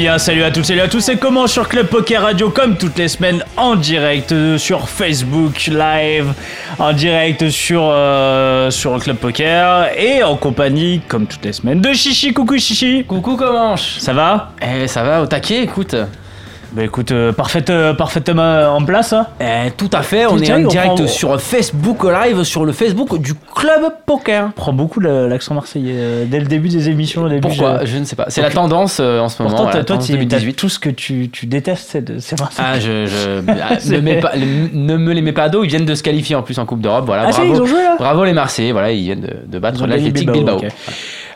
Bien salut à tous, salut à tous, c'est comment sur Club Poker Radio comme toutes les semaines en direct euh, sur Facebook Live, en direct sur, euh, sur Club Poker et en compagnie comme toutes les semaines de Chichi, coucou Chichi. Coucou Comanche Ça va? Eh ça va au taquet écoute Bah écoute, euh, parfaite, euh, parfaitement en place hein Eh tout à fait, on Putain, est en on direct prend- sur Facebook Live, sur le Facebook du Club Poker. prend beaucoup le- l'accent marseillais euh, dès le début des émissions. au début, Pourquoi je- ne sais pas. C'est la tendance euh, en ce moment. Pourtant, la toi, tendance tu- t'as 2018. tout ce que tu, tu détestes, c'est de- c'est Marseille. Ah, je, je ah, C'est- ne, mets pas- le- ne me les mets pas à dos. Ils viennent de se qualifier en plus en Coupe d'Europe. Voilà, Ah, bravo. ils ont joué là Bravo les Marseillais. Voilà, ils viennent de, de battre Ils ont gagné l'Athletic Bilbao. ok.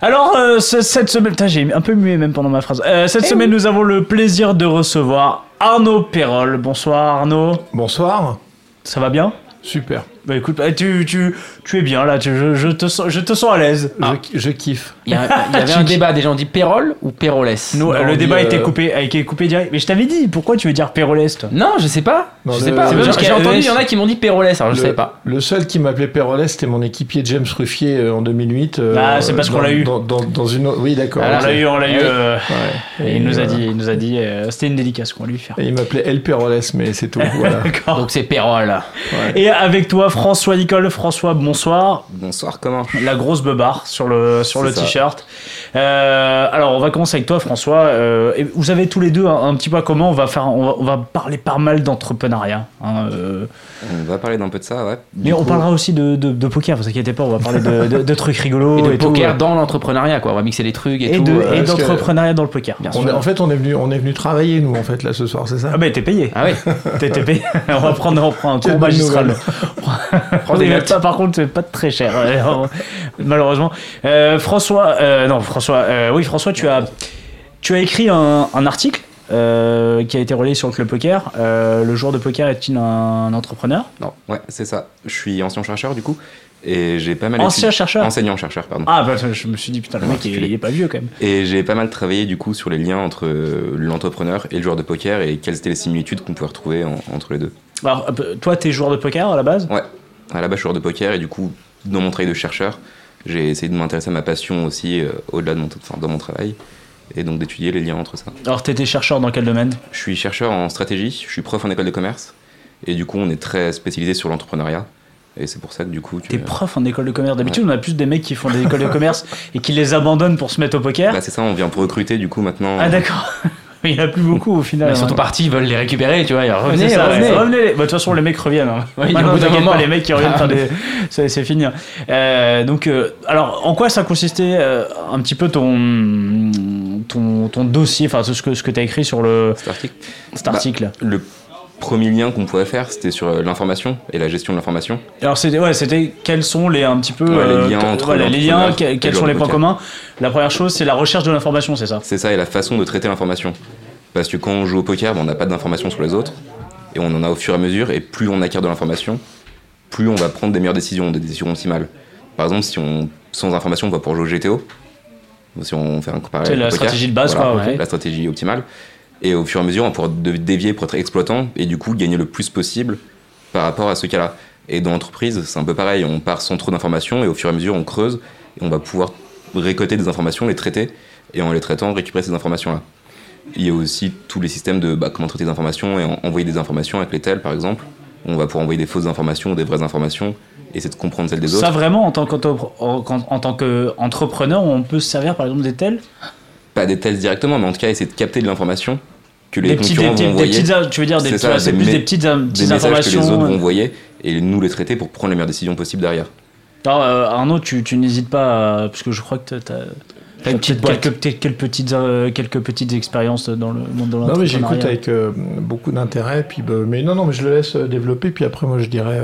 Alors, euh, ce- cette semaine, putain, j'ai un peu mué même pendant ma phrase. Euh, Eh cette semaine, nous avons le plaisir de recevoir Arnaud Perrol. Bonsoir Arnaud, Bonsoir. ça va bien? Super. Bah écoute, bah, tu, tu, tu es bien là, tu- je, je te sens, je te sens à l'aise. Je, je kiffe. Il y, a- il y avait un débat déjà. On dit Pérol ou Pérolès Nous, Non, le débat a dit, été euh, coupé, a été coupé direct. Mais je t'avais dit, pourquoi tu veux dire Pérolès toi? Non, je sais pas. Non, je le- sais pas. c'est J'ai a entendu, il y en a qui m'ont dit Pérolès. Alors je le, savais pas. le seul qui m'appelait Pérolès, c'était mon équipier James Ruffier euh, en 2008. euh, Ah, c'est parce qu'on l'a eu. Dans, dans- dans une Oui, d'accord. Ah, On l'a eu, on l'a eu. Ah euh, Ouais. et il nous a dit, il nous a dit, euh, c'était une dédicace qu'on lui faire. Et il m'appelait El Pérolès, mais c'est tout. Voilà. D'accord. Donc c'est Pérol. Et avec toi, François Nicole. François, bonsoir. Bonsoir, comment? La grosse beubare sur le, sur le t-shirt. Euh, alors, on va commencer avec toi, François. Euh, et vous avez tous les deux un, un petit peu comment on va faire. On va, on va parler pas mal d'entrepreneuriat. hein, euh, On va parler d'un peu de ça, ouais. mais on parlera aussi de, de, de poker, vous inquiétez pas, on va parler de, de- de trucs rigolos Et de poker dans l'entrepreneuriat, quoi. On va mixer les trucs et, et, tout. de- et que- d'entrepreneuriat dans le poker. Bien On sûr. est- en fait, on est venu, on est venu travailler nous, en fait, là ce soir, c'est ça? Ah, bah, t'es payé. Ah oui. T'es payé. on va prendre, on prend un cours magistral. Prends des mais notes. par contre, c'est pas très cher, euh, malheureusement. Euh, François, euh, non, François, euh, oui, François, tu as, tu as écrit un, un article euh, qui a été relayé sur le club poker. Euh, le joueur de poker est-il un, entrepreneur? Non, ouais, c'est ça. Je suis ancien chercheur, du coup, et j'ai pas mal Ancien étudié- chercheur? Enseignant-chercheur, pardon. Ah, bah, je me suis dit, putain, le mec, il, est pas vieux quand même. Et j'ai pas mal travaillé, du coup, sur les liens entre euh, l'entrepreneur et le joueur de poker, et quelles étaient les similitudes qu'on pouvait retrouver en- entre les deux. Alors, euh, toi, t'es joueur de poker à la base? Ouais, à la base, je suis joueur de poker, et du coup, dans mon travail de chercheur, j'ai essayé de m'intéresser à ma passion aussi, euh, au-delà de mon, enfin, dans mon travail, et donc d'étudier les liens entre ça. Alors, t'étais chercheur dans quel domaine? Je suis chercheur en stratégie, je suis prof en école de commerce, et du coup, on est très spécialisé sur l'entrepreneuriat, et c'est pour ça que du coup, tu- T'es prof en école de commerce. D'habitude, on a plus des mecs qui font des écoles de commerce et qui les abandonnent pour se mettre au poker. Bah, c'est ça, on vient pour recruter du coup maintenant. ah, d'accord. Il y en a plus beaucoup au final. Ils sont tous partis, ils veulent les récupérer, tu vois. Revenez, ça, ouais. revenez. Bah, De toute façon, les mecs reviennent. hein. Oui, Maintenant, au bout d'un t'inquiète moment. pas, les mecs qui reviennent Ah. faire des. C'est c'est fini. hein. Euh, donc, euh, alors, en quoi ça consistait euh, un petit peu ton, ton, ton dossier, enfin, ce que, ce que tu as écrit sur le, cet article. cet Bah, Le premier lien qu'on pouvait faire, c'était sur euh, l'information et la gestion de l'information. Alors, c'était ouais, c'était quels sont les, un petit peu. Ouais, les euh, liens entre voilà, les liens, quels sont les points communs La première chose, c'est la recherche de l'information, c'est ça C'est ça et la façon de traiter l'information. Parce que quand on joue au poker, bah, on n'a pas d'informations sur les autres et on en a au fur et à mesure. Et plus on acquiert de l'information, plus on va prendre des meilleures décisions, des décisions optimales. Par exemple, si on sans information, on va pouvoir jouer au GTO. Si on fait un comparé C'est la poker, stratégie de base, voilà, quoi, ouais. La stratégie optimale. Et au fur et à mesure, on pourra dévier pour être exploitant et du coup gagner le plus possible par rapport à ce cas-là. Et dans l'entreprise, c'est un peu pareil. On part sans trop d'informations et au fur et à mesure, on creuse et on va pouvoir récolter des informations, les traiter et en les traitant, récupérer ces informations-là. Il y a aussi tous les systèmes de bah, comment traiter des informations et en- envoyer des informations avec les tels, par exemple. On va pouvoir envoyer des fausses informations ou des vraies informations et essayer de comprendre celles des Ça, autres. vraiment, qu'entre- en, en tant qu'entrepreneur, on peut se servir par exemple des tels? Pas des tels directement, mais en tout cas, essayer de capter de l'information que les Des, petits, des, concurrents des- vont des envoyer. petites, tu veux dire, des, ça, des plus des petites, des petites messages que les informations. autres vont euh. envoyer et nous les traiter pour prendre la meilleure décision possible derrière. Alors, euh, Arnaud, tu, tu n'hésites pas, à- parce que je crois que tu as, T'as une petite boîte. quelques, quelques, petites, euh, quelques petites expériences dans le monde de Non, mais j'écoute l'entrepreneuriat. avec euh, beaucoup d'intérêt. Puis, bah, mais non, non, mais je le laisse développer. Puis après, moi, je dirais.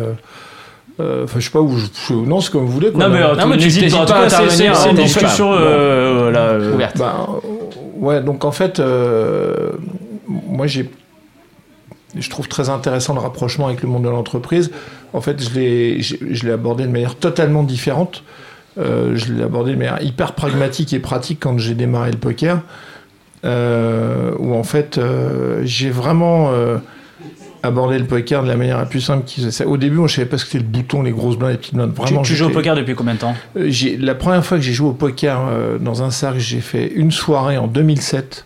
Euh, euh, Enfin, je sais pas où. Je, je- non, c'est comme vous voulez. Quoi, Non, mais, Non, mais tu n'hésite t'hésites pas. Pas à c'est- c'est intervenir, c'est hein, une donc, discussion. euh, euh, Ouverte. Ouais, donc en fait, euh, moi j'ai. Je trouve très intéressant le rapprochement avec le monde de l'entreprise. En fait, je l'ai, je, je l'ai abordé de manière totalement différente. Euh, je l'ai abordé de manière hyper pragmatique et pratique quand j'ai démarré le poker. Euh, où en fait, euh, j'ai vraiment abordé le poker de la manière la plus simple qui soit. Au début, moi, je savais pas ce que c'était le bouton, les grosses blindes, les petites blindes. Tu, Vraiment, tu joues au poker depuis combien de temps euh, la première fois que j'ai joué au poker euh, dans un cercle, j'ai fait une soirée en 2007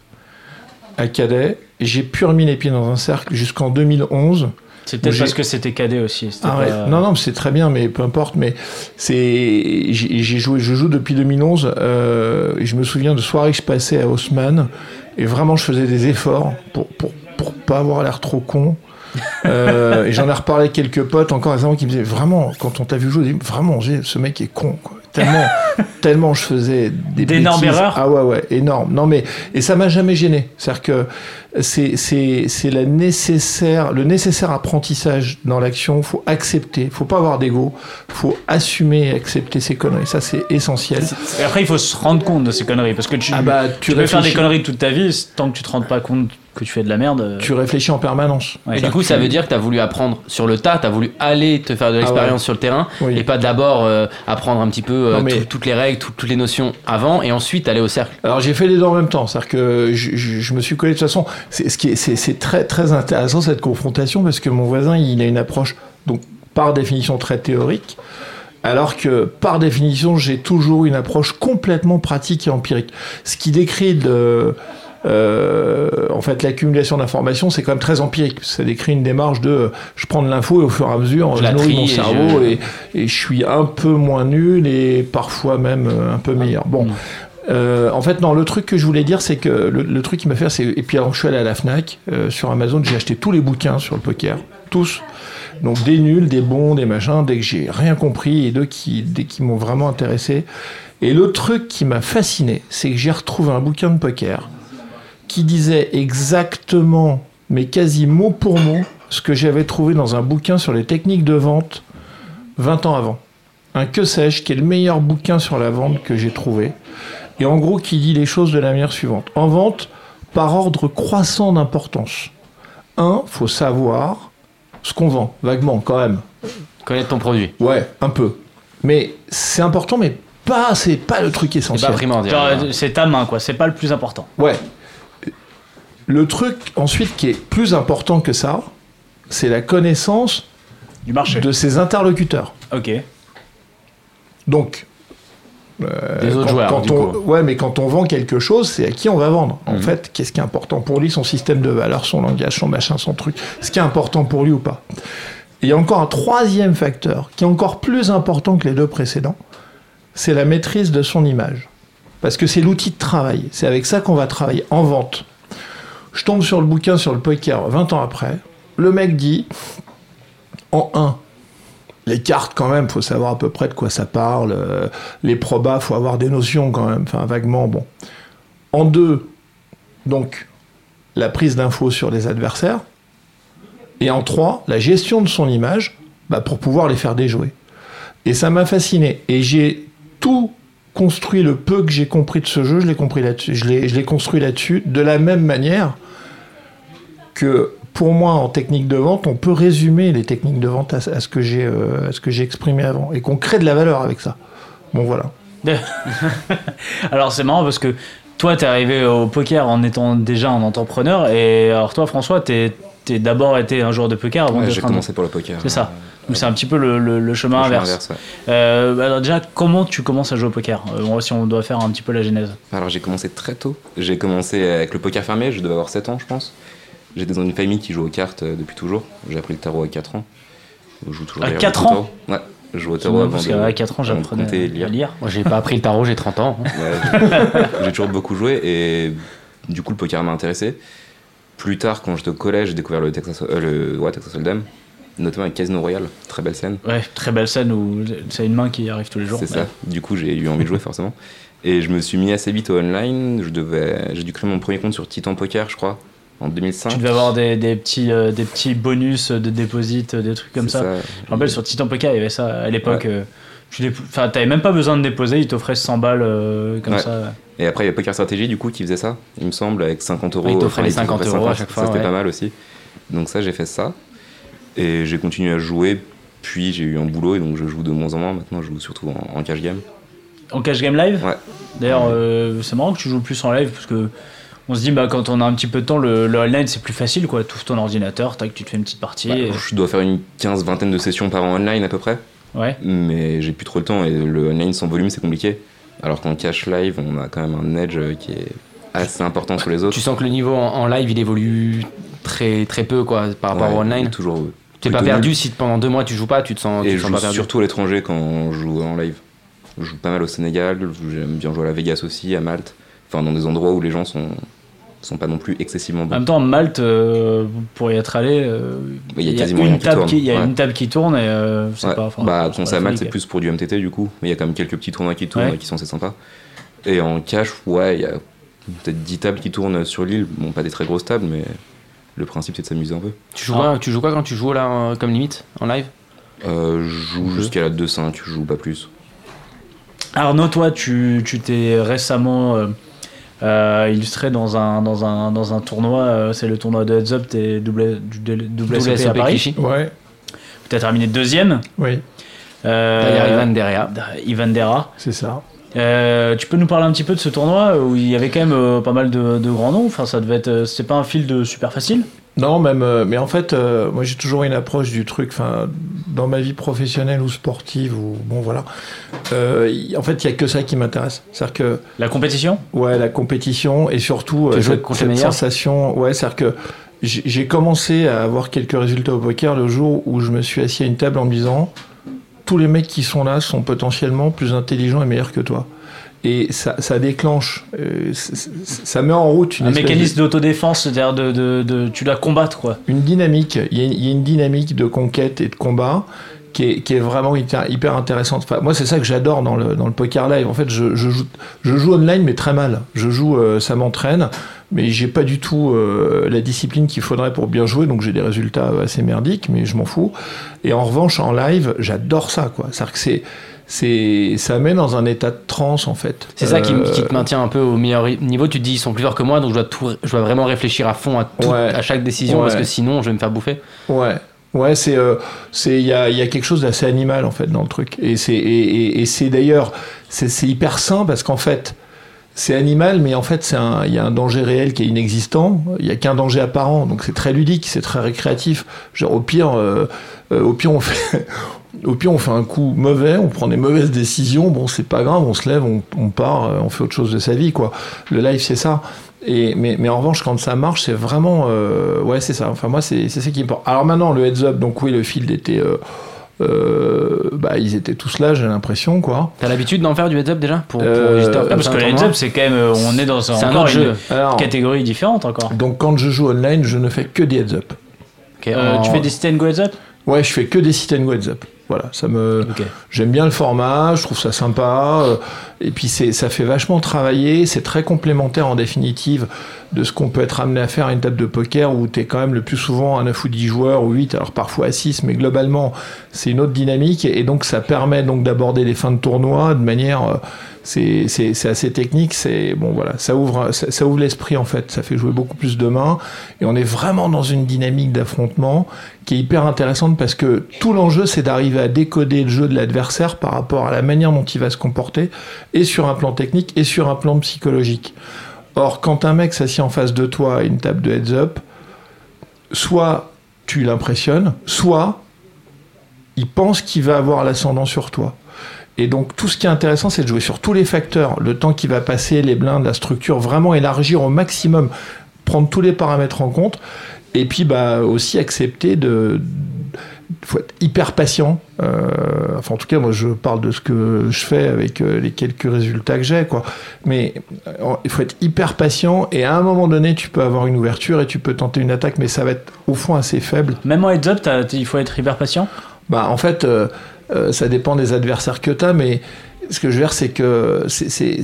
à Cadet. Et j'ai pu remis les pieds dans un cercle jusqu'en 2011. C'est peut-être parce que c'était cadet aussi. Ah ouais. pas- Non, non, c'est très bien, mais peu importe. Mais c'est, j'ai joué, je joue depuis 2011. euh, je me souviens de soirées que je passais à Haussmann. Et vraiment, je faisais des efforts pour pour pour pas avoir l'air trop con. Euh, et j'en ai reparlé avec quelques potes encore récemment qui me disaient vraiment, quand on t'a vu jouer, vraiment, ce mec est con. Quoi. Tellement, tellement je faisais des D'énormes erreurs Ah ouais, ouais, énorme. Non, mais et ça m'a jamais gêné. C'est-à-dire que c'est c'est c'est la nécessaire le nécessaire apprentissage dans l'action. Faut accepter. Faut pas avoir d'ego. Faut assumer et accepter ses conneries. Ça c'est essentiel. Et après, il faut se rendre compte de ces conneries. Parce que tu, Ah bah tu, tu peux faire des conneries toute ta vie, tant que tu te rends pas compte que tu fais de la merde. euh, Tu réfléchis en permanence. ouais. Et du coup, ça veut dire que tu as voulu apprendre sur le tas, tu as voulu aller te faire de l'expérience Ah ouais. sur le terrain Oui. et pas d'abord euh, apprendre un petit peu euh, Non, mais- tout- toutes les règles, tout- toutes les notions avant et ensuite aller au cercle. Alors j'ai fait les deux en même temps, c'est-à-dire que je, je- je me suis collé de toute façon. C'est ce qui est, c'est, c'est très très intéressant cette confrontation parce que mon voisin il a une approche donc par définition très théorique, alors que par définition j'ai toujours une approche complètement pratique et empirique. Ce qui décrit de en fait, l'accumulation d'informations, c'est quand même très empirique. Ça décrit une démarche de euh, je prends de l'info et au fur et à mesure, Je je, nourris mon et cerveau je- et, et je suis un peu moins nul et parfois même euh, un peu meilleur. Bon. Euh, en fait, non, le truc que je voulais dire, c'est que le, le truc qui m'a fait, c'est. Et puis, alors, je suis allé à la Fnac, euh, sur Amazon, j'ai acheté tous les bouquins sur le poker, tous. Donc, des nuls, des bons, des machins, dès que j'ai rien compris et deux qui, qui m'ont vraiment intéressé. Et le truc qui m'a fasciné, c'est que j'ai retrouvé un bouquin de poker qui disait exactement, mais quasi mot pour mot, ce que j'avais trouvé dans un bouquin sur les techniques de vente 20 ans avant. Un que sais-je, qui est le meilleur bouquin sur la vente que j'ai trouvé. Et en gros, qui dit les choses de la manière suivante. En vente, par ordre croissant d'importance. Un, faut savoir ce qu'on vend, vaguement quand même. Connaître ton produit. Ouais, un peu. Mais c'est important, mais pas, c'est pas le truc C'est essentiel. pas primordial. Genre, euh, c'est ta main, quoi. C'est pas le plus important. Ouais. Le truc ensuite qui est plus important que ça, c'est la connaissance Du marché. de ses interlocuteurs. Ok. Donc, Des autres quand, joueurs. quand du on, coup. ouais, mais quand on vend quelque chose, c'est à qui on va vendre. En Mhm. fait, qu'est-ce qui est important pour lui, son système de valeurs, son langage, son machin, son truc. Ce qui est important pour lui ou pas. Et il y a encore un troisième facteur qui est encore plus important que les deux précédents, c'est la maîtrise de son image. Parce que c'est l'outil de travail. C'est avec ça qu'on va travailler en vente. Je tombe sur le bouquin sur le poker 20 ans après. Le mec dit, en 1, les cartes quand même, faut savoir à peu près de quoi ça parle. euh, les probas, faut avoir des notions quand même, enfin vaguement, bon. En 2, donc, la prise d'infos sur les adversaires. Et en 3, la gestion de son image bah, pour pouvoir les faire déjouer. Et ça m'a fasciné. Et j'ai tout construit le peu que j'ai compris de ce jeu, je l'ai compris là-dessus, je l'ai, je l'ai construit là-dessus, de la même manière que pour moi en technique de vente, on peut résumer les techniques de vente à, à ce que j'ai, euh, à ce que j'ai exprimé avant, et qu'on crée de la valeur avec ça. Bon voilà. Alors c'est marrant parce que toi t'es arrivé au poker en étant déjà un entrepreneur et alors toi François t'es t'es d'abord été un joueur de poker avant Ouais, d'être j'ai un- commencé pour le poker. C'est ça. Euh, Donc c'est un petit peu le, le- le chemin le chemin inverse. ouais. Euh, alors déjà comment tu commences à jouer au poker? Euh, Si on doit faire un petit peu la genèse. Alors j'ai commencé très tôt. J'ai commencé avec le poker fermé, je devais avoir 7 ans je pense. J'étais dans une famille qui joue aux cartes euh, depuis toujours. J'ai appris le tarot à 4 ans. Je joue toujours À d'ailleurs 4 beaucoup au ans tarot. Ouais, je joue au tarot avant parce de- qu'à 4 ans j'apprenais à lire. Moi, j'ai pas appris le tarot, j'ai 30 ans. hein. Ouais, j'ai- j'ai toujours beaucoup joué et du coup le poker m'a intéressé. plus tard, quand j'étais au collège, j'ai découvert le Texas, euh, le, ouais, Texas Hold'em, notamment avec Casino Royale, très belle scène. Ouais, très belle scène où c'est une main qui arrive tous les jours. C'est Ouais. ça. Du coup, j'ai eu envie de jouer forcément. Et je me suis mis assez vite au online. Je devais, j'ai dû créer mon premier compte sur Titan Poker, je crois, en 2005. Tu devais avoir des, des petits, euh, des petits bonus de déposit, des trucs comme ça. Je me rappelle sur Titan Poker, il y avait ça à l'époque. Ouais. euh, tu t'avais même pas besoin de déposer, ils t'offraient 100 balles euh, comme Ouais. ça. Et après, il y a Poker Stratégie, du coup, qui faisait ça, il me semble, avec 50 euros. Ouais, il t'offrait les il t'offrait 50 euros à chaque fois, Ça, c'était ouais. pas mal aussi. Donc, ça, j'ai fait ça. Et j'ai continué à jouer. Puis, j'ai eu un boulot, et donc je joue de moins en moins. Maintenant, je joue surtout en, en cash game. En cash game live? Ouais. D'ailleurs, euh, c'est marrant que tu joues plus en live parce que on se dit, bah, quand on a un petit peu de temps, le, le online c'est plus facile quoi. Tu ouvres ton ordinateur, tac, tu te fais une petite partie. Bah, et- Je dois faire une 15-vingtaine de sessions par an online à peu près. Ouais. Mais j'ai plus trop le temps. Et le online sans volume, c'est compliqué. Alors qu'en cash live, on a quand même un edge qui est assez important sur les autres. Tu sens que le niveau en, en live il évolue très très peu quoi par rapport Ouais, au online. Toujours. T'es pas perdu nul. si pendant deux mois tu joues pas, tu te sens, tu te je sens joue pas perdu. surtout à l'étranger quand je joue en live. Je joue pas mal au Sénégal, j'aime bien jouer à la Vegas aussi, à Malte. Enfin, dans des endroits où les gens sont, sont pas non plus excessivement En bons. même temps, Malte, euh, pour y être allé, euh, il y a quasiment une qui table tourne. qui, il y a Ouais. une table qui tourne et euh, c'est Ouais. pas. bah, c'est à Malte, c'est plus pour du MTT du coup. Mais il y a quand même quelques petits tournois qui tournent Ouais. et qui sont assez sympas. Et en cash, ouais, il y a peut-être 10 tables qui tournent sur l'île. Bon, pas des très grosses tables, mais le principe c'est de s'amuser un peu. Tu joues quoi Tu joues quoi quand tu joues là comme limite en live? Euh, je joue jusqu'à la 2-5, je joue pas plus. Arnaud, toi, tu tu t'es récemment euh, illustré dans un, dans un, dans un tournoi, euh, c'est le tournoi de Heads Up, t'es double, du WSOP à Paris. Ouais, Tu as terminé deuxième. oui, Euh, Derrière Ivan Derea. Ivan Dera. c'est ça. Euh, tu peux nous parler un petit peu de ce tournoi où il y avait quand même euh, pas mal de, de grands noms. Enfin, ça devait être, euh, c'était pas un field super facile. Non, même, euh, mais en fait, euh, moi j'ai toujours une approche du truc, enfin, dans ma vie professionnelle ou sportive, ou bon voilà. Euh, y- en fait, il y a que ça qui m'intéresse. C'est-à-dire que, La compétition? ouais, la compétition et surtout euh, cette, cette sensation, ouais, c'est-à-dire que j'ai j'ai commencé à avoir quelques résultats au poker le jour où je me suis assis à une table en me disant, tous les mecs qui sont là sont potentiellement plus intelligents et meilleurs que toi. Et ça, ça déclenche, euh, ça met en route une Un mécanisme d'autodéfense, c'est-à-dire de, de, de- tu dois combattre quoi. une dynamique, il y, a, il y a une dynamique de conquête et de combat qui est, qui est vraiment hyper, hyper intéressante. Enfin, moi, c'est ça que j'adore dans le, dans le poker live. En fait, je, je joue, je joue online, mais très mal. Je joue, euh, ça m'entraîne, mais j'ai pas du tout euh, la discipline qu'il faudrait pour bien jouer, donc j'ai des résultats assez merdiques, mais je m'en fous. Et en revanche, en live, j'adore ça, quoi. C'est-à-dire que c'est, c'est, ça met dans un état de transe, en fait. C'est ça qui, Euh, qui te maintient un peu au meilleur niveau. Tu te dis ils sont plus forts que moi, donc je dois, tout, je dois vraiment réfléchir à fond à, tout- Ouais. à chaque décision Ouais. parce que sinon je vais me faire bouffer. Ouais. Ouais, c'est euh, c'est il y a, il y a quelque chose d'assez animal en fait dans le truc et c'est et, et- et c'est d'ailleurs c'est hyper sain parce qu'en fait c'est animal mais en fait c'est un il y a un danger réel qui est inexistant il y a qu'un danger apparent donc c'est très ludique c'est très récréatif genre au pire euh, euh, au pire on fait au pire on fait un coup mauvais on prend des mauvaises décisions bon c'est pas grave on se lève on, on part euh, on fait autre chose de sa vie quoi le live c'est ça et, mais, mais en revanche, quand ça marche, c'est vraiment. euh, ouais, c'est ça. Enfin, moi, c'est c'est ça qui importe. Alors maintenant, le heads up, donc oui, le field était. euh, euh, bah, ils étaient tous là, j'ai l'impression, quoi. T'as l'habitude d'en faire du heads up déjà pour, pour Euh, visiteurs Ah, parce que le heads tournoi up, c'est quand même, on est dans un, C'est un encore autre une jeu. Alors, catégorie différente encore. donc quand je joue online, je ne fais que des heads up. Ok, Euh, en- Tu fais des sit and go heads up? Ouais, je fais que des sit and go heads up. Voilà, ça me. J'aime bien le format, je trouve ça sympa. Et puis ça fait vachement travailler. C'est très complémentaire en définitive de ce qu'on peut être amené à faire à une table de poker où tu es quand même le plus souvent à 9 ou 10 joueurs ou 8, alors parfois à 6, mais globalement c'est une autre dynamique. Et donc ça permet donc d'aborder les fins de tournoi de manière. euh, c'est, assez technique. C'est, bon voilà, ça ouvre, ça ouvre l'esprit en fait. Ça fait jouer beaucoup plus de mains. Et on est vraiment dans une dynamique d'affrontement qui est hyper intéressante parce que tout l'enjeu c'est d'arriver à décoder le jeu de l'adversaire par rapport à la manière dont il va se comporter et sur un plan technique et sur un plan psychologique. Or, quand un mec s'assied en face de toi à une table de heads up, soit tu l'impressionnes, soit il pense qu'il va avoir l'ascendant sur toi. Et donc tout ce qui est intéressant, c'est de jouer sur tous les facteurs, le temps qui va passer, les blindes, la structure, vraiment élargir au maximum, prendre tous les paramètres en compte, et puis bah aussi accepter de faut être hyper patient. Euh, enfin, en tout cas, moi, je parle de ce que je fais avec euh, les quelques résultats que j'ai, quoi. Mais euh, il faut être hyper patient et à un moment donné, tu peux avoir une ouverture et tu peux tenter une attaque, mais ça va être au fond assez faible. Même en heads up, t'as- il faut être hyper patient? Bah, en fait, euh, euh, ça dépend des adversaires que tu as, mais ce que je veux dire, c'est que c'est-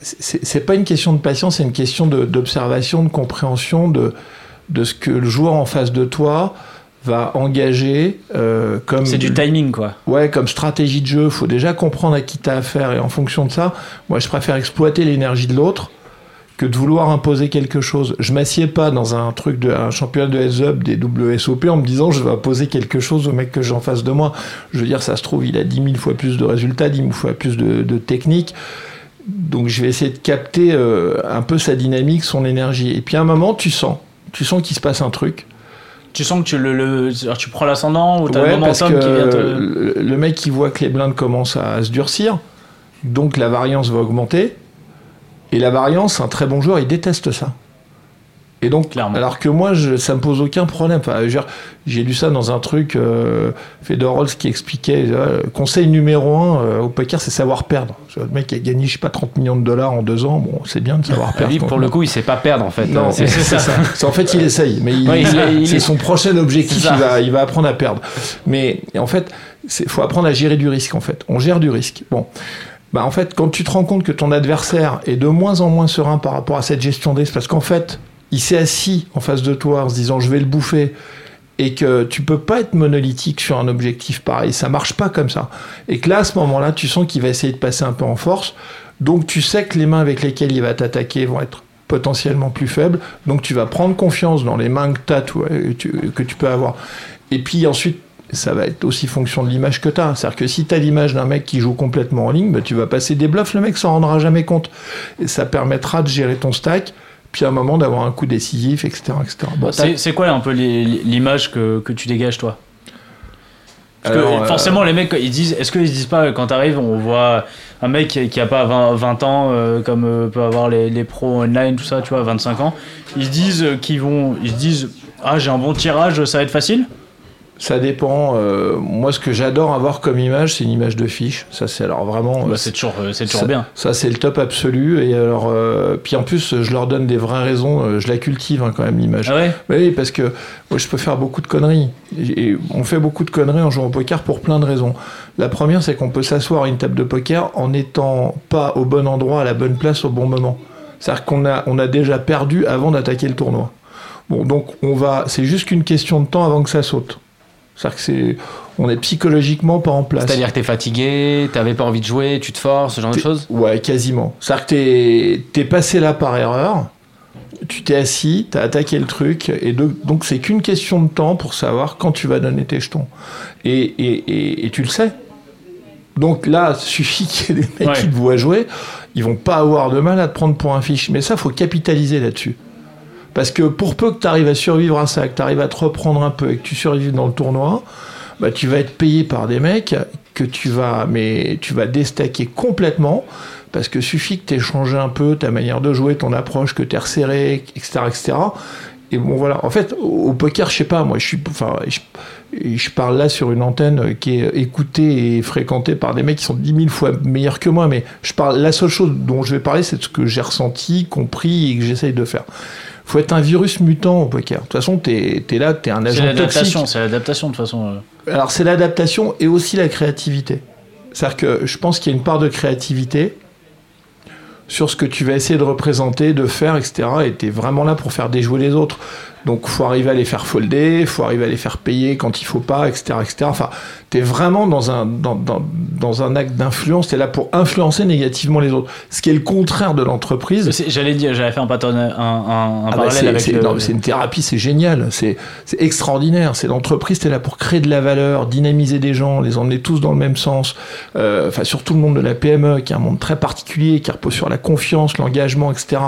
c'est pas une question de patience, c'est une question de- d'observation, de, compréhension de, de ce que le joueur en face de toi va engager euh, comme C'est du timing, quoi. ouais comme stratégie de jeu. faut déjà comprendre à qui tu as affaire et en fonction de ça, moi je préfère exploiter l'énergie de l'autre que de vouloir imposer quelque chose. Je m'assieds pas dans un truc de un championnat de heads up des WSOP en me disant je vais imposer quelque chose au mec que j'ai en face de moi. Je veux dire, ça se trouve, il a 10 000 fois plus de résultats, 10 000 fois plus de, de techniques. Donc je vais essayer de capter euh, un peu sa dynamique, son énergie. Et puis à un moment, tu sens, tu sens qu'il se passe un truc. Tu sens que tu, le, le- tu prends l'ascendant ou t'as Ouais, le parce que momentum qui vient te... le mec qui voit que les blindes commencent à se durcir, donc la variance va augmenter. Et la variance, un très bon joueur, il déteste ça. Et donc, Clairement. alors que moi, je, ça me pose aucun problème. Enfin, j'ai lu ça dans un truc, euh, qui expliquait, euh, conseil numéro un euh, au poker, c'est savoir perdre. Le mec qui a gagné, je sais pas, 30 millions de dollars en deux ans, bon, c'est bien de savoir Ah, perdre. lui, pour le coup, il sait pas perdre en fait. Non, Euh, c'est ça. En fait, il essaye, mais Ouais, c'est est- son prochain objectif. Il va, il va apprendre à perdre. Mais en fait, il faut apprendre à gérer du risque. En fait, on gère du risque. Bon, bah en fait, quand tu te rends compte que ton adversaire est de moins en moins serein par rapport à cette gestion de risque, parce qu'en fait, il s'est assis en face de toi en se disant je vais le bouffer. Et que tu peux pas être monolithique sur un objectif pareil, ça marche pas comme ça. Et que là, à ce moment-là, tu sens qu'il va essayer de passer un peu en force. Donc tu sais que les mains avec lesquelles il va t'attaquer vont être potentiellement plus faibles. Donc tu vas prendre confiance dans les mains que, et tu, que tu peux avoir. Et puis ensuite, ça va être aussi fonction de l'image que tu as. C'est-à-dire que si tu as l'image d'un mec qui joue complètement en ligne, bah, tu vas passer des bluffs, le mec s'en rendra jamais compte. Et ça permettra de gérer ton stack, puis à un moment d'avoir un coup décisif, etc. etc. Bon, C'est quoi un peu l'image que, que tu dégages, toi? Parce que euh, forcément, les mecs, ils disent, est-ce qu'ils se disent pas, quand t'arrives, on voit un mec qui, a pas 20, 20 ans, euh, comme euh, peut avoir les, les pros online, tout ça, tu vois, 25 ans, ils se disent euh, qu'ils vont, ils se disent, ah, j'ai un bon tirage, ça va être facile? Ça dépend. euh, moi, ce que j'adore avoir comme image, c'est une image de fiche. Ça, c'est alors vraiment. Bah, euh, C'est toujours, euh, c'est toujours ça, bien. Ça, c'est le top absolu. Et alors, euh, puis en plus, je leur donne des vraies raisons. euh, Je la cultive hein, quand même l'image. Ah ouais? Oui, parce que moi, je peux faire beaucoup de conneries. Et et on fait beaucoup de conneries en jouant au poker pour plein de raisons. La première, c'est qu'on peut s'asseoir à une table de poker en n'étant pas au bon endroit, à la bonne place, au bon moment. C'est-à-dire qu'on a, on a déjà perdu avant d'attaquer le tournoi. Bon, donc on va, c'est juste qu'une question de temps avant que ça saute. C'est-à-dire que c'est, on est psychologiquement pas en place. C'est-à-dire que t'es fatigué, t'avais pas envie de jouer, tu te forces, ce genre de choses Ouais, quasiment. C'est-à-dire que t'es, t'es passé là par erreur, tu t'es assis, t'as attaqué le truc, et de- donc c'est qu'une question de temps pour savoir quand tu vas donner tes jetons. Et, et, et, et tu le sais. Donc là, suffit qu'il y ait des mecs Ouais. qui te voient jouer, ils vont pas avoir de mal à te prendre pour un fiche. Mais ça, faut capitaliser là-dessus. Parce que pour peu que tu arrives à survivre à ça, que tu arrives à te reprendre un peu et que tu survives dans le tournoi, bah, tu vas être payé par des mecs que tu vas, mais tu vas déstacker complètement parce que suffit que tu aies changé un peu ta manière de jouer, ton approche, que tu es resserré, etc., etc. Et bon, voilà. En fait, au poker, je sais pas, moi, je suis, enfin, je, parle là sur une antenne qui est écoutée et fréquentée par des mecs qui sont 10 000 fois meilleurs que moi, mais je parle, la seule chose dont je vais parler, c'est de ce que j'ai ressenti, compris et que j'essaye de faire. Faut être un virus mutant au poker. De toute façon, t'es es là, t'es un agent toxique. l'adaptation, c'est l'adaptation de toute façon. euh. Alors c'est l'adaptation et aussi la créativité. C'est-à-dire que je pense qu'il y a une part de créativité sur ce que tu vas essayer de représenter, de faire, etc. Et tu es vraiment là pour faire déjouer les autres. Donc faut arriver à les faire folder, faut arriver à les faire payer quand il faut pas, etc. etc. Enfin, tu es vraiment dans un, dans, dans, dans un acte d'influence, tu es là pour influencer négativement les autres. Ce qui est le contraire de l'entreprise. J'allais dire, j'avais fait un, pattern, un, un, un Ah bah, parallèle c'est- avec c'est le- une thérapie, c'est génial, c'est c'est extraordinaire. C'est l'entreprise, t'es là pour créer de la valeur, dynamiser des gens, les emmener tous dans le même sens. Euh, Enfin, surtout le monde de la PME, qui est un monde très particulier, qui repose sur la confiance, l'engagement, etc.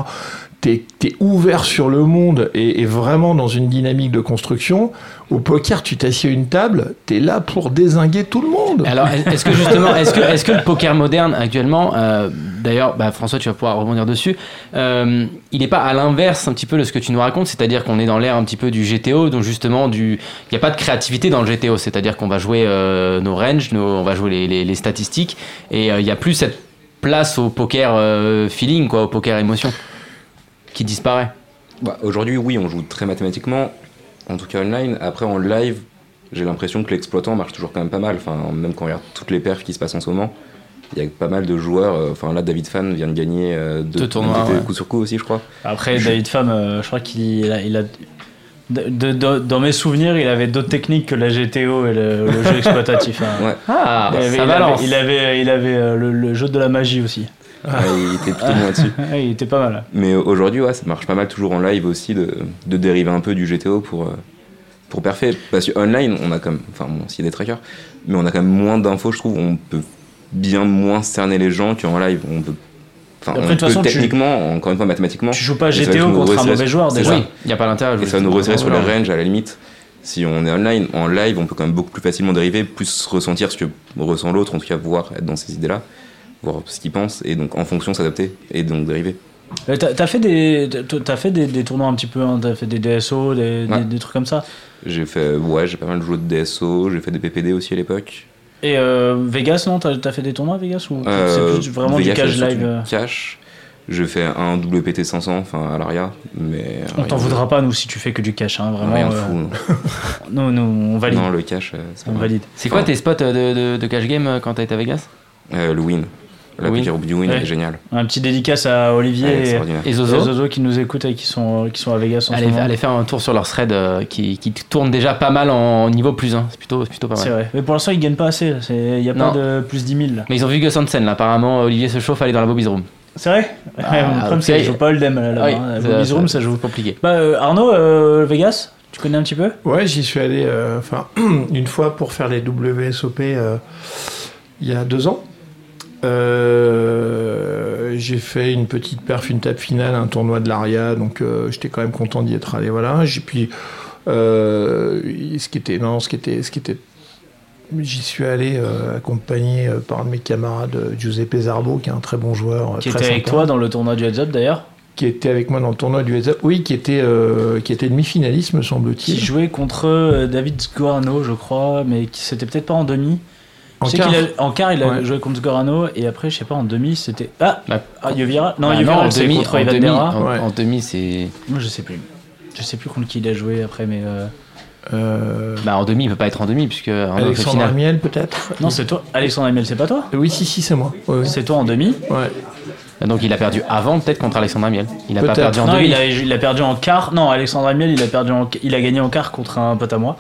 t'es es ouvert sur le monde et, vraiment dans une dynamique de construction. Au poker, tu t'assieds à une table, t'es là pour désinguer tout le monde. Alors, est-ce que justement, est-ce que, le poker moderne actuellement, euh, d'ailleurs, bah, François, tu vas pouvoir rebondir dessus, euh, il n'est pas à l'inverse un petit peu de ce que tu nous racontes, c'est-à-dire qu'on est dans l'ère un petit peu du GTO, donc justement, il n'y a pas de créativité dans le GTO, c'est-à-dire qu'on va jouer euh, nos ranges, on va jouer les, statistiques, et il n'y a plus cette place au poker feeling, au poker émotion, qui disparaît. Bah, Aujourd'hui, oui, on joue très mathématiquement, en tout cas online. Après, en live, j'ai l'impression que l'exploitant marche toujours quand même pas mal. Enfin, même quand on regarde toutes les perfs qui se passent en ce moment, il y a pas mal de joueurs. euh, Enfin, là, David Fan vient de gagner euh, deux, Deux tournois, ouais. coup sur coup aussi, je crois. Après, David Pham, euh, je crois qu'il a, il a- de- de- de- dans mes souvenirs, il avait d'autres techniques que la GTO et le, le jeu exploitatif. hein. Ouais. Ah, il, avait, ça il avait- il avait, il avait, le, le jeu de la magie aussi. Ouais, il était plutôt là-dessus. Ouais, il était pas mal. Mais aujourd'hui, ouais, ça marche pas mal toujours en live aussi de, de dériver un peu du GTO pour, euh, pour parfait. Parce que online, on a comme, enfin bon, s'il y a des trackers, mais on a quand même moins d'infos, je trouve. On peut bien moins cerner les gens qu'en live. On peut, enfin, Après, on de toute peut façon, tu- techniquement, encore une fois, mathématiquement. Tu joues pas GTO contre un mauvais joueur déjà. Oui, il n'y a pas l'intérêt. Et ça va nous resserrer sur les ranges à la limite. Si on est online, en live, on peut quand même beaucoup plus facilement dériver, plus ressentir ce que ressent l'autre, en tout cas voir, être dans ces idées-là, voir ce qu'il pense, et donc en fonction s'adapter, et donc dériver. Euh, T'as t'as fait, des, t'as- t'as fait des, des tournois un petit peu, hein, t'as fait des DSO, des, Ouais. des, des trucs comme ça? J'ai fait, ouais, j'ai pas mal joué de DSO, j'ai fait des PPD aussi à l'époque. Et euh, Vegas, non? T'as t'as fait des tournois à Vegas ou Euh, c'est plus vraiment Vegas, du cash live euh Cash. J'ai fait un WPT 500, enfin à l'ARIA, mais. On t'en de- voudra pas, nous, si tu fais que du cash, hein, vraiment. Rien de euh, fou. non. nous, on valide. Non, le cash, c'est on pas valide. C'est quoi tes spots de, de, de cash game quand t'as été à Vegas? Euh, le win. La piqûre du win Ouais. est génial. Un petit dédicace à Olivier Ouais, et. Et et Zozo qui nous écoutent et qui sont, qui sont à Vegas en allez, ce moment. allez faire un tour sur leur thread euh, qui, qui tourne déjà pas mal en niveau plus 1. C'est plutôt, c'est plutôt pas C'est mal. vrai. Mais pour l'instant, ils gagnent pas assez. Il n'y a Non. pas de plus 10 000. là. Mais ils ont vu Gus Hansen là. Apparemment, Olivier se chauffe à aller dans la Bobby's Room. C'est vrai? Ah, Le problème, c'est qu'ils jouent pas Hold'em là-bas. Ah oui, hein. ça- Bobby's Room, ça- joue. compliqué. Bah, euh, Arnaud, euh, Vegas, tu connais un petit peu? Ouais, j'y suis allé euh, enfin une fois pour faire les WSOP euh, il y a deux ans. Euh, j'ai fait une petite perf, une table finale, un tournoi de l'ARIA, donc euh, j'étais quand même content d'y être allé. Voilà. J'ai puis euh, ce qui était non, ce qui était, ce qui était, j'y suis allé accompagné par un de mes camarades, Giuseppe Zarbo, qui est un très bon joueur, Qui très était avec toi dans le tournoi du Heads Up d'ailleurs? Qui était avec moi dans le tournoi du Heads Up. Oui, qui était, euh, qui était demi-finaliste, me Qui semble-t-il. jouait contre David Sgorano, je crois, mais qui c'était peut-être pas en demi. En je sais quart. qu'il a- en quart, il a Ouais. joué contre Sgorano, et après, je sais pas, en demi, c'était. Ah, Bah, ah Yovira Non, Ah Yovira, en c'est demi, contre en Ivan demi, Dera. en, Ouais. en demi, c'est. Moi, je sais plus. Je sais plus contre qui il a joué après, mais. euh, Euh, Bah, en demi, il peut pas être en demi puisque Alexandre. Amiel, peut-être? Non, c'est toi. Alexandre Amiel, c'est pas toi? Oui, si, si, c'est moi. Ouais, ouais. C'est toi en demi? Ouais. Donc il a perdu avant peut-être contre Alexandre Amiel. Il a pas perdu en Non, demi. il a, il a perdu en quart. Non, Alexandre Amiel, il a, perdu en... il a gagné en quart contre un pote à moi.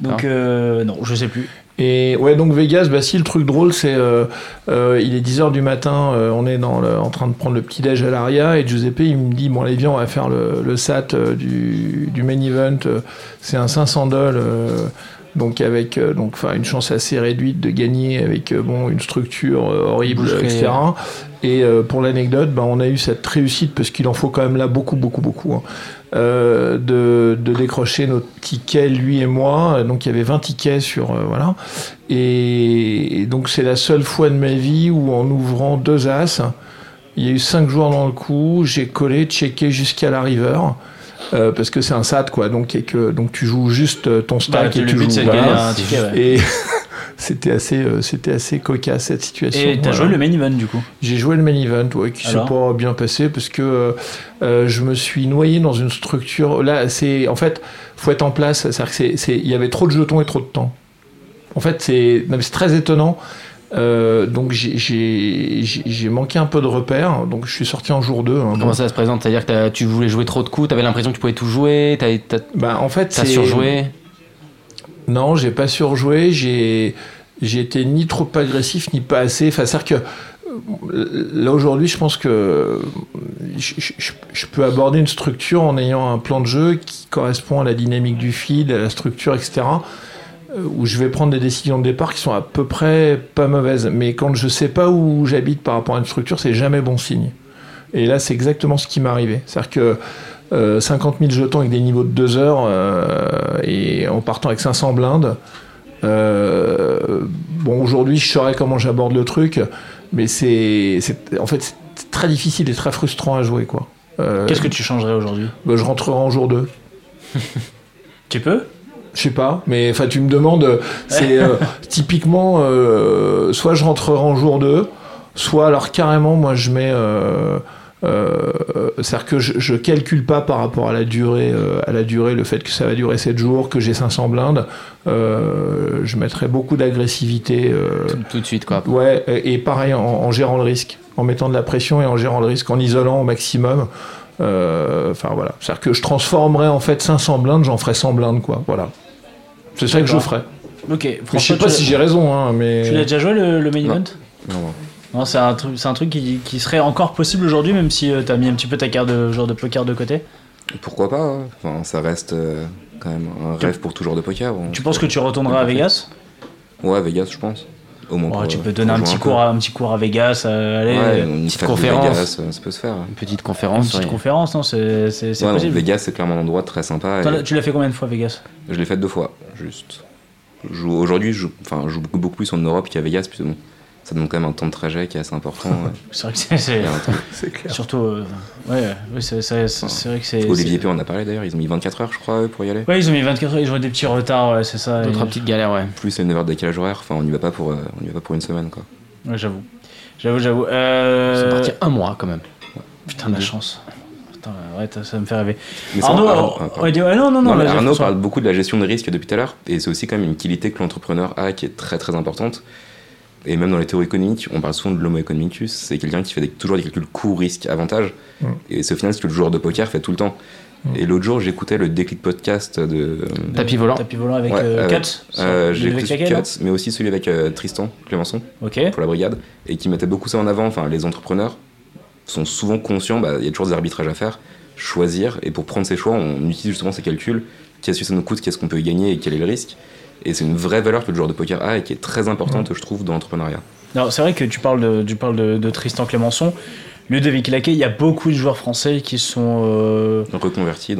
Donc, Ah. euh, non, je sais plus. Et ouais, donc Vegas, bah si, le truc drôle, c'est euh, euh, il est 10h du matin, euh, on est dans le- en train de prendre le petit-déj à l'Aria, et Giuseppe, il me dit, bon, allez, viens, on va faire le, le SAT euh, du, du main event, c'est un 500 dollars, donc avec donc, enfin, une chance assez réduite de gagner avec bon, une structure horrible, Boucherie, etc. Et pour l'anecdote, bah, on a eu cette réussite, parce qu'il en faut quand même là beaucoup, beaucoup, beaucoup. hein, euh, de, de décrocher nos tickets, lui et moi. Donc il y avait 20 tickets sur. euh, voilà. Et, et donc c'est la seule fois de ma vie où en ouvrant deux as, il y a eu cinq joueurs dans le coup, j'ai collé, checké jusqu'à la river. euh, parce que c'est un SAT quoi, donc, et que, donc tu joues juste euh, ton Bah, stack et tu joues. c'est de voilà. gagner un ticket. ouais. Et c'était assez, euh, c'était assez cocasse cette situation. Et t'as Voilà. joué le main event du coup J'ai joué le main event, ouais, qui s'est pas bien passé parce que euh, euh, je me suis noyé dans une structure. Là, c'est en fait, faut être en place. C'est-à-dire que c'est- c'est- il y avait trop de jetons et trop de temps. En fait, c'est très étonnant. Euh, donc j'ai- manqué un peu de repères. Donc je suis sorti en jour 2. hein, Comment ça se présente? C'est-à-dire que tu voulais jouer trop de coups, t'avais l'impression que tu pouvais tout jouer, t'as Bah, en fait, surjoué? Non, j'ai pas surjoué. J'ai été ni trop agressif ni pas assez. Enfin, c'est-à-dire que euh, là aujourd'hui, je pense que je peux aborder une structure en ayant un plan de jeu qui correspond à la dynamique du feed, à la structure, etc. euh, Où je vais prendre des décisions de départ qui sont à peu près pas mauvaises. Mais quand je sais pas où j'habite par rapport à une structure, c'est jamais bon signe. Et là, c'est exactement ce qui m'est arrivé. C'est-à-dire que euh, 50 000 jetons avec des niveaux de 2 heures euh, et en partant avec 500 blindes. euh, bon, aujourd'hui, je saurais comment j'aborde le truc, mais c'est, en fait, c'est très difficile et très frustrant à jouer, quoi. Euh, Qu'est-ce que tu changerais aujourd'hui? bah, je rentrerai en jour 2. Tu peux? Je sais pas, mais enfin tu me demandes, c'est euh, typiquement euh, soit je rentrerai en jour 2, soit alors carrément moi je mets, euh, euh, c'est-à-dire que je, je calcule pas par rapport à la durée, euh, à la durée, le fait que ça va durer 7 jours, que j'ai 500 blindes, euh, je mettrai beaucoup d'agressivité. euh, Tout, tout de suite, quoi. Ouais, et et pareil en, en gérant le risque, en mettant de la pression et en gérant le risque, en isolant au maximum. Euh, Enfin voilà, c'est-à-dire que je transformerai en fait 500 blindes, j'en ferai 100 blindes quoi. Voilà, c'est ça que je D'accord. ferai. Ok, Mais je François, sais pas si j'ai raison, hein, mais. Tu l'as déjà joué le, le main event? Non, non. Non, c'est un truc, c'est un truc qui, qui serait encore possible aujourd'hui, même si tu t'as mis un petit peu ta carte de genre de poker de côté. Pourquoi pas hein. Enfin, ça reste euh, quand même un Tu- rêve pour tout genre de poker. On- Tu penses que tu retourneras à Vegas? Ouais, Vegas, je pense. Au moins. Ouais, pour, Tu euh, peux donner pour un petit, cours à, un petit cours à Vegas, euh, allez, Ouais, euh, une petite conférence. Vegas, euh, ça peut se faire. Une petite une conférence. petite ouais. conférence, non C'est c'est- c'est Ouais, non, possible. Vegas, c'est clairement un endroit très sympa. et Toi, là, Tu l'as fait combien de fois Vegas? Je l'ai fait deux fois, juste. Je joue- Aujourd'hui, je, joue- enfin, je joue beaucoup, beaucoup plus en Europe qu'à Vegas, puisque bon, ça demande quand même un temps de trajet qui est assez important. ouais. C'est vrai que c'est- c'est. Clair. Surtout. euh, ouais, ouais, c'est c'est- c'est- c'est vrai que c'est. Olivier c'est- P, on en a parlé d'ailleurs, ils ont mis 24 heures, je crois, pour y aller. Ouais, ils ont mis 24 heures, ils ont eu des petits retards, ouais, c'est ça. Et- trois petites galères, ouais. Plus c'est une heure de décalage horaire, enfin, on n'y va pas pour, euh, on y va pas pour une semaine, quoi. Ouais, j'avoue. J'avoue, j'avoue. Euh... C'est parti un mois quand même. Putain, la chance. Putain, ouais, ça me fait rêver. Mais Arnaud, Arnaud- ah, pardon. ouais, ouais, non, non, non, Arnaud parle beaucoup de la gestion de risque depuis tout à l'heure, et c'est aussi quand même une qualité que l'entrepreneur a qui est très très importante. Et même dans les théories économiques, on parle souvent de l'homo economicus, c'est quelqu'un qui fait des- toujours des calculs coût, risque, avantage. Mm. Et c'est au final ce que le joueur de poker fait tout le temps. Mm. Et l'autre jour, j'écoutais le déclic podcast de. Tapis volant. Tapis volant avec Ouais, euh, avec- Cut. Euh, Celui j'ai avec écouté mais aussi celui avec euh, Tristan Clémenceau pour la brigade, et qui mettait beaucoup ça en avant. Enfin, les entrepreneurs sont souvent conscients, bah, il y a toujours des arbitrages à faire, choisir, et pour prendre ses choix, on utilise justement ces calculs, qu'est-ce que ça nous coûte, qu'est-ce qu'on peut y gagner et quel est le risque? Et c'est une vraie valeur que le joueur de poker a et qui est très importante, je trouve, dans l'entrepreneuriat. C'est vrai que tu parles de, tu parles de, de Tristan Clémenceau. Ludovic Laquet, il y a beaucoup de joueurs français qui sont euh, dans.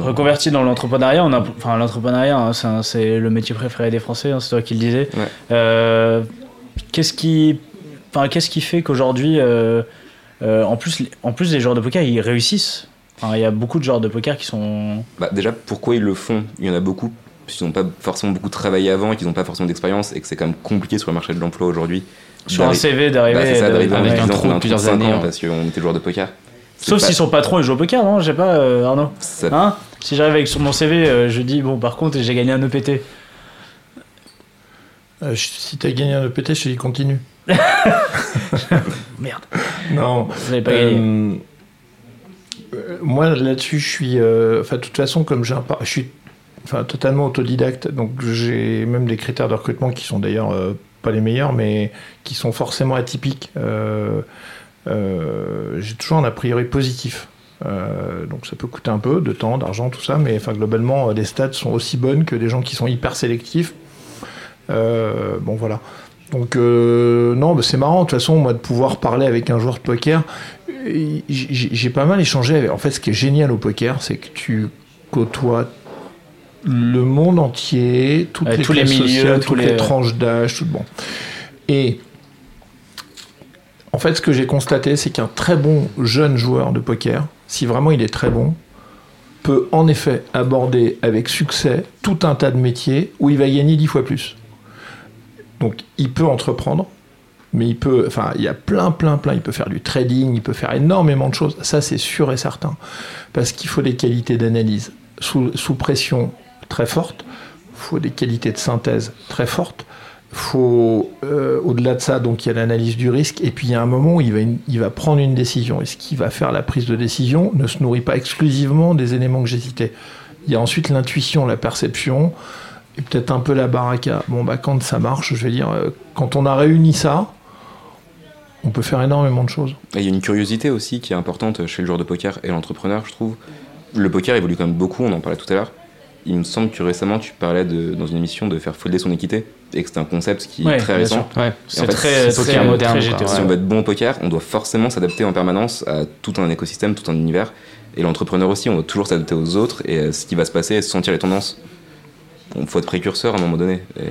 reconvertis dans l'entrepreneuriat. Enfin, l'entrepreneuriat, hein, c'est, le métier préféré des Français, hein, c'est toi qui le disais. Ouais. Euh, qu'est-ce qui, enfin, qu'est-ce qui fait qu'aujourd'hui, euh, en plus, en plus, les joueurs de poker, ils réussissent? Il y a beaucoup de joueurs de poker qui sont. Bah, déjà, pourquoi ils le font? Il y en a beaucoup, puisqu'ils n'ont pas forcément beaucoup travaillé avant et qu'ils n'ont pas forcément d'expérience et que c'est quand même compliqué sur le marché de l'emploi aujourd'hui. Sur un CV d'arriver. Bah, avec un trou de un plusieurs trou de cinq années, ans ouais. parce qu'on était joueur de poker. Sauf pas- s'ils sont patrons et jouent au poker, non Je sais pas, euh, Arnaud. ça- Hein si j'arrive avec sur mon CV, euh, je dis bon, par contre, j'ai gagné un EPT. Euh, si t'as gagné un EPT, je te dis continue. Merde, Non. vous n'avez pas gagné. Euh, euh, moi là-dessus, je suis. euh, Enfin, de toute façon, comme j'ai un par- je suis enfin, totalement autodidacte, donc j'ai même des critères de recrutement qui sont d'ailleurs euh, pas les meilleurs, mais qui sont forcément atypiques. Euh, euh, j'ai toujours un a priori positif. Donc ça peut coûter un peu de temps, d'argent, tout ça, mais enfin, globalement, les stats sont aussi bonnes que des gens qui sont hyper sélectifs. Bon, voilà. Donc, non, c'est marrant, de toute façon, moi, de pouvoir parler avec un joueur de poker. J'ai pas mal échangé. En fait, ce qui est génial au poker, c'est que tu côtoies le monde entier, toutes les tous les classes milieux, sociales, toutes les, les- tranches d'âge, tout bon. Et en fait, ce que j'ai constaté, c'est qu'un très bon jeune joueur de poker, si vraiment il est très bon, peut en effet aborder avec succès tout un tas de métiers où il va gagner dix fois plus. Donc, il peut entreprendre, mais il peut, enfin, il y a plein, plein, plein. Il peut faire du trading, il peut faire énormément de choses. Ça, c'est sûr et certain, parce qu'il faut des qualités d'analyse sous, sous pression très fortes. Il faut des qualités de synthèse très fortes. Faut, euh, au-delà de ça, donc il y a l'analyse du risque, et puis il y a un moment où il va, il va prendre une décision. Et ce qui va faire la prise de décision ne se nourrit pas exclusivement des éléments que j'ai cités. Il y a ensuite l'intuition, la perception, et peut-être un peu la baraka. Bon, bah, quand ça marche, je veux dire, euh, quand on a réuni ça, on peut faire énormément de choses. Il y a une curiosité aussi qui est importante chez le joueur de poker et l'entrepreneur, je trouve. Le poker évolue quand même beaucoup, on en parlait tout à l'heure. Il me semble que récemment tu parlais de, dans une émission de faire folder son équité et que c'était un concept qui Ouais, est très récent. Ouais. C'est en fait, très, c'est très, poker moderne, très quoi. GTO. Si on veut être bon au poker, on doit forcément s'adapter en permanence à tout un écosystème, tout un univers. Et l'entrepreneur aussi, on doit toujours s'adapter aux autres et à ce qui va se passer et sentir les tendances. Il faut être précurseur à un moment donné. Et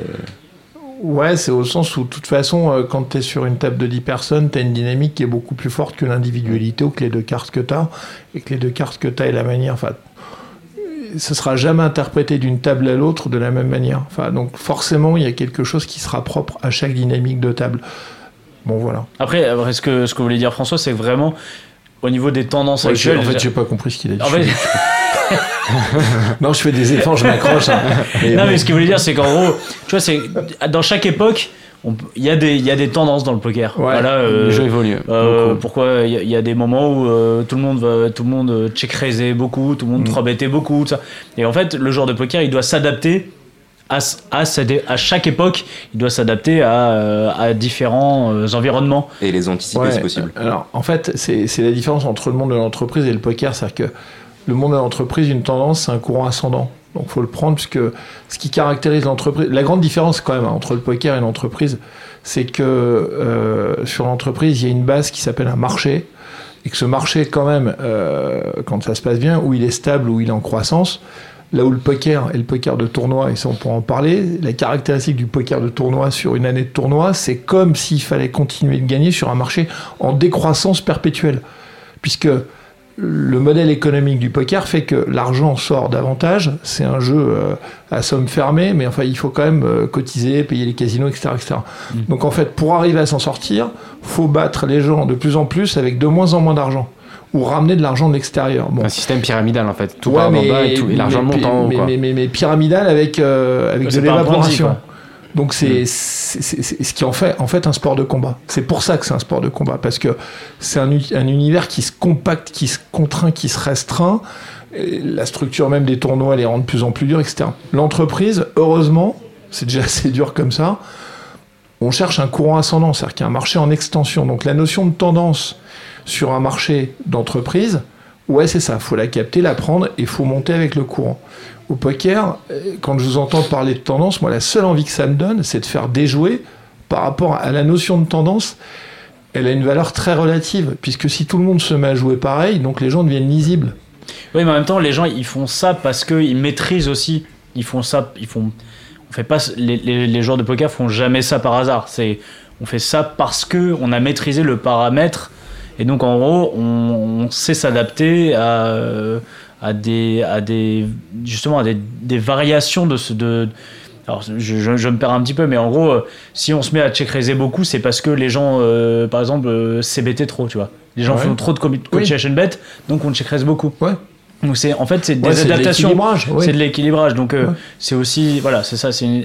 Ouais, c'est au sens où, de toute façon, euh, quand tu es sur une table de 10 personnes, tu as une dynamique qui est beaucoup plus forte que l'individualité ou que les deux cartes que tu as. Et que les deux cartes que tu as et la manière. Enfin, ce sera jamais interprété d'une table à l'autre de la même manière. Enfin, donc, forcément, il y a quelque chose qui sera propre à chaque dynamique de table. Bon, voilà. Après, après, ce que ce que voulait dire François, c'est que vraiment au niveau des tendances Ouais, actuelles. en fait, j'ai pas compris ce qu'il a dit. en fait- non, je fais des efforts, je m'accroche. hein. Mais non, bon. mais ce qu'il voulait dire, c'est qu'en gros, tu vois, c'est dans chaque époque, il y a des il y a des tendances dans le poker. Ouais. Voilà. euh, Le jeu évolue. Euh, pourquoi il y, a- il y a des moments où euh, tout le monde va, tout le monde euh, check beaucoup, tout le monde Mm. 3 bettait beaucoup, tout ça. Et en fait, le joueur de poker, il doit s'adapter à, à, à chaque époque, il doit s'adapter à, euh, à différents euh, environnements. et les anticiper Ouais, si possible. Alors, en fait, c'est c'est la différence entre le monde de l'entreprise et le poker. C'est-à-dire que le monde de l'entreprise, une tendance, c'est un courant ascendant. Donc, faut le prendre, puisque ce qui caractérise l'entreprise. La grande différence, quand même, hein, entre le poker et l'entreprise, c'est que euh, sur l'entreprise, il y a une base qui s'appelle un marché. Et que ce marché, quand même, euh, quand ça se passe bien, où il est stable, où il est en croissance, Là où le poker et le poker de tournoi, et ça on pourra en parler, la caractéristique du poker de tournoi sur une année de tournoi, c'est comme s'il fallait continuer de gagner sur un marché en décroissance perpétuelle. Puisque le modèle économique du poker fait que l'argent sort davantage, c'est un jeu euh, à somme fermée, mais enfin il faut quand même euh, cotiser, payer les casinos, etc. etc. Donc en fait, pour arriver à s'en sortir, faut battre les gens de plus en plus avec de moins en moins d'argent, ou ramener de l'argent de l'extérieur. Bon. Un système pyramidal en fait. Tout Ouais, part en bas et, tout, et l'argent monte en haut. mais, quoi. mais, mais- mais pyramidal avec, euh, avec de l'évaporation. Donc c'est ce qui en fait en fait un sport de combat. C'est pour ça que c'est un sport de combat parce que c'est un, univers qui se compacte, qui se contraint, qui se restreint. Et la structure même des tournois les rend de plus en plus dure, etc. L'entreprise, heureusement, c'est déjà assez dur comme ça. On cherche un courant ascendant, c'est-à-dire qu'il y a un marché en extension. Donc la notion de tendance sur un marché d'entreprise, ouais c'est ça, faut la capter, la prendre et faut monter avec le courant. Au poker, euh, quand je vous entends parler de tendance, moi la seule envie que ça me donne, c'est de faire déjouer par rapport à la notion de tendance. Elle a une valeur très relative, puisque si tout le monde se met à jouer pareil, donc les gens deviennent lisibles. Oui, mais en même temps, les gens, ils font ça parce qu'ils maîtrisent aussi. Ils font ça, ils font. On fait pas. Les, les, les joueurs de poker font jamais ça par hasard. C'est, on fait ça parce que on a maîtrisé le paramètre. Et donc, en gros, on, on sait s'adapter à, euh, à des, à des, justement, à des, des variations de ce, de. Alors, je, je- je me perds un petit peu, mais en gros, euh, si on se met à check raiser beaucoup, c'est parce que les gens, euh, par exemple, euh, CBT trop, tu vois. Les gens Ouais. font trop de coachation bet, donc on check raise beaucoup. Ouais. Donc c'est en fait c'est des Ouais, c'est de adaptations, l'équilibrage, ouais. c'est de l'équilibrage. Donc c'est aussi voilà c'est ça c'est une-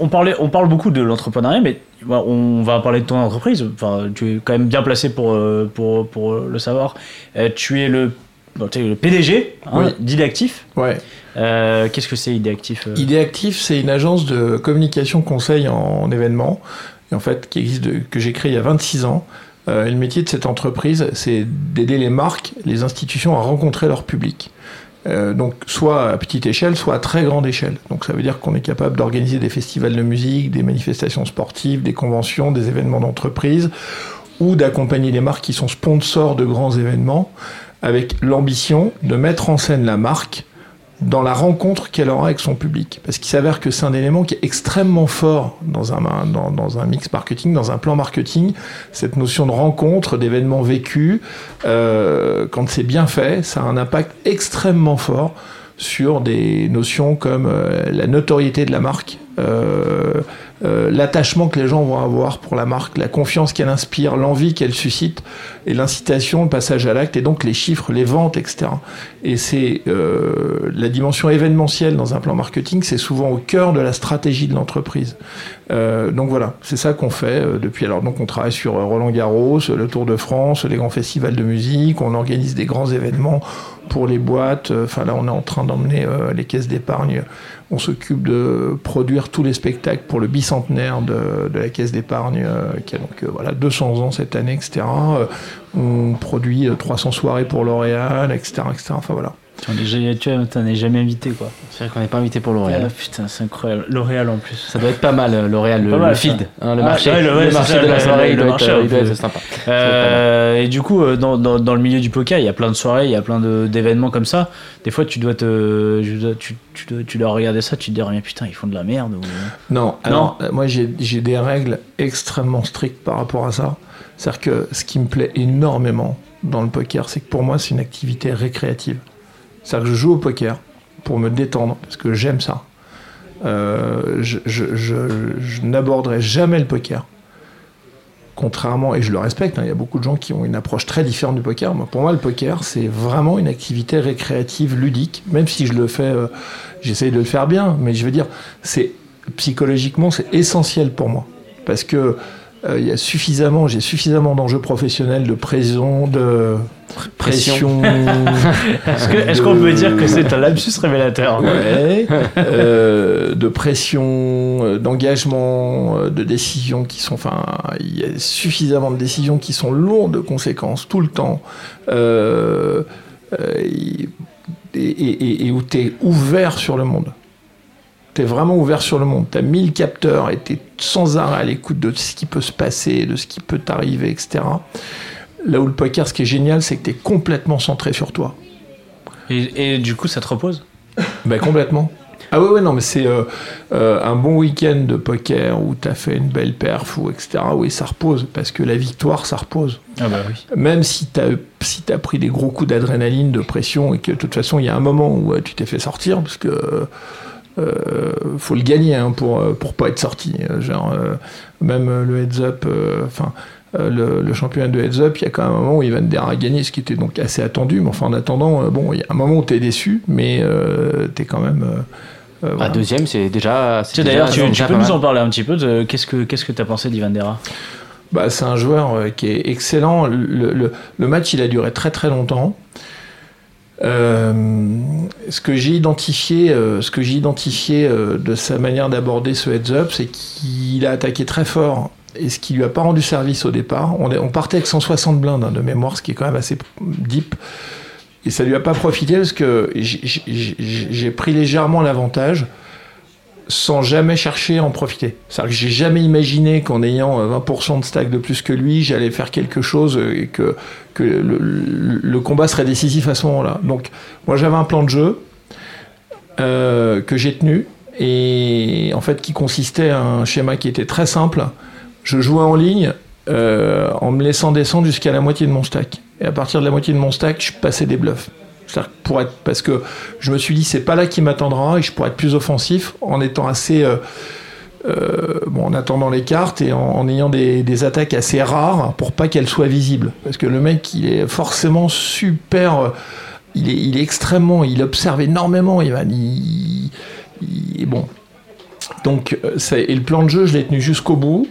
on parlait on parle beaucoup de l'entrepreneuriat mais on va parler de ton entreprise. Enfin tu es quand même bien placé pour euh, pour pour le savoir. Euh, tu es le bon, tu es le PDG hein, Oui. d'Idéactif. Ouais. Euh, Qu'est-ce que c'est Idéactif euh Idéactif, c'est une agence de communication conseil en, événements, et en fait, qui existe, de- que j'ai créée il y a 26 ans. Euh, et le métier de cette entreprise, c'est d'aider les marques, les institutions à rencontrer leur public. Euh, donc, soit à petite échelle, soit à très grande échelle. Donc, ça veut dire qu'on est capable d'organiser des festivals de musique, des manifestations sportives, des conventions, des événements d'entreprise, ou d'accompagner les marques qui sont sponsors de grands événements, avec l'ambition de mettre en scène la marque dans la rencontre qu'elle aura avec son public. Parce qu'il s'avère que c'est un élément qui est extrêmement fort dans un, dans, un mix marketing, dans un plan marketing, cette notion de rencontre, d'événements vécus, euh, quand c'est bien fait, ça a un impact extrêmement fort sur des notions comme euh, la notoriété de la marque, euh, euh, l'attachement que les gens vont avoir pour la marque, la confiance qu'elle inspire, l'envie qu'elle suscite, et l'incitation, le passage à l'acte, et donc les chiffres, les ventes, etc. Et c'est euh, la dimension événementielle dans un plan marketing, c'est souvent au cœur de la stratégie de l'entreprise. Euh, donc voilà, c'est ça qu'on fait euh, depuis. Alors donc on travaille sur Roland Garros, le Tour de France, les grands festivals de musique, on organise des grands événements pour les boîtes. Enfin là on est en train d'emmener les caisses d'épargne. On s'occupe de produire tous les spectacles pour le bicentenaire de, la caisse d'épargne euh, qui a donc euh, voilà 200 ans cette année, etc. Euh, on produit euh, 300 soirées pour L'Oréal, etc., etc. Enfin voilà. Tu en es jamais- invité quoi. C'est vrai qu'on n'est pas invité pour L'Oréal. Ah, putain, c'est incroyable. L'Oréal en plus. Ça doit être pas mal, euh, L'Oréal, le, feed, hein, le Ah, marché, ouais, le- ouais, le marché ça, de la soirée, il le doit marché, être, un il doit peu. être sympa. Euh, et du coup, euh, dans, dans, dans le milieu du poker, il y a plein de soirées, il y a plein d'événements comme ça. Des fois, tu dois te, je dois- tu, tu, dois, tu dois regarder ça, tu te dis rien, putain, ils font de la merde. ou- Non, alors moi j'ai j'ai des règles extrêmement strictes par rapport à ça. C'est-à-dire que ce qui me plaît énormément dans le poker, c'est que pour moi c'est une activité récréative. C'est-à-dire que je joue au poker pour me détendre, parce que j'aime ça. Euh, je n'aborderai jamais le poker. Contrairement, et je le respecte, hein, il y a beaucoup de gens qui ont une approche très différente du poker. Moi, pour moi, le poker, c'est vraiment une activité récréative, ludique, même si je le fais, euh, j'essaye de le faire bien, mais je veux dire, c'est psychologiquement, c'est essentiel pour moi. Parce que il y a suffisamment, j'ai suffisamment d'enjeux professionnels, de pression, de pression. Est-ce que- est-ce qu'on peut dire que c'est un lapsus révélateur Ouais, euh, de pression, euh, d'engagement, euh, de décisions qui sont, enfin, il y a suffisamment de décisions qui sont lourdes de conséquences tout le temps, euh, euh, et, et- et- et où tu es ouvert sur le monde. Tu es vraiment ouvert sur le monde. Tu as 1000 capteurs et tu es sans arrêt à l'écoute de ce qui peut se passer, de ce qui peut t'arriver, etc. Là où le poker, ce qui est génial, c'est que tu es complètement centré sur toi. et, et du coup, ça te repose? Ben complètement. Ah ouais, ouais, non, mais c'est euh, euh, un bon week-end de poker où tu as fait une belle perf, ou etc. Oui, ça repose, parce que la victoire, ça repose. Ah bah oui. Même si tu as, si as pris des gros coups d'adrénaline, de pression, et que de toute façon, il y a un moment où euh, tu t'es fait sortir, parce que euh, faut le gagner hein, pour, euh, pour pas être sorti. Euh, Genre, euh, même le heads-up, euh, enfin. euh, le, le championnat de heads-up, il y a quand même un moment où Ivan Der a gagné, ce qui était donc assez attendu. Mais enfin, en attendant, euh, bon, il y a un moment où tu es déçu, mais euh, tu es quand même. euh, Ah, deuxième, c'est déjà. Tu c'est sais, d'ailleurs, tu, peux nous en parler un petit peu de qu'est-ce que qu'est-ce que t'as pensé d'Ivan Dera Bah, c'est un joueur qui est excellent. Le, le- le match, il a duré très très longtemps. Euh, ce que j'ai identifié, euh, ce que j'ai identifié euh, de sa manière d'aborder ce heads-up, c'est qu'il a attaqué très fort. Et ce qui lui a pas rendu service au départ, on, partait avec 160 blindes hein, de mémoire, ce qui est quand même assez deep. Et ça lui a pas profité parce que j'ai pris légèrement l'avantage sans jamais chercher à en profiter. C'est-à-dire que j'ai jamais imaginé qu'en ayant euh, 20% de stack de plus que lui, j'allais faire quelque chose euh, et que, que le, combat serait décisif à ce moment-là. Donc, moi, j'avais un plan de jeu euh, que j'ai tenu et en fait qui consistait à un schéma qui était très simple. Je jouais en ligne euh, en me laissant descendre jusqu'à la moitié de mon stack. Et à partir de la moitié de mon stack, je passais des bluffs. Pour être, parce que je me suis dit, c'est pas là qui m'attendra et je pourrais être plus offensif en étant assez. euh, euh, bon, en attendant les cartes et en, ayant des, attaques assez rares pour pas qu'elles soient visibles. Parce que le mec, il est forcément super. euh, Il est, il est extrêmement. Il observe énormément, Ivan. Bon. Donc, et le plan de jeu, je l'ai tenu jusqu'au bout.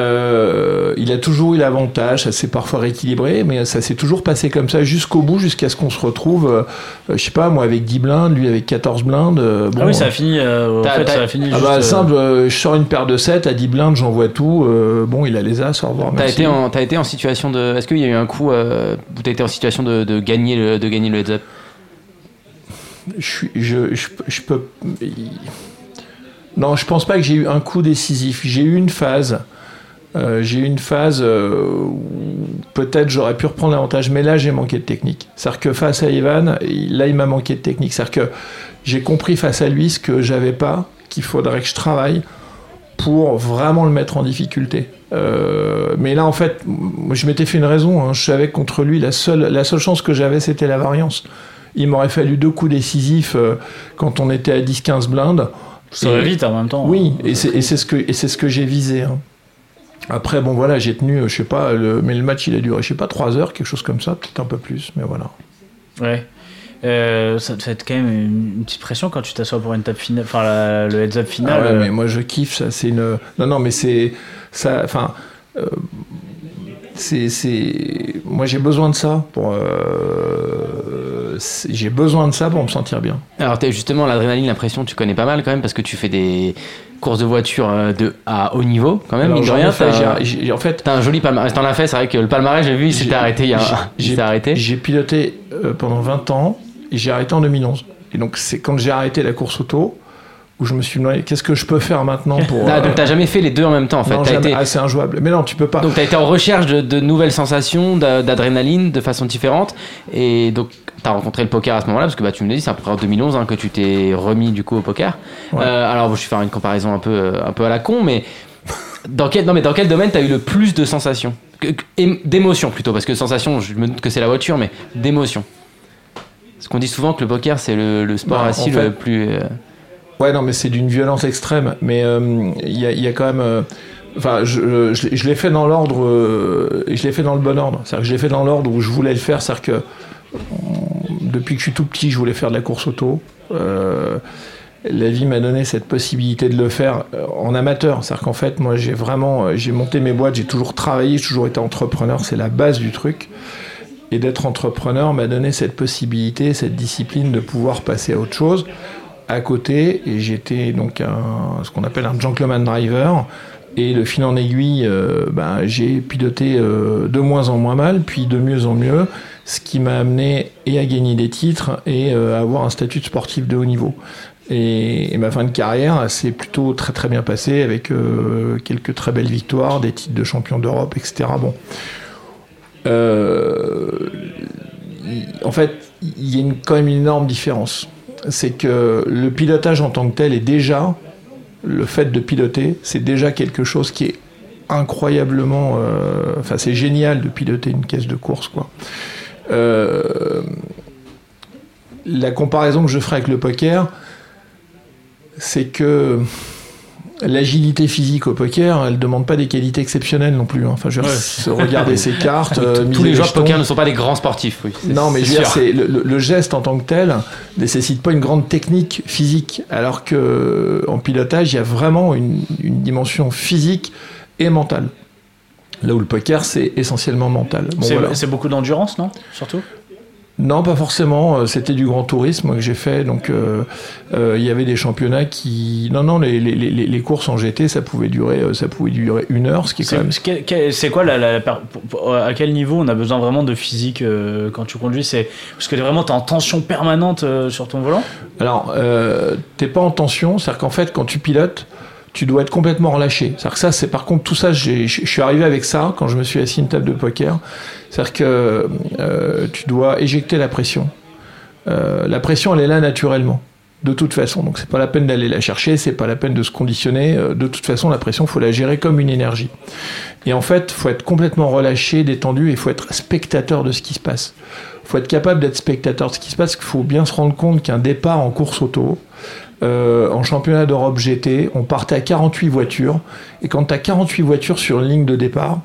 Euh, il a toujours eu l'avantage, ça s'est parfois rééquilibré, mais ça s'est toujours passé comme ça jusqu'au bout, jusqu'à ce qu'on se retrouve, euh, euh, je sais pas, moi avec 10 blindes, lui avec 14 blindes. euh, bon, Ah oui, ça a fini. euh, en fait, ça a fini. ah juste, bah euh, simple, euh, je sors une paire de 7 à 10 blindes, j'envoie tout. euh, bon, il a les as, au revoir. T'as été, en, été en situation de. Est-ce qu'il y a eu un coup euh, où t'as été en situation de, de gagner le, de gagner le heads up? Je, je, je peux. Non, je pense pas que j'ai eu un coup décisif. J'ai eu une phase. Euh, j'ai eu une phase euh, où peut-être j'aurais pu reprendre l'avantage, mais là j'ai manqué de technique. C'est-à-dire que face à Ivan, là il m'a manqué de technique. C'est-à-dire que j'ai compris face à lui ce que j'avais pas, qu'il faudrait que je travaille pour vraiment le mettre en difficulté. Euh, mais là en fait, je m'étais fait une raison. hein. Je savais que contre lui, la seule, la seule chance que j'avais c'était la variance. Il m'aurait fallu deux coups décisifs euh, quand on était à 10-15 blindes. Ça va vite en même temps. Oui, et c'est et c'est ce que et ce que j'ai visé. hein. Après, bon voilà, j'ai tenu, euh, je sais pas, le, mais le match il a duré, je sais pas, 3 heures, quelque chose comme ça, peut-être un peu plus, mais voilà. Ouais. Euh, ça te fait quand même une, une petite pression quand tu t'assois pour une table finale, enfin la- le heads up Ah final. ouais, euh, mais moi je kiffe ça, c'est une. Non, non, mais c'est. Ça, enfin. euh, c'est, c'est. Moi j'ai besoin de ça pour. euh, j'ai besoin de ça pour me sentir bien. Alors t'as justement l'adrénaline, la pression, tu connais pas mal quand même parce que tu fais des courses de voiture euh, de à haut niveau quand même. Alors, mine de rien, fait, en fait, T'as un joli palmarès. T'en as fait, c'est vrai que le palmarès, j'ai vu, il s'était arrêté il y a un. j'ai- Il arrêté. J'ai piloté euh, pendant 20 ans Et j'ai arrêté en 2011. Et donc, c'est quand j'ai arrêté la course auto où je me suis demandé qu'est-ce que je peux faire maintenant pour. Ah, euh, donc t'as jamais fait les deux en même temps en fait. non, T'as jamais. été- Ah, c'est injouable. Mais non, tu peux pas. Donc tu as été en recherche de, de nouvelles sensations, d'a- d'adrénaline de façon différente. Et donc tu as rencontré le poker à ce moment-là, parce que bah, tu me l'as dit, c'est à peu près en 2011 hein, que tu t'es remis du coup au poker. Ouais. Euh, alors je vais faire une comparaison un peu, euh, un peu à la con, mais dans quel, non, mais dans quel domaine tu as eu le plus de sensations? D'émotions plutôt, parce que sensations, je me doute que c'est la voiture, mais d'émotions. Parce qu'on dit souvent que le poker c'est le, le sport Bah, en assis fait- le plus. euh, Ouais, non, mais c'est d'une violence extrême. Mais euh, il y, a, quand même. euh, Enfin, je, l'ai- fait dans l'ordre. euh, je l'ai fait dans le bon ordre. C'est-à-dire que je l'ai fait dans l'ordre où je voulais le faire. C'est-à-dire que depuis que je suis tout petit, je voulais faire de la course auto. La vie m'a donné cette possibilité de le faire en amateur. C'est-à-dire qu'en fait, moi, j'ai vraiment. J'ai monté mes boîtes, j'ai toujours travaillé, j'ai toujours été entrepreneur. C'est la base du truc. Et d'être entrepreneur m'a donné cette possibilité, cette discipline de pouvoir passer à autre chose à côté et j'étais donc ce qu'on appelle un gentleman driver et le fil en aiguille euh, ben, j'ai piloté euh, de moins en moins mal puis de mieux en mieux ce qui m'a amené et à gagner des titres et euh, à avoir un statut de sportif de haut niveau. Et, ma fin de carrière s'est plutôt très très bien passée avec quelques très belles victoires des titres de champion d'Europe etc bon. En fait il y a quand même une énorme différence c'est que le pilotage en tant que tel est déjà, le fait de piloter, c'est déjà quelque chose qui est incroyablement, euh, enfin c'est génial de piloter une caisse de course quoi. Euh, la comparaison que je ferai avec le poker, c'est que l'agilité physique au poker, elle demande pas des qualités exceptionnelles non plus. hein. Enfin, je veux dire, regarder ses cartes, euh, tous les joueurs de poker ne sont pas des grands sportifs. Oui, Non, mais je veux dire, c'est le, geste en tant que tel nécessite pas une grande technique physique, alors que en pilotage, il y a vraiment une, une dimension physique et mentale. Là où le poker, c'est essentiellement mental. Bon, c'est voilà. c'est beaucoup d'endurance, non? Surtout? Non, pas forcément. euh, C'était du grand tourisme que j'ai fait. Donc, euh, euh, il y avait des championnats qui. Non, non, les, les- les- les courses en GT, ça pouvait durer, ça pouvait durer une heure, ce qui est quand C'est même. quoi la, à quel niveau on a besoin vraiment de physique euh, quand tu conduis? C'est parce que vraiment t'es en tension permanente sur ton volant? Alors, t'es pas en tension, c'est-à-dire qu'en fait, quand tu pilotes, tu dois être complètement relâché. C'est-à-dire que ça, c'est par contre tout ça, je suis arrivé avec ça quand je me suis assis à une table de poker. C'est-à-dire que euh, tu dois éjecter la pression. Euh, la pression, elle est là naturellement. De toute façon, donc c'est pas la peine d'aller la chercher, c'est pas la peine de se conditionner. Euh, De toute façon, la pression, faut la gérer comme une énergie. Et en fait, faut être complètement relâché, détendu, et faut être spectateur de ce qui se passe. faut être capable d'être spectateur de ce qui se passe. Il faut bien se rendre compte qu'un départ en course auto, euh, en championnat d'Europe GT, on partait à 48 voitures. Et quand tu as 48 voitures sur une ligne de départ,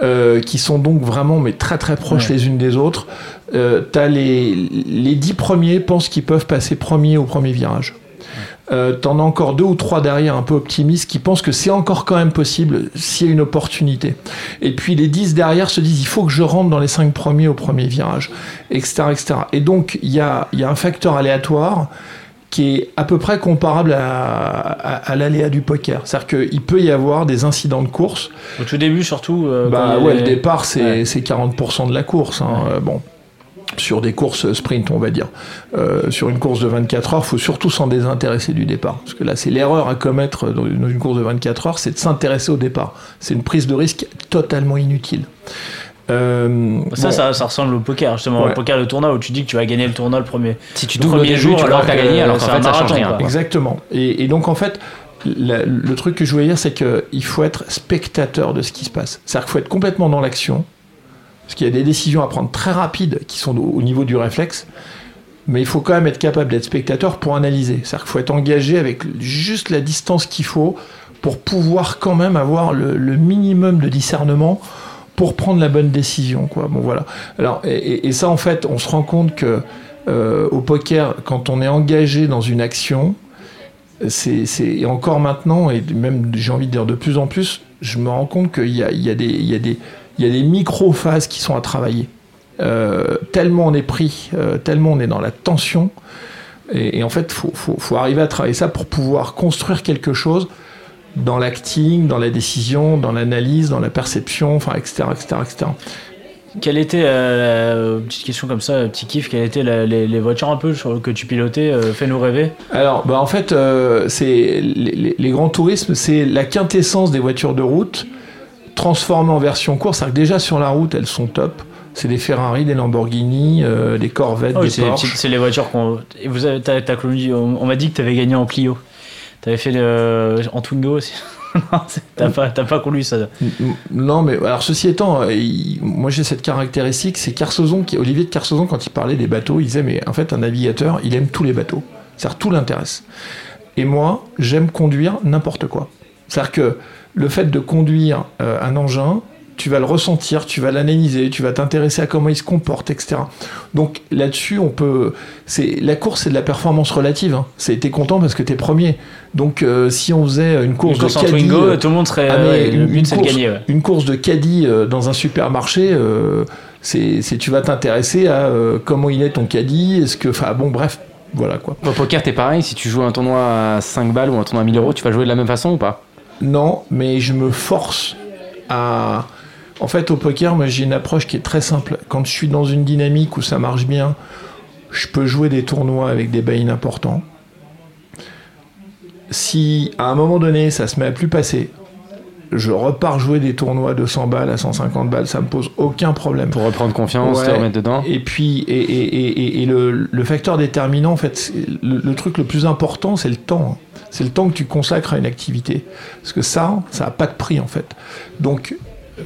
euh, qui sont donc vraiment mais très très proches Ouais. les unes des autres, euh, t'as les, les 10 premiers pensent qu'ils peuvent passer premier au premier virage. Euh, T'en as encore deux ou trois derrière un peu optimistes qui pensent que c'est encore quand même possible s'il y a une opportunité. Et puis les 10 derrière se disent il faut que je rentre dans les 5 premiers au premier virage, etc. etc. Et donc il y a, il y a un facteur aléatoire qui est à peu près comparable à, à, à l'aléa du poker. C'est-à-dire qu'il peut y avoir des incidents de course. Au tout début surtout. euh, Bah il ouais, les- le départ c'est Ouais. c'est 40% de la course. hein. Bon, sur des courses sprint, on va dire. Euh, sur une course de 24 heures, faut surtout s'en désintéresser du départ. Parce que là, c'est l'erreur à commettre dans une course de 24 heures, c'est de s'intéresser au départ. C'est une prise de risque totalement inutile. Euh, Ça, bon, ça, ça ressemble au poker, justement. Ouais. Au poker, le tournoi où tu dis que tu vas gagner le tournoi le premier. Si tu le premier début, jour, tu alors que t'as que gagné, alors qu'en c'est fait, un ça change marathon, rien. quoi. Exactement. Et, et donc en fait, la- le truc que je voulais dire, c'est qu'il faut être spectateur de ce qui se passe. C'est-à-dire qu'il faut être complètement dans l'action, parce qu'il y a des décisions à prendre très rapides qui sont au, au niveau du réflexe, mais il faut quand même être capable d'être spectateur pour analyser. C'est-à-dire qu'il faut être engagé avec juste la distance qu'il faut pour pouvoir quand même avoir le, le minimum de discernement pour prendre la bonne décision. Quoi. Bon, voilà. Alors, et, ça, en fait, on se rend compte que euh, au poker, quand on est engagé dans une action, c'est encore maintenant, et même j'ai envie de dire de plus en plus, je me rends compte qu'il y a, des, micro-phases qui sont à travailler. Euh, tellement on est pris, euh, tellement on est dans la tension. Et, en fait, il faut arriver à travailler ça pour pouvoir construire quelque chose dans l'acting, dans la décision, dans l'analyse, dans la perception, enfin, etc., etc., etc. quelle était, euh, la- petite question comme ça, petit kiff, quelles étaient les, les voitures un peu que tu pilotais euh, Fais-nous rêver? Alors, bah en fait, euh, c'est les, grands tourismes, c'est la quintessence des voitures de route transformées en version course. Que déjà sur la route, elles sont top. C'est des Ferrari, des Lamborghini, euh, des Corvettes, oui, des c'est Porsche. c'est les voitures qu'on. on m'a dit que tu avais gagné en Clio. Tu avais fait le, en Twingo aussi. t'as pas, pas connu ça. Non, mais alors ceci étant, euh, moi j'ai cette caractéristique, c'est Carsozon, Olivier de Carsozon, quand il parlait des bateaux, il disait mais en fait un navigateur, il aime tous les bateaux, c'est-à-dire tout l'intéresse. Et moi, j'aime conduire n'importe quoi. C'est-à-dire que le fait de conduire euh, un engin, tu vas le ressentir, tu vas l'analyser, tu vas t'intéresser à comment il se comporte, etc. Donc là-dessus, on peut. C'est la course, c'est de la performance relative. Hein. C'est t'es content parce que t'es premier. Donc euh, si on faisait une course, Une course de caddie, Twingo, euh, tout le monde serait. ah, ouais, le une, course, gagner. ouais. une course de caddie euh, dans un supermarché, euh, c'est tu vas t'intéresser à euh, comment il est ton caddie, est-ce que, enfin bon, bref, voilà quoi. Au poker, t'es pareil. Si tu joues un tournoi à 5 balles ou un tournoi à 1000 euros, tu vas jouer de la même façon ou pas? Non, mais je me force à. En fait, au poker, moi j'ai une approche qui est très simple. Quand je suis dans une dynamique où ça marche bien, je peux jouer des tournois avec des buy-in importants. Si à un moment donné ça se met à plus passer, je repars jouer des tournois de 100 balles à 150 balles, ça me pose aucun problème. Pour reprendre confiance, te Ouais. remettre dedans Et puis, et, et- et- et- et le, le facteur déterminant, en fait, le, le truc le plus important, c'est le temps. C'est le temps que tu consacres à une activité. Parce que ça, ça n'a pas de prix, en fait. Donc,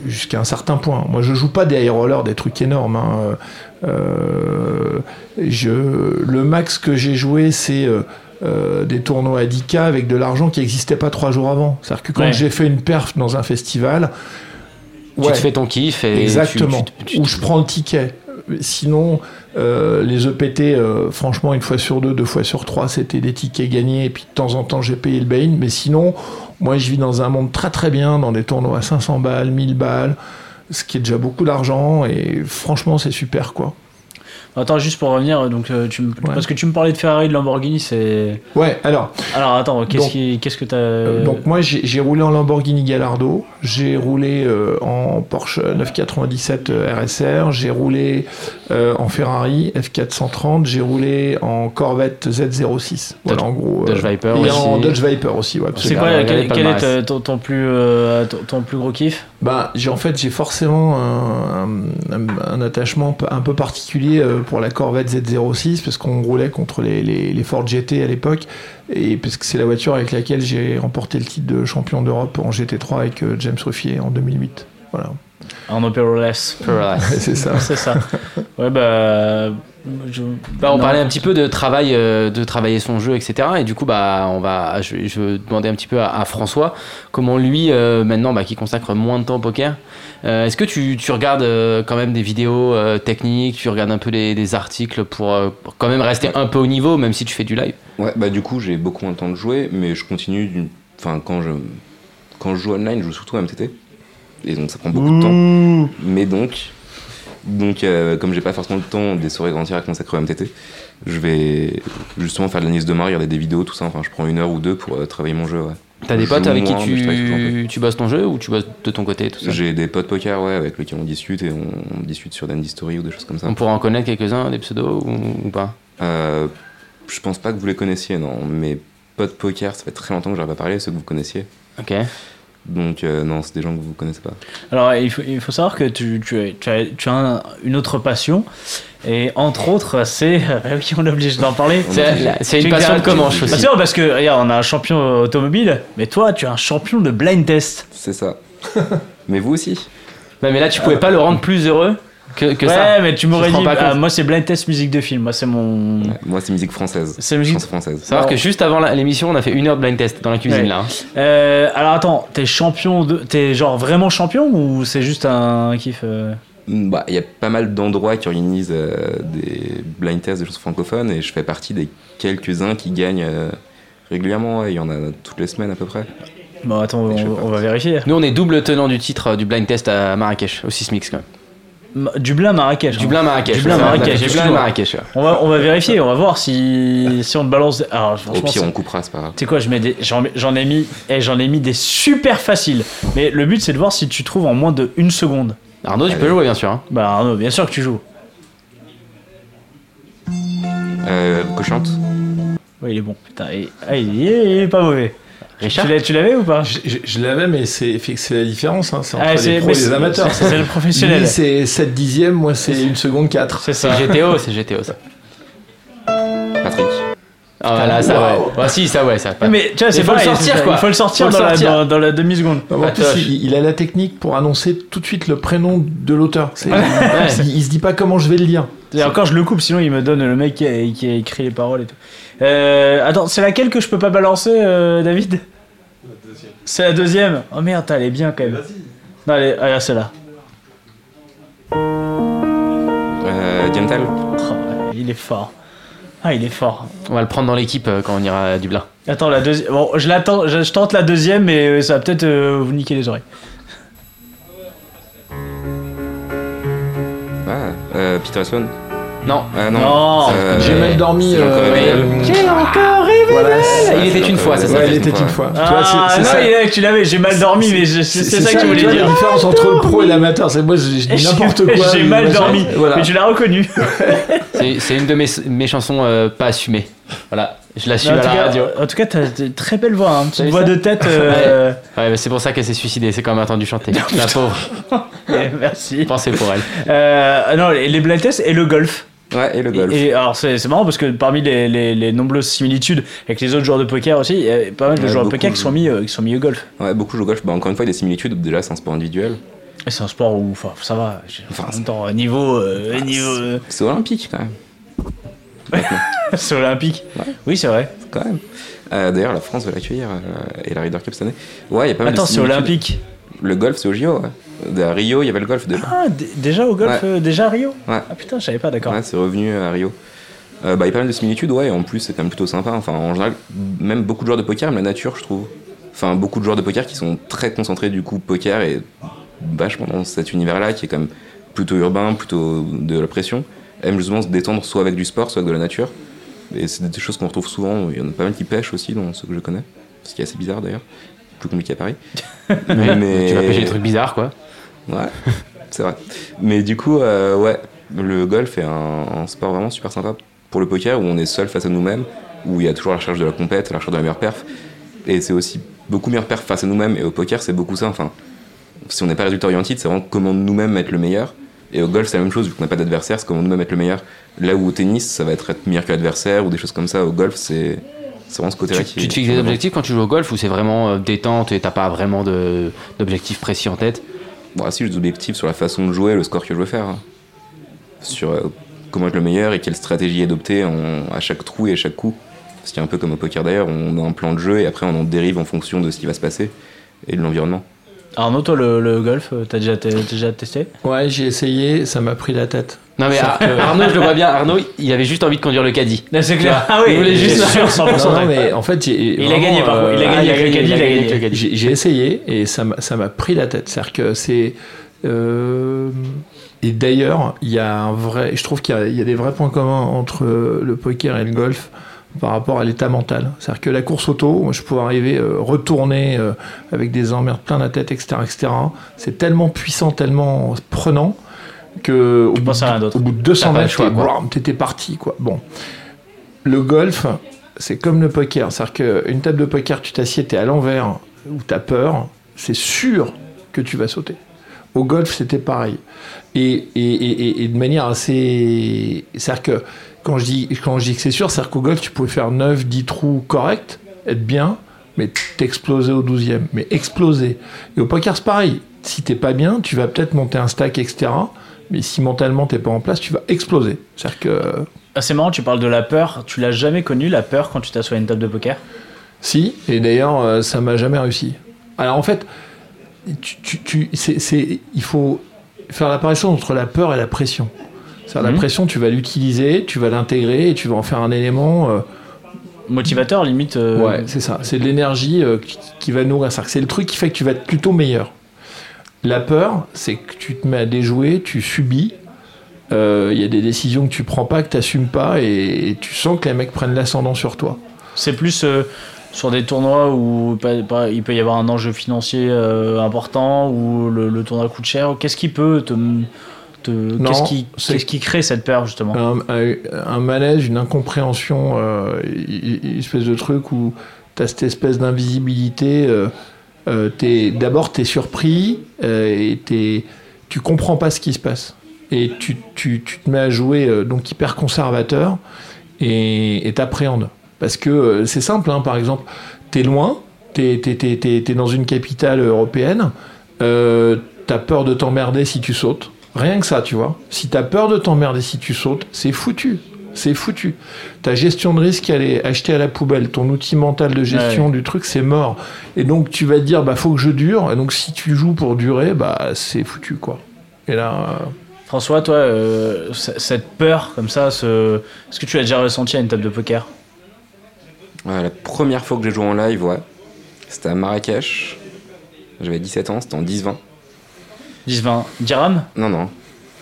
jusqu'à un certain point. Moi, je joue pas des high rollers, des trucs énormes. hein. Euh, je, le max que j'ai joué, c'est euh, euh, des tournois à 10K avec de l'argent qui n'existait pas trois jours avant. C'est-à-dire que quand Ouais. j'ai fait une perf dans un festival, Tu ouais, te fais ton kiff et. tu- Exactement. tu- tu- Ou je prends le ticket. Sinon, euh, les EPT, euh, franchement, une fois sur deux, deux fois sur trois, c'était des tickets gagnés. Et puis de temps en temps, j'ai payé le bain. Mais sinon, moi, je vis dans un monde très très bien, dans des tournois à 500 balles, 1000 balles, ce qui est déjà beaucoup d'argent. Et franchement, c'est super, quoi. Attends, juste pour revenir, donc, euh, tu, me- Ouais. parce que tu me parlais de Ferrari, de Lamborghini, c'est. Ouais, alors, Alors attends, qu'est-ce Donc- qui- qu'est-ce que t'as. Euh, Donc moi j'ai j'ai roulé en Lamborghini Gallardo, j'ai roulé euh, en Porsche 997 euh, RSR, j'ai roulé euh, en Ferrari F430, j'ai roulé en Corvette Z06. Voilà Dodge- en gros. Dodge Viper et aussi. en Dodge Viper aussi, ouais. c'est quoi, Regardez quel, quel est ton, ton plus, euh, ton, ton plus gros kiff? Ben, j'ai en fait j'ai forcément un, un- un attachement un peu- un peu particulier euh, pour la Corvette Z06 parce qu'on roulait contre les, Ford GT à l'époque et parce que c'est la voiture avec laquelle j'ai remporté le titre de champion d'Europe en GT3 avec euh, James Ruffier en 2008. Voilà, En Operoless. c'est ça. c'est ça. Ouais, bah. je- Bah, on non. parlait un petit peu de travail, euh, de travailler son jeu, etc. Et du coup, bah, on va, je, je demander un petit peu à, à François comment lui, euh, maintenant, bah, qui consacre moins de temps au poker, euh, est-ce que tu, tu regardes euh, quand même des vidéos euh, techniques, tu regardes un peu les, des articles pour, euh, pour quand même rester un peu au niveau, même si tu fais du live? Ouais, bah du coup, j'ai beaucoup moins de temps de jouer, mais je continue. d'une- Enfin, quand je, quand je joue online, je joue surtout à MTT. Et donc, ça prend beaucoup de temps. Mais donc, donc euh, comme j'ai pas forcément le temps des soirées entières à consacrer au MTT, je vais justement faire de l'analyse de marque, regarder des vidéos, tout ça. Enfin, je prends une heure ou deux pour euh, travailler mon jeu. Ouais. T'as des potes avec qui moins, tu, tu bosses ton jeu ou tu bosses de ton côté tout ça? J'ai des potes poker, ouais, avec lesquels on discute et on, on discute sur Dandy Story ou des choses comme ça. On pourra en connaître quelques-uns, des pseudos ou, ou pas? Euh, je pense pas que vous les connaissiez, non. Mes potes poker, ça fait très longtemps que j'arrive à parler, ceux que vous connaissiez. Ok. Donc, euh, non, c'est des gens que vous connaissez pas. Alors, il faut, il faut savoir que tu, tu, as- tu as, tu as un- une autre passion. Et entre autres, c'est. Ah oui, on est obligé d'en parler. C'est une passion de Comanche Bah, aussi. c'est vrai, parce que, regarde, on a un champion automobile, mais toi, tu es un champion de blind test. C'est ça. Mais vous aussi. Ouais, mais là, tu pouvais pas le rendre plus heureux que, que ouais, ça. mais tu m'aurais dit, bah, moi, c'est blind test musique de film. Moi, c'est mon. Ouais, Moi, c'est musique française. C'est musique- Chanson française. Savoir que juste avant l'émission, on a fait une heure de blind test dans la cuisine Ouais. là. hein. Euh, alors, attends, t'es champion de. T'es genre vraiment champion ou c'est juste un kiff euh? Mm, Bah, il y a pas mal d'endroits qui organisent euh, des blind tests de choses francophones et je fais partie des quelques-uns qui gagnent euh, régulièrement. ouais. Il y en a toutes les semaines à peu près. Bon, attends, on, on va vérifier. Nous, on est double tenant du titre euh, du blind test à Marrakech, au Sismix quand même. Ma- Dublin, Marrakech. hein. Dublin, Marrakech. Dublin, ouais, Marrakech, on ouais. Va, on va vérifier, on va voir si, si on te balance. des- Alors, Au pire, on coupera, c'est pas grave. Tu sais quoi, je mets des, j'en, j'en ai mis, et j'en ai mis des super faciles. Mais le but c'est de voir si tu trouves en moins de une seconde. Arnaud, tu peux jouer bien sûr. hein. Bah Arnaud, bien sûr que tu joues. Euh, cochante. Oui, il est bon. Putain, et- ah, il, est, il est pas mauvais. Richard Tu l'avais ou pas Je, je- je l'avais, mais c'est c'est la différence. hein, C'est entre Ah, les c'est- pros et les amateurs. c'est- le professionnel. Lui, c'est 7 dixièmes, moi, c'est une seconde 4. C'est. GTO, c'est GTO ça. Patrick. Ah voilà, ça Waouh. ouais. Ouais, si, ça ouais, ça. Mais tu vois, c'est Il faut le sortir, quoi. Il faut le sortir, dans. La, dans, dans la demi-seconde. En plus, Patoche. il, il a la technique pour annoncer tout de suite le prénom de l'auteur. Ouais. Il, il se dit pas comment je vais le lire. Et encore, je le coupe, sinon il me donne le mec qui a, qui a écrit les paroles et tout. Euh, attends, c'est laquelle que je peux pas balancer, euh, David? C'est la deuxième. Oh merde, elle est bien quand même. Non, elle est... Ah, c'est là. Euh. Oh, il est fort. Ah, il est fort. On va le prendre dans l'équipe euh, quand on ira à Dublin. Attends, la deuxième. Bon, je l'attends, je, je tente la deuxième, mais euh, ça va peut-être euh, vous niquer les oreilles. Ah, euh, Peter Sloan. Non. Ah non. Non. Euh, J'ai mal dormi. c'est encore euh. J'ai encore rêvé. Voilà, c'est- Il était une fois, c'est ça. Ouais, il c'est était une fois. Tu vois, Ah, c'est- c'est non, ça. il est- tu l'avais, j'ai mal dormi, mais c'est ça que tu voulais vois, dire. La différence entre le pro et l'amateur, c'est moi, je, dis n'importe quoi. J'ai mal dormi, Voilà. mais tu l'as reconnu. C'est une de mes, mes chansons euh, pas assumées. Voilà, je l'assume en, à tout la cas, radio. en tout cas, t'as une très belle voix, hein, petite voix ça de tête. euh, Ouais, c'est pour ça qu'elle s'est suicidée, c'est quand même entendu chanter. La pauvre, eh, Merci. pensez pour elle. Euh, non, les, les blind tests et le golf. Ouais, et le golf. Et, et alors c'est marrant parce que parmi les, les, les nombreuses similitudes avec les autres joueurs de poker aussi, il y a pas mal de Ouais, joueurs de poker qui sont mis euh, qui sont mis au golf. Ouais, beaucoup jouent au golf. Bah, encore une fois, il y a des similitudes. Déjà, c'est un sport individuel. Et c'est un sport où enfin ça va. Enfin, en même temps niveau euh, niveau euh, C'est olympique, quand même. c'est olympique. Ouais. Oui c'est vrai. Quand même. D'ailleurs, la France va l'accueillir et la Ryder Cup cette année. Ouais, il y a pas mal Attends de c'est olympique. Le golf, c'est au JO. Ouais. À Rio, il y avait le golf déjà. Ah déjà au golf Ouais. euh, déjà à Rio. Ouais. Ah putain je savais pas d'accord. Ouais, c'est revenu à Rio. Euh, bah, il y a pas mal de similitudes, ouais, et en plus, c'est quand même plutôt sympa. Enfin, en général, même beaucoup de joueurs de poker aiment la nature, je trouve. Enfin, beaucoup de joueurs de poker qui sont très concentrés, du coup, poker et vachement dans cet univers-là, qui est quand même plutôt urbain, plutôt de la pression, aiment justement se détendre soit avec du sport, soit avec de la nature. Et c'est des choses qu'on retrouve souvent. Il y en a pas mal qui pêchent aussi, dans ceux que je connais. Ce qui est assez bizarre d'ailleurs. Plus compliqué à Paris. Mais- Tu vas pêcher des trucs bizarres, quoi. Ouais, c'est vrai. Mais du coup, euh, ouais, le golf est un, un sport vraiment super sympa pour le poker où on est seul face à nous-mêmes, où il y a toujours la recherche de la compète, la recherche de la meilleure perf. Et c'est aussi beaucoup meilleure perf face à nous-mêmes. Et au poker, c'est beaucoup ça. Enfin, si on n'est pas résultat orienté, c'est vraiment comment nous-mêmes être le meilleur. Et au golf, c'est la même chose, vu qu'on n'a pas d'adversaire, c'est comment nous-mêmes être le meilleur. Là où au tennis, ça va être être meilleur que l'adversaire ou des choses comme ça. Au golf, c'est c'est vraiment ce côté-là Tu, qui tu te fixes des objectifs quand tu joues au golf ou c'est vraiment euh, détente et t'as pas vraiment d'objectifs précis en tête? Bon, si j'ai des objectifs sur la façon de jouer, le score que je veux faire. hein. Sur euh, comment être le meilleur et quelle stratégie adopter en- à chaque trou et à chaque coup. Parce qu'il y a un peu comme au poker d'ailleurs, on a un plan de jeu et après on en dérive en fonction de ce qui va se passer et de l'environnement. Arnaud toi le, le golf euh, t'as déjà, t'as déjà testé? Ouais, j'ai essayé, ça m'a pris la tête. Non mais Ar- Arnaud, je le vois bien. Arnaud, il avait juste envie de conduire le caddie. C'est clair. Ah oui Il voulait juste- sûr 100%. Non, non, mais en fait, j'ai. Il a vraiment, gagné par contre. Il a gagné ah, avec le caddie, il a avec gagné. le caddie. J'ai j'ai essayé et ça m'a ça m'a pris la tête. C'est-à-dire que c'est. euh, et d'ailleurs, il y a un vrai. Je trouve qu'il y a- il y, a des vrais points communs entre le poker et le golf par rapport à l'état mental. C'est-à-dire que la course auto, moi, je pouvais arriver, euh, retourner euh, avec des emmerdes plein la tête, etc. etc. C'est tellement puissant, tellement prenant que au bout, à de, au bout de 200 T'as pas le mètres, t'étais parti. Quoi. Bon. Le golf, c'est comme le poker. C'est-à-dire qu'une table de poker, tu t'assieds, t'es à l'envers, ou t'as peur, c'est sûr que tu vas sauter. Au golf, c'était pareil. Et, et, et- et- et de manière assez. C'est-à-dire que quand je dis, quand je dis que c'est sûr, c'est-à-dire qu'au golf, tu pouvais faire 9, 10 trous corrects, être bien, mais t'exploser au 12e. Mais exploser. Et au poker, c'est pareil. Si t'es pas bien, tu vas peut-être monter un stack, etc. Mais si mentalement t'es pas en place, tu vas exploser. C'est-à-dire que. Ah, c'est marrant, tu parles de la peur. Tu l'as jamais connu, la peur, quand tu t'assois à une table de poker? Si, et d'ailleurs, euh, ça m'a jamais réussi. Alors en fait, tu, tu, tu- c'est, c'est- il faut faire l'apparition entre la peur et la pression. C'est-à-dire, Mhm. La pression, tu vas l'utiliser, tu vas l'intégrer et tu vas en faire un élément. euh, Motivateur, limite. euh, Ouais, c'est ça. C'est de l'énergie euh, qui, qui va nourrir ça. C'est le truc qui fait que tu vas être plutôt meilleur. La peur, c'est que tu te mets à déjouer, tu subis. Il y a des décisions que tu prends pas, que tu n'assumes pas, et, et tu sens que les mecs prennent l'ascendant sur toi. C'est plus. sur des tournois où il peut y avoir un enjeu financier important, où le, le tournoi coûte cher, qu'est-ce qui peut te. Te- qu'est-ce qui, crée cette peur justement un, un- un malaise, une incompréhension, euh, une espèce de truc où tu as cette espèce d'invisibilité. euh, euh, t'es- D'abord, tu es surpris euh, et t'es- tu comprends pas ce qui se passe. Et tu, tu- tu te mets à jouer donc hyper conservateur et t'appréhendes. Parce que c'est simple, hein, par exemple, tu es loin, tu es, dans une capitale européenne, euh, tu as peur de t'emmerder si tu sautes. Rien que ça, tu vois. Si tu as peur de t'emmerder si tu sautes, c'est foutu. C'est foutu. Ta gestion de risque, elle est achetée à la poubelle. Ton outil mental de gestion du truc, c'est mort. Et donc, tu vas te dire, bah, faut que je dure. Et donc, si tu joues pour durer, bah, c'est foutu, quoi. Et là, euh, François, toi, euh, cette peur comme ça, ce... est-ce que tu l'as déjà ressenti à une table de poker? Ouais, la première fois que j'ai joué en live, ouais, c'était à Marrakech. J'avais 17 ans, c'était en 10-20. 10-20 dirhams Non, non.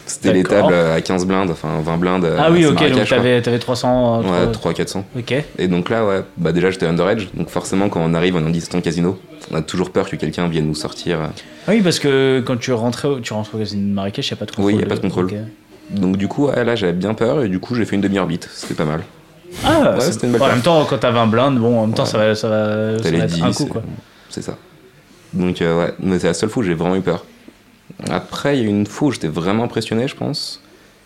C'était les tables à 15 blindes, enfin 20 blindes. Ah euh, oui, c'est ok, donc t'avais, t'avais 300. euh, Ouais, trois- 300-400. Ok. Et donc là, ouais, bah déjà j'étais underage, donc forcément quand on arrive en indistant casino, on a toujours peur que quelqu'un vienne nous sortir. Ah oui, parce que quand tu rentrais, tu rentres au casino de Marrakech, il n'y a pas de contrôle. Oui, y a pas de contrôle. Donc du coup, ouais, là j'avais bien peur et du coup j'ai fait une demi-orbite, c'était pas mal. Ah, Ouais, c'était une belle en même temps, quand t'as 20 blindes, bon, en même temps, ça va, ça va, ça va être 10, un coup, quoi. c'est ça. Donc euh, ouais, mais c'est la seule fois où j'ai vraiment eu peur. Après, il y a une fois où j'étais vraiment impressionné, je pense.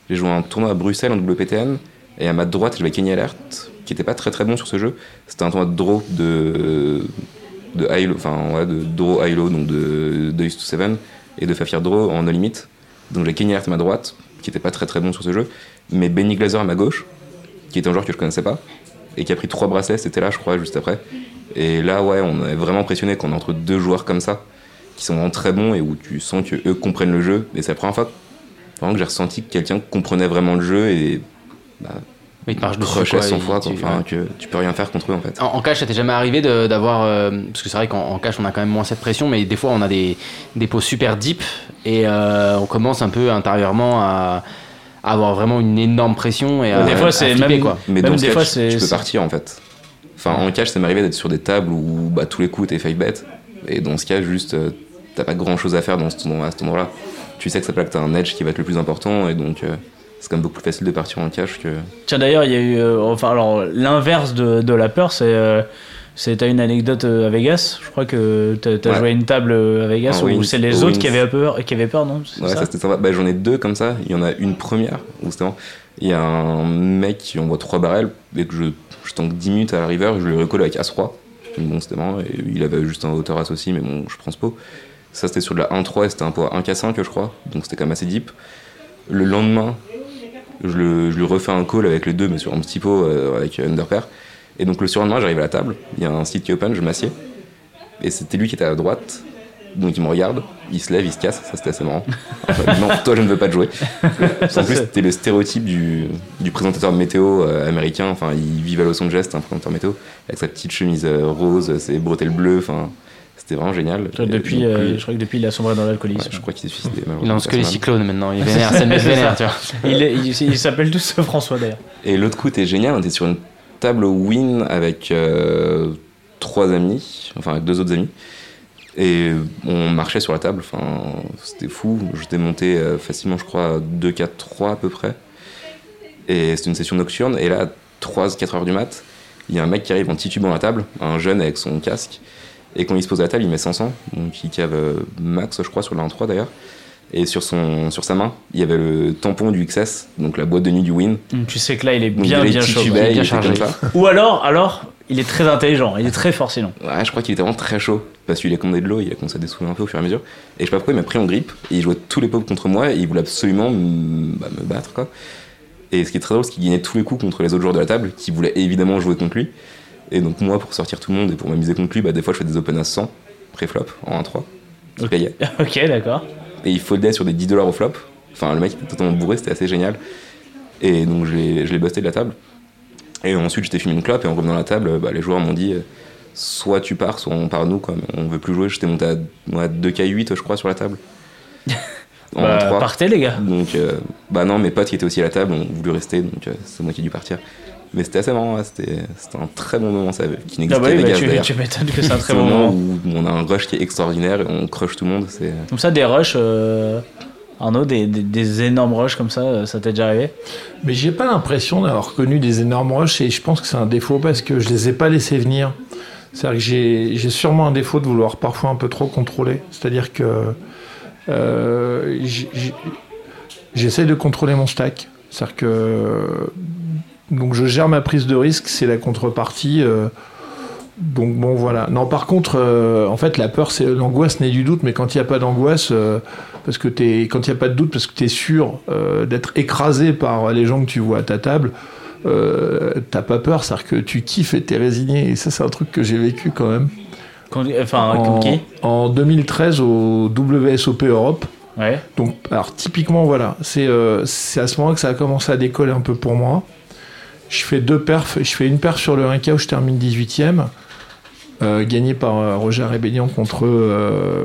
J'ai joué un tournoi à Bruxelles en WPTN et à ma droite j'avais Kenny Alert qui était pas très très bon sur ce jeu. C'était un tournoi de draw de de high enfin ouais, de draw high donc de de Ace to 7 et de Fafir draw en no limit. Donc j'ai Kenny Alert à ma droite qui était pas très très bon sur ce jeu, mais Benny Glazer à ma gauche qui était un joueur que je connaissais pas et qui a pris trois bracelets, c'était là je crois juste après. Et là ouais, on est vraiment impressionné qu'on est entre deux joueurs comme ça qui sont vraiment très bons et où tu sens que eux comprennent le jeu et c'est la première fois vraiment que j'ai ressenti que quelqu'un comprenait vraiment le jeu et bah, te marche dessus. il- fois quoi. tu- Enfin, ouais. que tu peux rien faire contre eux en fait. En, en cash, ça t'est jamais arrivé d'avoir. euh, parce que c'est vrai qu'en en cash, on a quand même moins cette pression, mais des fois, on a des, des pots super deep et euh, on commence un peu intérieurement à, à avoir vraiment une énorme pression et à, Des fois, à c'est flipper, même- quoi. Mais Même ce des fois, tu- c'est- tu peux partir en fait. Enfin, en cash, ça m'est arrivé d'être sur des tables où bah, tous les coups t'es 5 bet. Et dans ce cas, juste, euh, t'as pas grand chose à faire dans ce tournoi, à cet endroit-là. Tu sais que ça peut que t'as un edge qui va être le plus important et donc euh, c'est quand même beaucoup plus facile de partir en cash que. Tiens, d'ailleurs, il y a eu. euh, enfin, alors, l'inverse de, de la peur, c'est. euh, T'as une anecdote à Vegas Je crois que t'as t'as Ouais. joué à une table à Vegas En où c'est les au autres qui avaient peur, qui avaient peur non? Ouais, ça? ça, c'était sympa. Bah, j'en ai deux comme ça. Il y en a une première où Il y a un mec qui envoie trois barrels et que je, je tank 10 minutes à la river, je lui recolle avec As-3. Bon, c'était marrant. Et il avait juste un hauteur As aussi, mais bon, je prends ce pot. Ça, c'était sur de la 1-3 et c'était un à 1K5, je crois. Donc c'était quand même assez deep. Le lendemain, je, le- je lui refais un call avec les deux, mais sur un petit pot euh, avec underpair. Et donc le surlendemain, j'arrive à la table. Il y a un site qui est open, je m'assieds. Et c'était lui qui était à droite. Donc il me regarde, il se lève, il se casse, ça c'était assez marrant. En fait, non, toi je ne veux pas te jouer. en plus c'était le stéréotype du, du présentateur météo euh, américain, enfin il vit à Los Angeles, un présentateur météo, avec sa petite chemise euh, rose, ses bretelles bleues, enfin c'était vraiment génial. Je crois que Et Depuis, donc, euh, je crois que depuis, il a sombré dans l'alcoolisme. ouais, je crois qu'il s'est suicidé. Il lance que les cyclones maintenant, il est vénère, c'est vénère, tu vois. Il, est- il, il s'appelle tous François d'ailleurs. Et l'autre coup, était génial. On était sur une table win avec euh, trois amis, enfin avec deux autres amis. Et on marchait sur la table. Enfin, c'était fou. J'étais monté euh, facilement, je crois, à 2, 4, 3 à peu près. Et c'était une session nocturne. Et là, à 3, 4 heures du mat, il y a un mec qui arrive en titubant la table, un jeune avec son casque. Et quand il se pose à la table, il met 500. Donc il cave euh, max, je crois, sur la 1-3 d'ailleurs. Et sur, son, sur sa main, il y avait le tampon du XS, donc la boîte de nuit du Win. Tu sais que là, il est Donc bien, il bien chaud. bien il était chargé. comme ça. Ou alors, alors, il est très intelligent, il est très fort sinon. Ouais, je crois qu'il était vraiment très chaud. Parce qu'il a commandé de l'eau, il a commencé à dessouler un peu au fur et à mesure. Et je sais pas pourquoi il m'a pris en grippe. Et il jouait tous les pauvres contre moi. Et il voulait absolument me, bah, me battre, quoi. Et ce qui est très drôle, c'est qu'il gagnait tous les coups contre les autres joueurs de la table, qui voulaient évidemment jouer contre lui. Et donc, moi, pour sortir tout le monde et pour m'amuser contre lui, bah, des fois, je fais des open à 100, pré-flop, en 1-3. Je payais. ok, d'accord. Et il foldait sur des 10 dollars au flop. Enfin, le mec était totalement bourré, c'était assez génial. Et donc, je l'ai busté de la table. Et ensuite, j'étais fumé une clope. Et en revenant à la table, bah, les joueurs m'ont dit euh, soit tu pars, soit on part nous. Quoi. Mais on veut plus jouer. J'étais monté à, ouais, 2K8, je crois, sur la table. en Bah, 3. partez les gars. Donc, euh, bah non, mes potes qui étaient aussi à la table ont voulu rester. Donc, euh, c'est moi qui ai dû partir. Mais c'était assez marrant, ouais, c'était c'était un très bon moment, ça, qui n'existe Ah bah qu'à oui, bah Vegas, tu, m'étonnes que c'est un très bon moment moment. où on a un rush qui est extraordinaire et on crush tout le monde. C'est Comme ça, des rushs, euh, Arnaud, des, des, des énormes rushs comme ça, euh, ça t'est déjà arrivé? Mais j'ai pas l'impression d'avoir connu des énormes rushs et je pense que c'est un défaut parce que je les ai pas laissés venir. C'est-à-dire que j'ai j'ai sûrement un défaut de vouloir parfois un peu trop contrôler. C'est-à-dire que euh, j'essaie de contrôler mon stack. C'est-à-dire que donc je gère ma prise de risque, c'est la contrepartie. euh, donc bon voilà. Non par contre, euh, en fait la peur, c'est l'angoisse naît du doute, mais quand il n'y a pas d'angoisse, euh, parce que t'es, quand il n'y a pas de doute, parce que tu es sûr d'être écrasé par les gens que tu vois à ta table, t'as pas peur, c'est-à-dire que tu kiffes et t'es résigné. Et ça, c'est un truc que j'ai vécu quand même. Quand- Enfin, en, comme qui? en 2013 au WSOP Europe. Ouais. Donc, alors typiquement, voilà, c'est c'est à ce moment que ça a commencé à décoller un peu pour moi. Je fais deux perfs, je fais une perf sur le 1K où je termine 18ème, euh, gagné par euh, Roger Rébellion contre euh,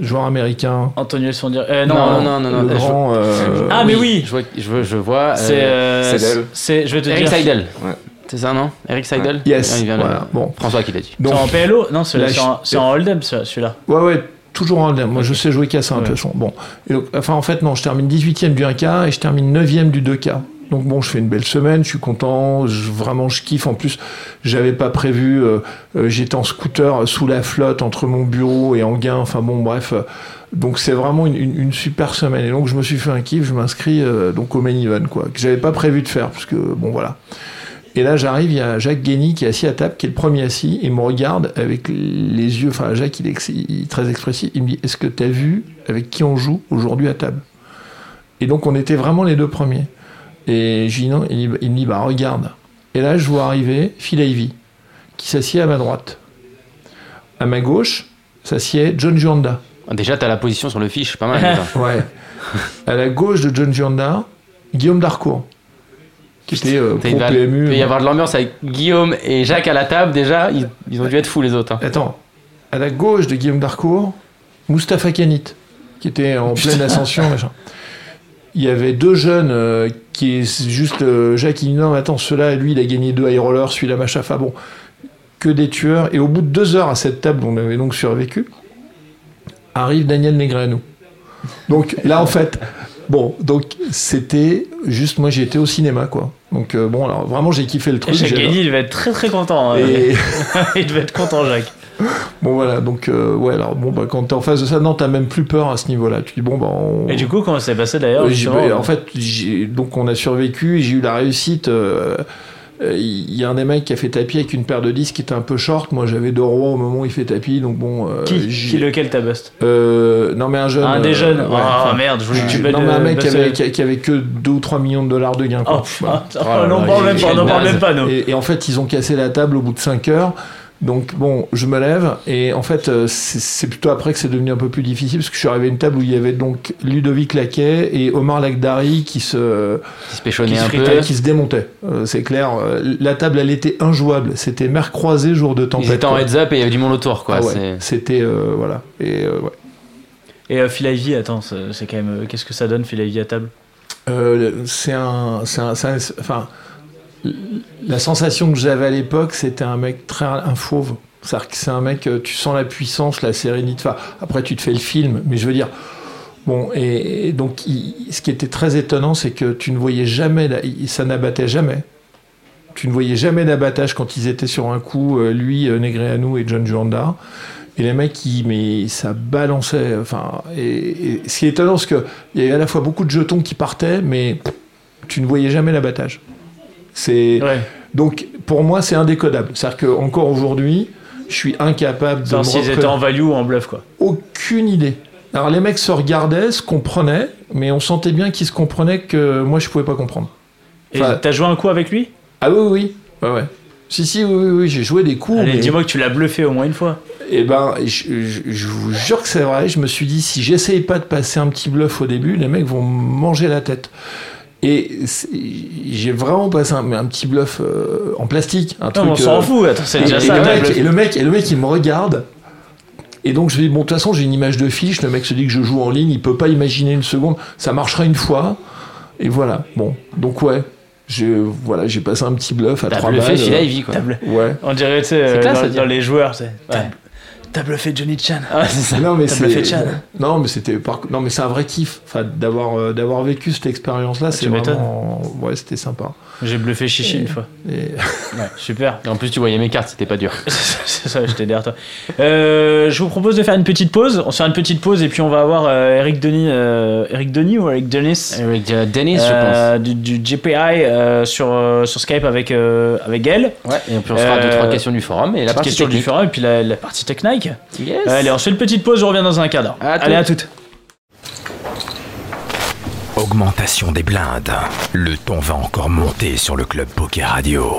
joueur américain. Antonio Sondir. Euh, non, Non, non, non, non, grand, euh, Ah, mais oui Je vois, je vois, je vois, C'est. euh, euh, c'est. Je vais te Eric dire. Seidel. Ouais. C'est ça, non? Eric Seidel? Yes, Ah, il vient de- voilà, bon. François qui l'a dit. Donc, C'est en PLO Non, c'est je- en, hold-up ce- celui-là. Ouais, ouais, toujours en Moi, je sais jouer qu'à ça, de toute façon. Bon. Et donc, enfin, en fait, non, je termine 18ème du 1K et je termine 9ème du 2K. Donc, bon, je fais une belle semaine, je suis content, vraiment, je kiffe. En plus, j'avais pas prévu, euh, euh, j'étais en scooter sous la flotte entre mon bureau et Anguin. Enfin, bon, bref. euh, donc, c'est vraiment une, super semaine. Et donc, je me suis fait un kiff, je m'inscris euh, donc au main event, quoi, que j'avais pas prévu de faire, parce que, bon, voilà. Et là, j'arrive, il y a Jacques Guény qui est assis à table, qui est le premier assis, et me regarde avec les yeux. Enfin, Jacques, il est, il est très expressif. Il me dit Est-ce que tu as vu avec qui on joue aujourd'hui à table? Et donc, on était vraiment les deux premiers. Et je lui dis non. Il, me dit Bah, regarde. Et là, je vois arriver Phil Ivey, qui s'assied à ma droite. À ma gauche, s'assied John Juanda. Ah, Déjà, t'as la position sur le fiche, pas mal. Ouais. à la gauche de John Juanda, Guillaume Darcourt, qui était euh, pro va- PMU. il peut y avoir de l'ambiance avec Guillaume et Jacques à la table. Déjà, ils, ils ont dû être fous les autres. hein. Attends, à la gauche de Guillaume Darcourt, Mustapha Kanit, qui était en pleine ascension, machin. Il y avait deux jeunes euh, qui est juste euh, Jacques il dit non mais attends celui-là lui il a gagné deux high rollers celui-là machin enfin bon que des tueurs et au bout de deux heures à cette table on avait donc survécu arrive Daniel Negreanu donc là en fait bon donc c'était juste moi j'étais au cinéma quoi donc euh, bon alors vraiment j'ai kiffé le Et truc Jacques il devait être très très content. hein. et il devait être content, Jacques. Bon voilà, donc euh, ouais, alors bon, bah, quand t'es en face de ça, non, t'as même plus peur à ce niveau-là. Tu dis bon, bah on. Et du coup, comment ça s'est passé d'ailleurs Euh, bah, en fait, donc on a survécu, et j'ai eu la réussite. euh, euh, Il y a un des mecs qui a fait tapis avec une paire de disques qui était un peu short. Moi, j'avais deux rois au moment où il fait tapis, donc bon. euh, Qui, lequel t'as bust euh, Non, mais un jeune. Un des euh, jeunes ouais, Ah enfin, merde, je voulais que tu non, mais un mec qui avait, qui, qui avait que 2 ou 3 millions de dollars de gains. Oh, Quoi. Voilà. putain, là n'en parle même pas, n'en parle même pas, nous. Et, et en fait, ils ont cassé la table au bout de 5 heures. Donc bon, je me lève et en fait, euh, c'est plutôt après que c'est devenu un peu plus difficile parce que je suis arrivé à une table où il y avait donc Ludovic Laquet et Omar Lagdari qui se, Qui se qui péchonnait se, un peu. qui se démontaient. Euh, c'est clair, euh, la table elle était injouable. C'était mer croisé jour de tempête. Ils étaient en heads up et il y avait du monde autour, quoi. Ah ouais, C'était euh, voilà. Et euh, ouais. Et euh, Phil Ivey, attends, c'est quand même. Qu'est-ce que ça donne, Phil Ivey à table? Euh, c'est un, c'est un, c'est un- enfin, la sensation que j'avais à l'époque, c'était un mec très, un fauve. C'est un mec, euh, tu sens la puissance, la sérénité. Enfin, après, tu te fais le film, mais je veux dire, bon, et, donc, ce qui était très étonnant, c'est que tu ne voyais jamais, ça n'abattait jamais. Tu ne voyais jamais d'abattage quand ils étaient sur un coup, euh, lui, euh, Negreanu et John Juanda. Et les mecs, mais ça balançait. Enfin, et, et ce qui est étonnant, c'est qu'il y avait à la fois beaucoup de jetons qui partaient, mais tu ne voyais jamais l'abattage. C'est Ouais. donc pour moi, c'est indécodable. C'est-à-dire que encore aujourd'hui, je suis incapable de s'ils étaient en value ou en bluff, quoi. aucune idée. Alors les mecs se regardaient, se comprenaient, mais on sentait bien qu'ils se comprenaient que moi je pouvais pas comprendre. Et Enfin- t'as joué un coup avec lui? Ah oui, oui, oui. Ouais, ouais. Si, si, oui, oui, oui, j'ai joué des coups. Allez, mais- dis-moi que tu l'as bluffé au moins une fois. Eh ben, je, je- je vous jure que c'est vrai. Je me suis dit, si j'essayais pas de passer un petit bluff au début, les mecs vont manger la tête. Et j'ai vraiment passé un, petit bluff euh, en plastique. Un Non, truc, mais on s'en euh, fout, c'est et, déjà et ça. le mec, et le mec, et le mec, il me regarde. Et donc je lui dis, bon, de toute façon, j'ai une image de fiche. Le mec se dit que je joue en ligne. Il peut pas imaginer une seconde. Ça marchera une fois. Et voilà. Bon. Donc ouais. j'ai voilà, j'ai passé un petit bluff à T'as 3 bluffé balles. Phil euh, Ivey, quoi. T'as bluffé. Ouais. On dirait, tu sais, dans, dans les joueurs, c'est. T'as Ouais. T'as bluffé Johnny Chan. Ah, c'est ça. Non mais T'as c'est bluffé Chan. non mais c'était par... non mais c'est un vrai kiff enfin d'avoir euh, d'avoir vécu cette expérience là c'est vraiment ouais c'était sympa J'ai bluffé Chichi une fois. Et- Ouais, super. Et en plus, tu voyais mes cartes, c'était pas dur. c'est ça, j'étais derrière toi. Euh, je vous propose de faire une petite pause. On se fait une petite pause et puis on va avoir euh, Eric Denis, euh, Eric Denis ou Eric Denis? Avec euh, Dennis, euh, du, du GPI euh, sur, euh, sur Skype avec, euh, avec je pense. Ouais, et puis on se fera Euh, deux, trois questions du forum et la partie question du forum et puis la, la partie technique. Yes. Allez, on se fait une petite pause, on revient dans un quart d'heure. Allez, à toutes. Augmentation des blindes. Le ton va encore monter sur le Club Poker Radio.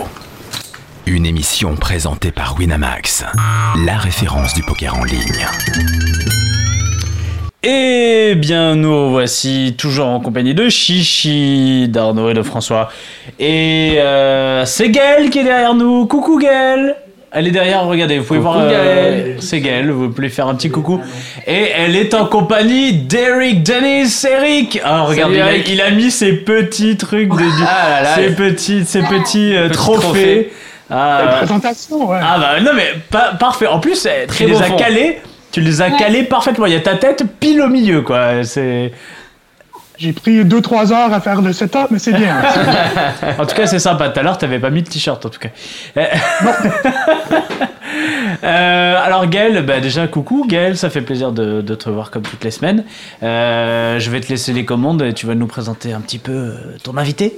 Une émission présentée par Winamax, la référence du poker en ligne. Eh bien, nous voici toujours en compagnie de Chichi, d'Arnaud et de François. Et euh, c'est Gaël qui est derrière nous. Coucou Gaël Elle est derrière, regardez, vous pouvez Coucou, voir. euh, c'est Gaël, vous pouvez faire un petit coucou. Et elle est en compagnie d'Eric Dennis. Eric Ah, regardez, il a, Eric. il a mis ses petits trucs, de, Ah là là. ses petits, ses petits, euh, trophées. trophées. Ah, présentation, ouais. ah bah non mais pa- parfait. En plus, eh, tu les as fond. calés. Tu les as calés parfaitement. Il y a ta tête pile au milieu, quoi. C'est. J'ai pris 2-3 heures à faire le setup, mais c'est bien. En tout cas, c'est sympa. Tout à l'heure, t'avais pas mis de t-shirt, en tout cas. Euh, euh, alors, Gaël, bah, déjà, coucou. Gaël, ça fait plaisir de, de te voir comme toutes les semaines. Euh, je vais te laisser les commandes et tu vas nous présenter un petit peu euh, ton invité.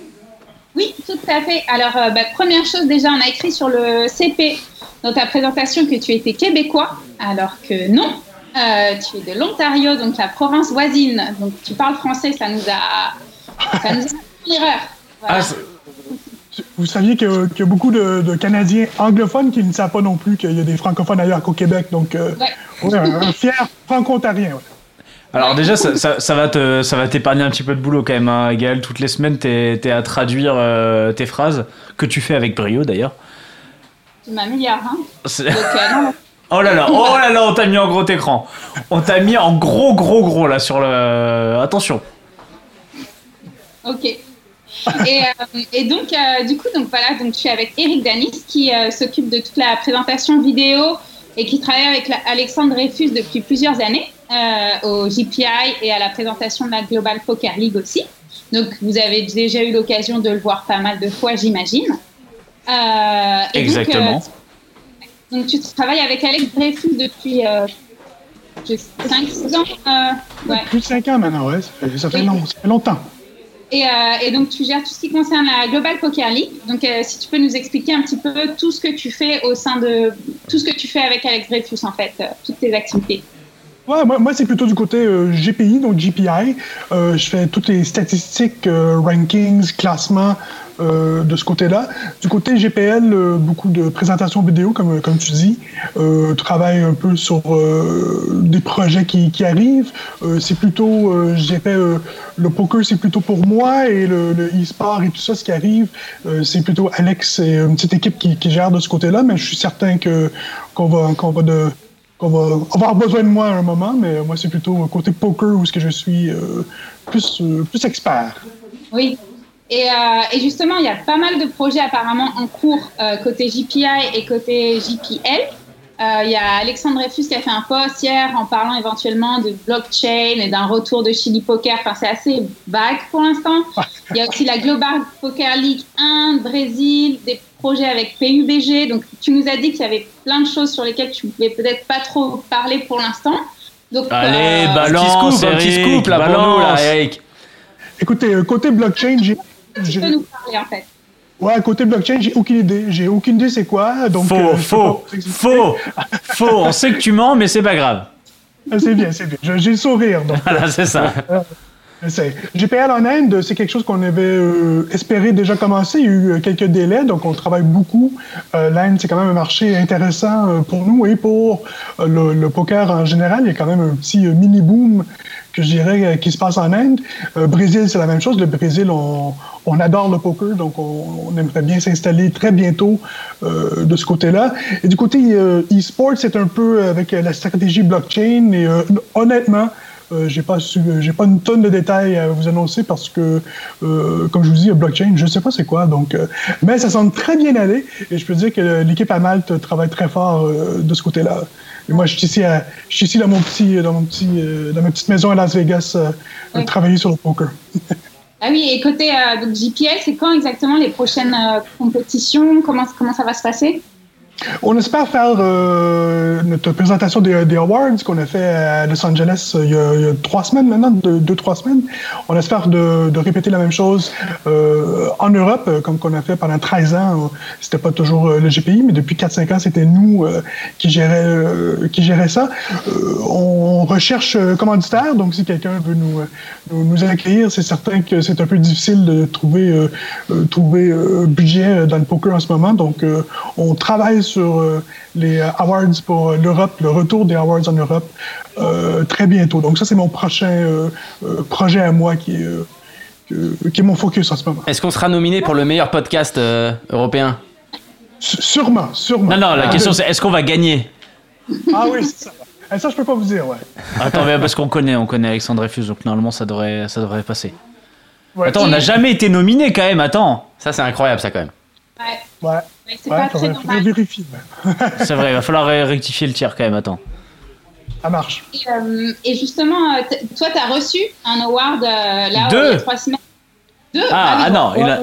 Oui, tout à fait. Alors, euh, bah, première chose, déjà, on a écrit sur le CP dans ta présentation que tu étais québécois, alors que non. Euh, tu es de l'Ontario, donc la province voisine. Donc, tu parles français, ça nous a. Ça nous a fait une erreur. Voilà. Ah, Vous saviez qu'il y a- qu'il y a beaucoup de, de Canadiens anglophones qui ne savent pas non plus qu'il y a des francophones ailleurs qu'au Québec. Donc, euh, Ouais. ouais, un, un fier franco-ontarien. ouais. Alors déjà, ça, ça- ça va te, ça va t'épargner un petit peu de boulot quand même, hein, Gaël. Toutes les semaines, t'es, t'es à traduire euh, tes phrases que tu fais avec brio d'ailleurs. Tu m'améliores, hein. Oh là là, oh là là, on t'a mis en gros écran. On t'a mis en gros gros gros là sur le. Attention. Ok. Et, euh, et donc, euh, du coup, donc voilà, donc je suis avec Eric Danis qui euh, s'occupe de toute la présentation vidéo et qui travaille avec la- Alexandre Dreyfus depuis plusieurs années au JPI et à la présentation de la Global Poker League aussi. Donc, vous avez déjà eu l'occasion de le voir pas mal de fois, j'imagine. Donc, Exactement. Donc, tu travailles avec Alex Dreyfus depuis 5-6 ans. euh, ouais. Plus de 5 ans maintenant, ouais. Ça fait, ça fait Oui. long- ça fait longtemps. Et, euh, et donc, tu gères tout ce qui concerne la Global Poker League. Donc, euh, si tu peux nous expliquer un petit peu tout ce que tu fais au sein de. Tout ce que tu fais avec Alex Dreyfus, en fait, euh, toutes tes activités. Ouais, moi, moi, c'est plutôt du côté euh, GPI, donc GPI. Euh, je fais toutes les statistiques, euh, rankings, classements euh, de ce côté-là. Du côté GPL, euh, beaucoup de présentations vidéo, comme, comme tu dis. Euh, travaille un peu sur euh, des projets qui, qui arrivent. Euh, c'est plutôt, euh, dirais, euh, le poker, c'est plutôt pour moi et le, e-sport et tout ça, ce qui arrive, euh, c'est plutôt Alex et une petite équipe qui, qui gère de ce côté-là, mais je suis certain que qu'on va, qu'on va de qu'on va on va avoir besoin de moi à un moment, mais moi, c'est plutôt côté poker où ce que je suis euh, plus, euh, plus expert. Oui. Et, euh, et justement, il y a pas mal de projets apparemment en cours euh, côté JPI et côté JPL. Euh, Il y a Alexandre Dreyfus qui a fait un post hier en parlant éventuellement de blockchain et d'un retour de Chili Poker. Enfin, c'est assez vague pour l'instant. Il y a aussi la Global Poker League 1, Brésil, des projets avec PUBG. Donc, tu nous as dit qu'il y avait plein de choses sur lesquelles tu ne pouvais peut-être pas trop parler pour l'instant. Donc, Allez, euh, balance, un petit Eric, scoop là pour nous balance. là, Eric. Écoutez, côté blockchain, j'ai. Tu j'ai- peux nous parler en fait. Ouais, côté blockchain, j'ai aucune idée. J'ai aucune idée c'est quoi. Donc, Faux, euh, faux, faux, faux. On sait que tu mens, mais c'est pas grave. Ah, C'est bien, c'est bien. Je- J'ai le sourire. Donc, Voilà, c'est ça. c'est- GPL en Inde, c'est quelque chose qu'on avait euh, espéré déjà commencer. Il y a eu euh, quelques délais, donc on travaille beaucoup. Euh, L'Inde, c'est quand même un marché intéressant euh, pour nous et pour euh, le, le poker en général. Il y a quand même un petit euh, mini-boom que je dirais euh, qui se passe en Inde. Euh, Brésil, c'est la même chose. Le Brésil, on, on adore le poker, donc on, on aimerait bien s'installer très bientôt euh, de ce côté-là. Et du côté euh, e-sport, c'est un peu avec euh, la stratégie blockchain. Et honnêtement, Euh, j'ai pas su- j'ai pas une tonne de détails à vous annoncer parce que, euh, comme je vous dis, blockchain, je sais pas c'est quoi. Donc, euh, mais ça semble très bien aller et je peux dire que l'équipe à Malte travaille très fort de ce côté-là. Et moi, je suis ici, à- je suis ici dans mon petit, dans mon petit, euh, dans ma petite maison à Las Vegas, euh, à travailler sur le poker. Ah oui, et côté euh, donc JPL, c'est quand exactement les prochaines euh, compétitions? Comment, comment ça va se passer? On espère faire euh, notre présentation des, awards qu'on a fait à Los Angeles euh, il y a, trois semaines maintenant, deux, trois semaines. On espère de, répéter la même chose euh, en Europe, comme qu'on a fait pendant 13 ans. C'était pas toujours le GPI, mais depuis 4-5 ans, c'était nous qui gérait qui gérait ça. On recherche commanditaire, donc si quelqu'un veut nous, nous, nous accueillir, c'est certain que c'est un peu difficile de trouver trouver budget dans le poker en ce moment. Donc, on travaille sur euh, les euh, awards pour euh, l'Europe, le retour des awards en Europe euh, très bientôt. Donc, ça, c'est mon prochain euh, euh, projet à moi qui est, euh, que- qui est mon focus en ce moment. Est-ce qu'on sera nominé pour le meilleur podcast euh, européen? S- Sûrement, sûrement. Non, non, la Ah, question c'est est-ce qu'on va gagner? Ah oui, c'est ça. Ah, Ça, je peux pas vous dire, ouais. Attends, mais parce qu'on connaît, on connaît Alexandre Dreyfus, donc normalement ça devrait, ça devrait passer. Ouais. Attends, on n'a jamais été nominé quand même, attends. Ça, c'est incroyable, ça, quand même. Ouais, Ouais, ouais, c'est ouais, pas très normal. vérifier. C'est vrai, il va falloir rectifier le tir quand même, attends. Ça marche. Et, euh, et justement, euh, toi, tu as reçu un award euh, là Deux. il y a trois semaines? Deux? Ah, ah bon. non, il a-.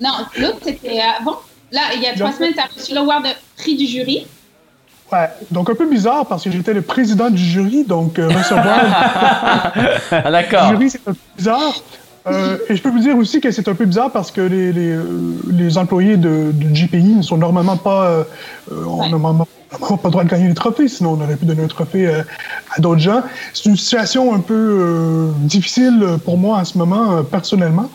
Non, l'autre, c'était avant. Là, il y a trois Donc- semaines, tu as reçu l'award prix du jury. Ouais, donc un peu bizarre parce que j'étais le président du jury, donc euh, recevoir Ah, le d'accord. jury, c'est un peu bizarre. Euh, et je peux vous dire aussi que c'est un peu bizarre parce que les, les, euh, les employés de, de GPI ne sont normalement pas. euh, euh, on Ouais. n'a normalement, pas le droit de gagner les trophées, sinon on aurait pu donner un trophée euh, à d'autres gens. C'est une situation un peu euh, difficile pour moi en ce moment, euh, personnellement.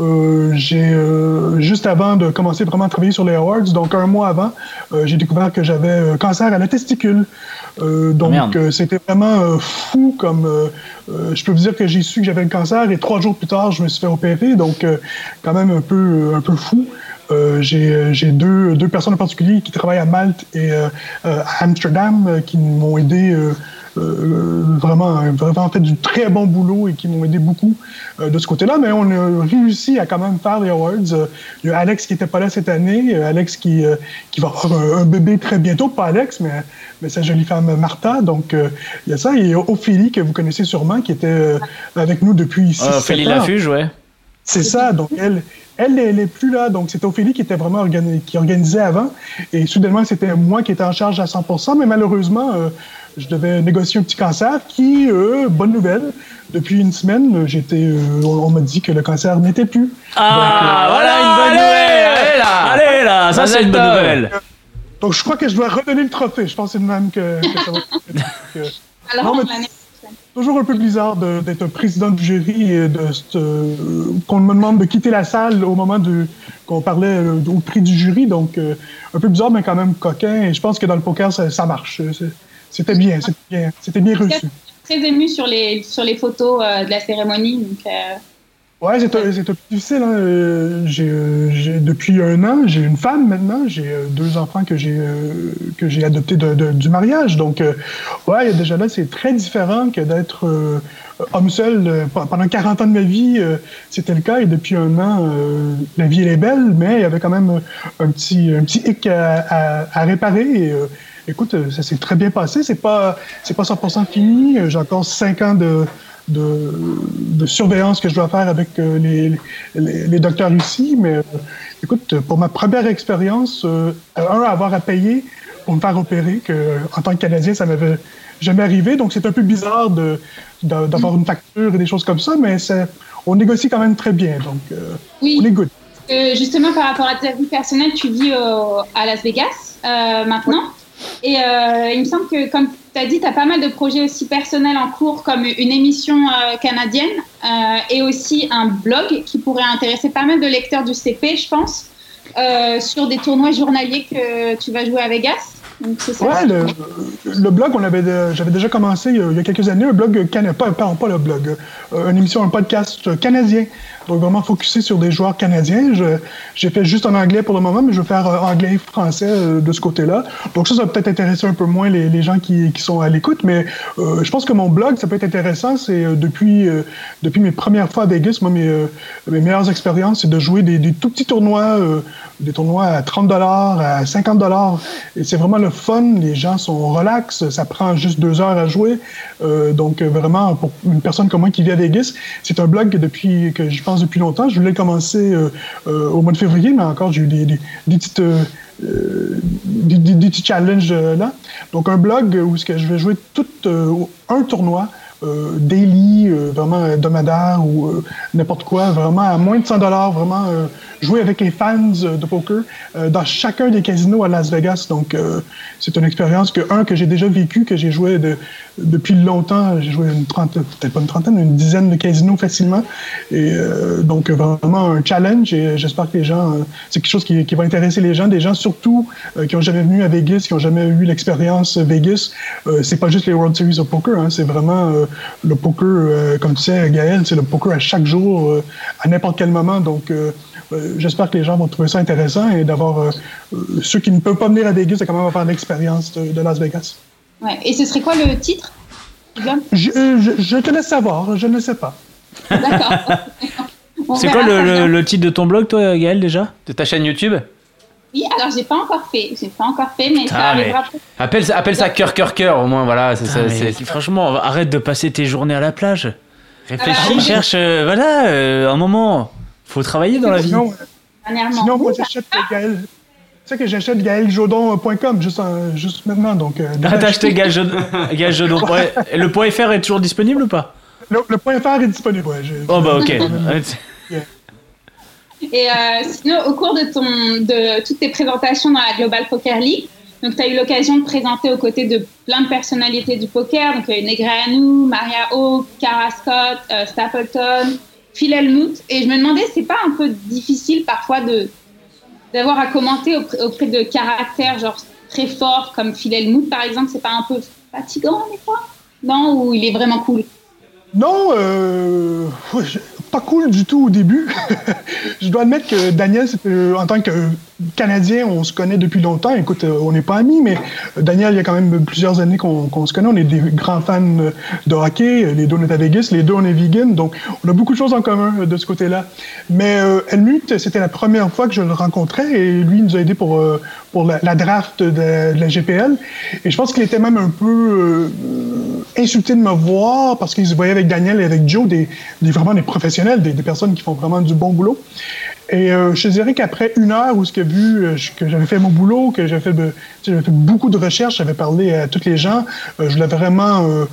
Euh, j'ai euh, juste avant de commencer vraiment à travailler sur les awards, donc un mois avant, euh, j'ai découvert que j'avais cancer à la testicule. Donc c'était vraiment fou comme je peux vous dire que j'ai su que j'avais le cancer et trois jours plus tard je me suis fait opérer donc quand même un peu un peu fou. Euh, j'ai j'ai deux, deux personnes en particulier qui travaillent à Malte et euh, à Amsterdam qui m'ont aidé vraiment, vraiment fait du très bon boulot et qui m'ont aidé beaucoup euh, de ce côté-là. Mais on a réussi à quand même faire les awards. Euh, Il y a Alex qui n'était pas là cette année, euh, Alex qui, euh, qui va avoir un, bébé très bientôt, pas Alex, mais, mais sa jolie femme Martha. Donc euh, il y a ça. Et Ophélie, que vous connaissez sûrement, qui était euh, avec nous depuis six Euh, sept Ophélie ans. Lafuge, ouais. C'est ça. Donc, elle, elle, elle est plus là. Donc, c'était Ophélie qui était vraiment organi- qui organisait avant. Et soudainement, c'était moi qui étais en charge à 100 Mais malheureusement, euh, je devais négocier un petit cancer qui, euh, bonne nouvelle, depuis une semaine, euh, j'étais, euh, on, on m'a dit que le cancer n'était plus. Ah, voilà une bonne allez, nouvelle allez là. Allez là, ça c'est une bonne nouvelle Donc, je crois que je dois redonner le trophée. Je pense que c'est de même que, que ça va. que- Alors, Non, mais- toujours un peu bizarre d'être président du jury et de euh, qu'on me demande de quitter la salle au moment de qu'on parlait euh, au prix du jury. Donc, euh, un peu bizarre, mais quand même coquin. Et je pense que dans le poker, ça, ça marche. C'était bien, c'était bien, c'était bien reçu. Très ému sur les, sur les photos euh, de la cérémonie. Donc, euh, Ouais, c'est un, difficile. Hein. Euh, J'ai, depuis un an, j'ai une femme maintenant. J'ai deux enfants que j'ai que j'ai adoptés de- de- du mariage. Donc, ouais, déjà là, c'est très différent que d'être euh, homme seul. Pe- Pendant 40 ans de ma vie, euh, c'était le cas. Et depuis un an, euh, la vie elle est belle, mais il y avait quand même un petit un petit hic à, à- à réparer. Et, écoute, euh, ça s'est très bien passé. C'est pas c'est pas 100% fini. Euh, J'ai encore cinq ans de de, de surveillance que je dois faire avec euh, les, les, les docteurs ici. Mais euh, écoute, pour ma première expérience, euh, un, avoir à payer pour me faire opérer, que en tant que Canadien, ça m'avait jamais arrivé. Donc c'est un peu bizarre de, d'avoir une facture et des choses comme ça, mais c'est- on négocie quand même très bien. Donc euh, oui, on est good. Euh, justement, par rapport à ta vie personnelle, tu vis à Las Vegas maintenant? Et euh, il me semble que, comme tu as dit, tu as pas mal de projets aussi personnels en cours, comme une émission euh, canadienne euh, et aussi un blog qui pourrait intéresser pas mal de lecteurs du CP, je pense, sur des tournois journaliers que tu vas jouer à Vegas. Donc, ça. Ouais, le, blog, on avait, j'avais déjà commencé il y a- quelques années, un blog canadien, pas, pas le blog, une émission, un podcast canadien. Donc vraiment focusé sur des joueurs canadiens. J'ai fait juste en anglais pour le moment, mais je vais faire euh, anglais français euh, de ce côté-là. Donc ça, ça va peut-être intéresser un peu moins les, les gens qui, qui sont à l'écoute, mais euh, je pense que mon blog, ça peut être intéressant. C'est depuis, depuis mes premières fois à Vegas, moi, mes, mes meilleures expériences, c'est de jouer des, des tout petits tournois, des tournois à 30 à 50 Et c'est vraiment le fun. Les gens sont relax. Ça prend juste deux heures à jouer. Euh, donc, euh, vraiment, pour une personne comme moi qui vit à Vegas, c'est un blog que, depuis, que j'y pense depuis longtemps. Je voulais commencer euh, au mois de février, mais encore, j'ai eu des, petites... des, petits challenges là. Donc, un blog où ce que je vais jouer tout un tournoi daily, vraiment hebdomadaire ou n'importe quoi, vraiment à moins de 100 dollars, vraiment jouer avec les fans de poker dans chacun des casinos à Las Vegas. Donc, c'est une expérience que, un, que j'ai déjà vécu, que j'ai joué de, depuis longtemps. J'ai joué une trentaine, peut-être pas une trentaine, une dizaine de casinos facilement. Et euh, donc, vraiment un challenge et j'espère que les gens, euh, c'est quelque chose qui, va intéresser les gens, des gens surtout euh, qui ont jamais venu à Vegas, qui ont jamais eu l'expérience Vegas. Euh, c'est pas juste les World Series of Poker, hein, c'est vraiment euh, le poker, euh, comme tu sais, Gaël, c'est le poker à chaque jour, euh, à n'importe quel moment. Donc, euh, euh, j'espère que les gens vont trouver ça intéressant et d'avoir euh, euh, ceux qui ne peuvent pas venir à Vegas, de quand même avoir l'expérience de, de Las Vegas. Ouais. Et ce serait quoi le titre Je, euh, je- je te laisse savoir, je ne sais pas. D'accord. C'est quoi le, le- titre de ton blog, toi, Gaël, déjà? De ta chaîne YouTube? Oui, alors j'ai pas encore fait. J'ai pas encore fait, mais ça mais- arrivera. Appelle ça, appelle ça cœur, cœur, cœur, au moins, voilà. c'est ça, Putain, mais c'est- Franchement, arrête de passer tes journées à la plage. Réfléchis, cherche, euh, voilà, euh, un moment. Faut travailler dans la vie. Sinon, sinon moi, j'achète Gaël. Sais que j'achète gaëljodon.com juste, en- juste maintenant. Donc, euh, Ah, t'as acheté Gage Gage Jodon. Ouais. Le point .fr est toujours disponible ou pas? Le, le point .fr est disponible. Ouais, Oh bah ok. Et euh, sinon, au cours de, ton, de toutes tes présentations dans la Global Poker League, donc tu as eu l'occasion de présenter aux côtés de plein de personnalités du poker. Donc il y a eu Negreanu, Maria Hawke, Cara Scott, euh, Stapleton, Phil Hellmuth. Et je me demandais, c'est pas un peu difficile parfois de d'avoir à commenter auprès, de caractères genre très forts comme Phil Hellmuth par exemple, c'est pas un peu fatigant des fois? Non, ou il est vraiment cool? Non, euh, pas cool du tout au début. je dois admettre que Daniel, euh, en tant que Canadien, on se connaît depuis longtemps. Écoute, euh, on n'est pas amis, mais euh, Daniel, il y a quand même plusieurs années qu'on, se connaît. On est des grands fans euh, de hockey. Les deux, on est à Vegas. Les deux, on est vegan. Donc, on a beaucoup de choses en commun de ce côté-là. Mais euh, Helmut, c'était la première fois que je le rencontrais et lui, il nous a aidé pour, pour la, draft de, la GPL. Et je pense qu'il était même un peu insulté de me voir parce qu'il se voyait avec Daniel et avec Joe, des, vraiment des professionnels, des personnes qui font vraiment du bon boulot. Et euh, je dirais qu'après une heure où ce que vu euh, que j'avais fait mon boulot, que j'avais fait, fait beaucoup de recherches, j'avais parlé à tous les gens, euh, je l'avais vraiment euh,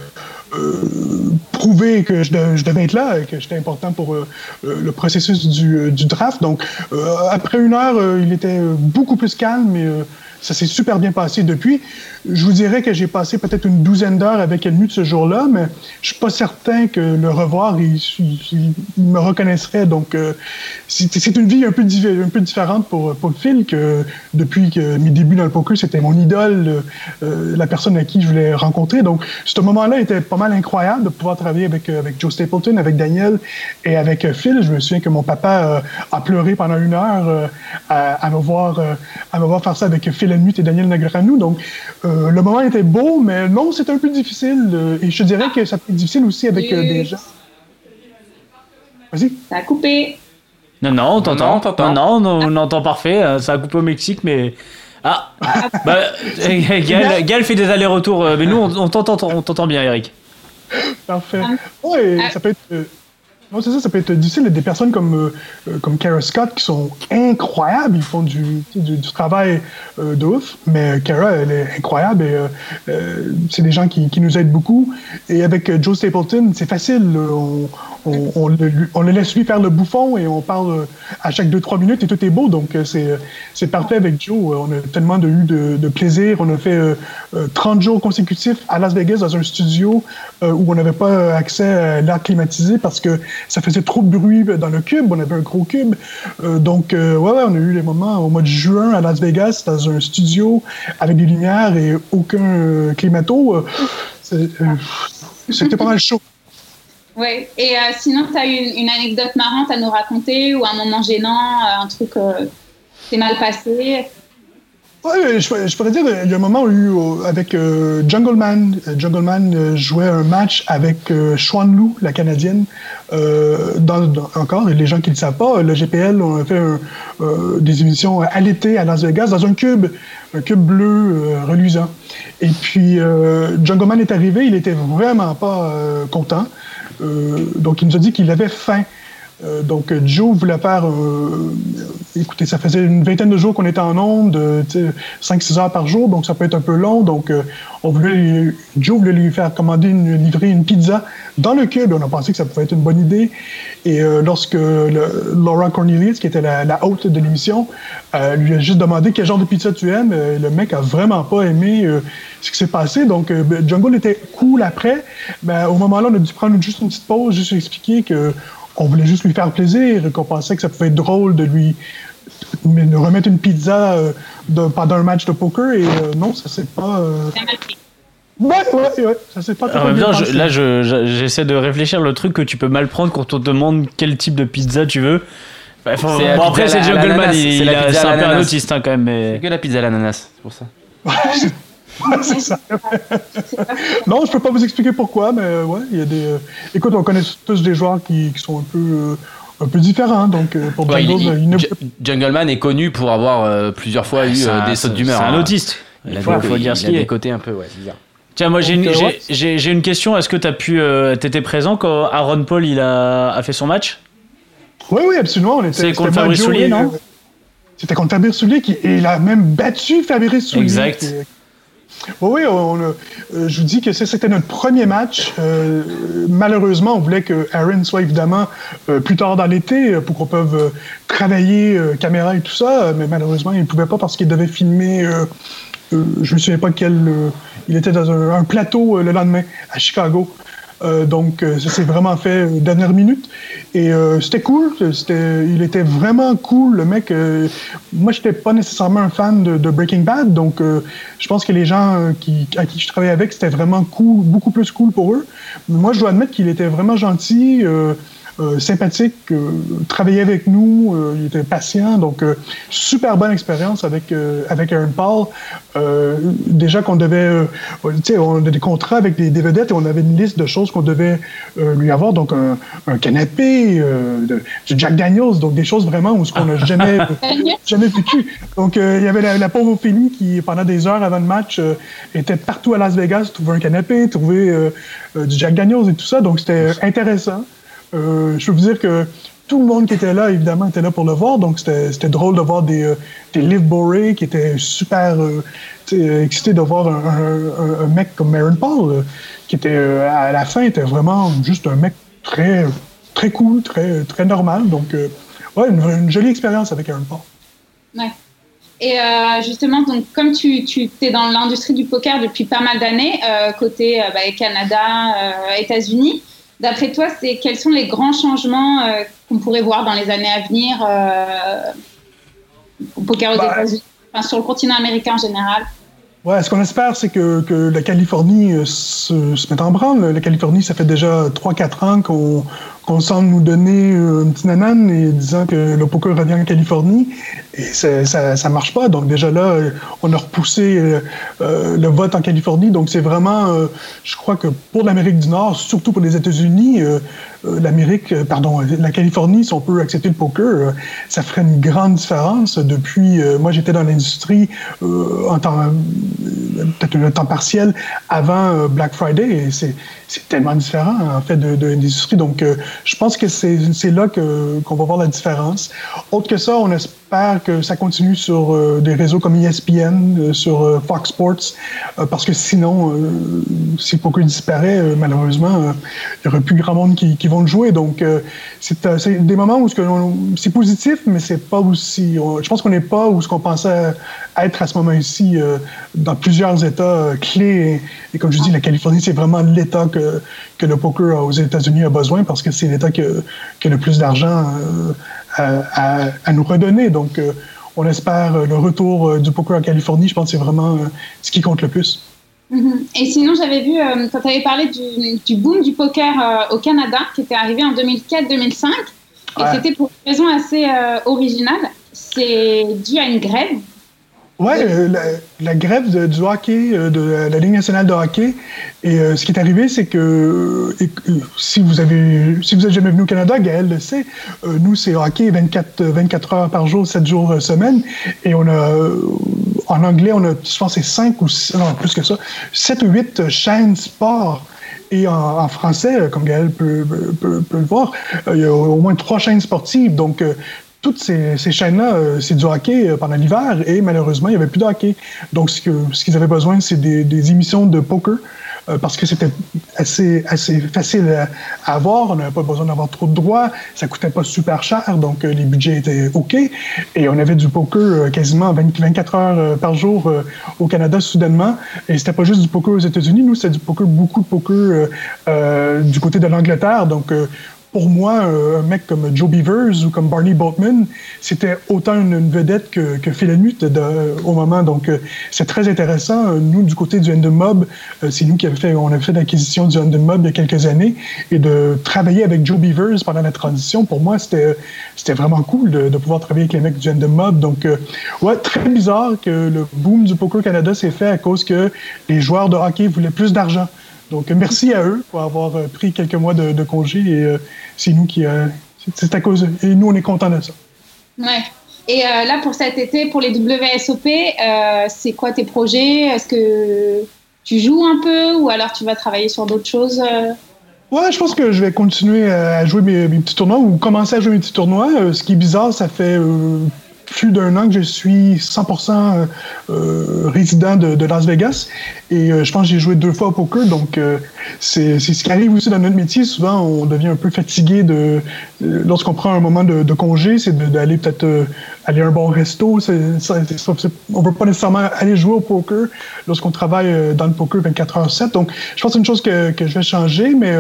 prouvé que je, je devais être là, que j'étais important pour le processus du, du draft. Donc après une heure, il était beaucoup plus calme et ça s'est super bien passé depuis. Je vous dirais que j'ai passé peut-être une douzaine d'heures avec Helmut ce jour-là, mais je suis pas certain que le revoir, il, me reconnaîtrait. Donc, euh, c'est une vie un peu, différente pour, pour Phil, que depuis que mes débuts dans le poker, c'était mon idole, euh, la personne à qui je voulais rencontrer. Donc, ce moment-là était pas mal incroyable de pouvoir travailler avec, euh, avec Joe Stapleton, avec Daniel et avec euh, Phil. Je me souviens que mon papa euh, a pleuré pendant une heure euh, à, me voir, euh, à me voir faire ça avec Phil Helmut et Daniel Negreanu. Donc, euh, le moment était beau, mais non, c'était un peu difficile. euh, et je dirais que ça peut être difficile aussi avec euh, des gens. Vas-y. Ça a coupé. Non, non, on t'entend. Non. Non, non, on entend parfait. euh, Ça a coupé au Mexique, mais. Ah bah, euh, Gaël, Gaël fait des allers-retours, mais nous, on, on t'entend on t'entend bien, Eric. Parfait. Ouais, ça peut être. Euh, non, c'est ça, ça peut être difficile. Il y a des personnes comme, euh, euh, comme Kara Scott qui sont incroyables. Ils font du, du, du travail euh, de ouf. Mais Kara, elle est incroyable et euh, euh, c'est des gens qui, qui nous aident beaucoup. Et avec euh, Joe Stapleton, c'est facile. On, le, laisse lui faire le bouffon et on parle euh, à chaque 2-3 minutes et tout est beau. Donc, euh, c'est euh, c'est parfait avec Joe. On a tellement de, eu de, plaisir. On a fait euh, euh, 30 jours consécutifs à Las Vegas dans un studio où on n'avait pas accès à l'air climatisé parce que ça faisait trop de bruit dans le cube. On avait un gros cube. Donc, ouais, on a eu les moments au mois de juin à Las Vegas dans un studio avec des lumières et aucun climato. C'était pas mal chaud. Ouais. Et euh, sinon, tu as une, une anecdote marrante à nous raconter ou un moment gênant, euh, un truc euh, qui s'est mal passé? Ouais, je, pourrais dire, il y a un moment où avec euh, Jungle Man. Jungle Man jouait un match avec euh, Lu, la Canadienne. Dans, encore, les gens qui ne le savent pas, le GPL, a fait des émissions à l'été à Las Vegas dans un cube, un cube bleu reluisant. Et puis, Jungle Man est arrivé, il était vraiment pas content. Euh, donc, il nous a dit qu'il avait faim. Euh, donc, euh, Joe voulait faire. euh, écoutez, ça faisait une vingtaine de jours qu'on était en onde, euh, tu sais, 5-6 heures par jour, donc ça peut être un peu long. Donc, euh, on voulait Joe voulait lui faire commander, une, livrer une pizza dans le cube. On a pensé que ça pouvait être une bonne idée. Et euh, lorsque Laura Cornelius, qui était la, hôte de l'émission, euh, lui a juste demandé quel genre de pizza tu aimes, euh, le mec a vraiment pas aimé euh, ce qui s'est passé. Donc, euh, ben, Jungle était cool après. Mais au moment-là, on a dû prendre juste une petite pause, juste expliquer que on voulait juste lui faire plaisir, et qu'on pensait que ça pouvait être drôle de lui de remettre une pizza euh, de- pendant un match de poker. Et euh, non, ça s'est pas. euh. Ouais, ouais, ouais, ça s'est pas En trop même bien temps, je- passé. là, je- je- j'essaie de réfléchir le truc que tu peux mal prendre quand on te demande quel type de pizza tu veux. Bah, faut- C'est bon, après, c'est Jungleman, il, c'est il a- pizza c'est un peu un autiste hein, quand même. Mais... C'est que la pizza à l'ananas, c'est pour ça. Ouais, c'est ça. non, je peux pas vous expliquer pourquoi, mais euh, ouais, il y a des. euh, Écoute, on connaît tous des joueurs qui, qui sont un peu, euh, un peu différents, donc pour Ouais, il- Jungle, il- il Jungleman est connu pour avoir euh, plusieurs fois eu euh, des sautes d'humeur. C'est un hein. autiste. Il Il a faut, des- faut dire ce qu'il des est. côtés un peu, ouais, bizarre. Tiens, moi j'ai une, j'ai- une question. Est-ce que tu as pu. euh, T'étais présent quand Aaron Paul il a, a fait son match? Oui, oui, absolument. on était- C'est c'était contre Fabrice Soulier, non? C'était contre Fabrice Soulier qui et il a même battu Fabrice Soulier. Exact. qui- Oui, euh, je vous dis que c'était notre premier match. Euh, malheureusement, on voulait que Aaron soit évidemment euh, plus tard dans l'été pour qu'on puisse travailler caméra et tout ça, mais malheureusement, il ne pouvait pas parce qu'il devait filmer. je me souviens pas quel. il était dans un, plateau le lendemain à Chicago. Euh, donc, euh, ça s'est vraiment fait euh, dernière minute. Et euh, c'était cool. C'était, il était vraiment cool, le mec. euh, moi, j'étais pas nécessairement un fan de, Breaking Bad, donc je pense que les gens qui, à qui je travaillais avec, c'était vraiment cool, beaucoup plus cool pour eux. Moi, je dois admettre qu'il était vraiment gentil. Euh, sympathique, euh, travaillait avec nous, euh, il était patient, donc super bonne expérience avec avec Aaron Paul. Déjà qu'on devait, tu sais, on a des contrats avec des, des vedettes et on avait une liste de choses qu'on devait lui avoir, donc un, un canapé, de, du Jack Daniels, donc des choses vraiment où ce qu'on n'a jamais jamais vécu. Donc il y avait la, la pauvre Ophélie qui pendant des heures avant le match était partout à Las Vegas, trouvait un canapé, trouvait euh, euh, du Jack Daniels et tout ça, donc c'était intéressant. Euh, je peux vous dire que tout le monde qui était là, évidemment, était là pour le voir. Donc, c'était drôle de voir des, euh, Liv Boré qui étaient super euh, euh, excités de voir un, mec comme Aaron Paul, euh, qui était, à la fin, était vraiment juste un mec très, très cool, très, très normal. Donc, ouais, une, jolie expérience avec Aaron Paul. Ouais. Et justement, donc, comme tu, tu es dans l'industrie du poker depuis pas mal d'années, côté bah, Canada, États-Unis, d'après toi, c'est quels sont les grands changements euh, qu'on pourrait voir dans les années à venir euh, au poker aux Bah, États-Unis, enfin, sur le continent américain en général? Ouais, ce qu'on espère, c'est que, que la Californie euh, se, se mette en branle. La Californie, ça fait déjà 3-4 ans qu'on qu'on semble nous donner euh, un petit nanan et disant que le poker revient en Californie. Et ça, ça marche pas. Donc déjà là, euh, on a repoussé euh, euh, le vote en Californie. Donc c'est vraiment, je crois que pour l'Amérique du Nord, surtout pour les États-Unis, l'Amérique, pardon, la Californie, si on peut accepter le poker, ça ferait une grande différence. Depuis, moi j'étais dans l'industrie en temps, peut-être un temps partiel avant Black Friday c'est tellement différent en fait de, de l'industrie. Donc je pense que c'est là qu'on va voir la différence. Autre que ça, on espère que ça continue sur euh, des réseaux comme ESPN, euh, sur euh, Fox Sports, parce que sinon, si poker disparaît, malheureusement, il n'y aurait plus grand monde qui, qui vont le jouer. Donc c'est des moments où c'est positif, mais c'est pas aussi. je pense qu'on n'est pas où ce qu'on pensait être à ce moment-ci dans plusieurs États clés. Et, comme je dis, la Californie, c'est vraiment l'État que, que le poker aux États-Unis a besoin parce que c'est l'État qui, a- le plus d'argent à, nous redonner. Donc, euh, on espère euh, le retour euh, du poker en Californie. Je pense que c'est vraiment ce qui compte le plus. Mhm. Et sinon, j'avais vu, euh, quand tu avais parlé du, du boom du poker euh, au Canada, qui était arrivé en 2004-2005, et Ouais. c'était pour une raison assez euh, originale. C'est dû à une grève. Ouais, euh, la, la grève de- du hockey, euh, de la, la Ligue nationale de hockey. Et euh, ce qui est arrivé, c'est que et- si vous avez si vous êtes jamais venu au Canada, Gaël le sait, nous c'est hockey 24, euh, 24 heures par jour, 7 jours semaine. Et on a en anglais, on a je pense c'est 5 ou six- non plus que ça, 7 ou 8 chaînes sport. Et en, en français, comme Gaël peut, peut, peut le voir, euh, il y a au moins trois chaînes sportives. Donc, euh, toutes ces, chaînes-là, euh, c'est du hockey euh, pendant l'hiver et malheureusement, il n'y avait plus de hockey. Donc, ce qu'ils avaient besoin, c'est des, émissions de poker euh, parce que c'était assez, facile à, avoir. On n'avait pas besoin d'avoir trop de droits. Ça coûtait pas super cher, donc les budgets étaient OK. Et on avait du poker quasiment 20 24 heures par jour au Canada soudainement. Et c'était pas juste du poker aux États-Unis. Nous, c'était du poker, beaucoup de poker du côté de l'Angleterre. Donc, pour moi, euh, un mec comme Joe Beavers ou comme Barney Boatman, c'était autant une, vedette que, que Phil de- au moment. Donc, euh, c'est très intéressant. Euh, Nous, du côté du Endem Mob, c'est nous qui avons fait, l'acquisition du Endem Mob il y a quelques années et de travailler avec Joe Beavers pendant la transition, pour moi, c'était, vraiment cool de, pouvoir travailler avec les mecs du Endem Mob. Donc, ouais, très bizarre que le boom du Poker Canada s'est fait à cause que les joueurs de hockey voulaient plus d'argent. Donc, merci à eux pour avoir euh, pris quelques mois de, de congé et euh, c'est nous qui. euh, c'est- à cause. Et nous, on est contents de ça. Ouais. Et euh, là, pour cet été, pour les WSOP, c'est quoi tes projets? Est-ce que tu joues un peu ou alors tu vas travailler sur d'autres choses Ouais, je pense que je vais continuer à jouer mes, mes petits tournois ou commencer à jouer mes petits tournois. Ce qui est bizarre, ça fait plus d'un an que je suis 100% euh, euh, résident de, Las Vegas et euh, je pense que j'ai joué deux fois au poker. Donc, c'est ce qui arrive aussi dans notre métier. Souvent, on devient un peu fatigué de lorsqu'on prend un moment de, congé, c'est d'aller peut-être aller à un bon resto. On ne veut pas nécessairement aller jouer au poker lorsqu'on travaille dans le poker 24 heures 7. Donc, je pense que c'est une chose que, que je vais changer, mais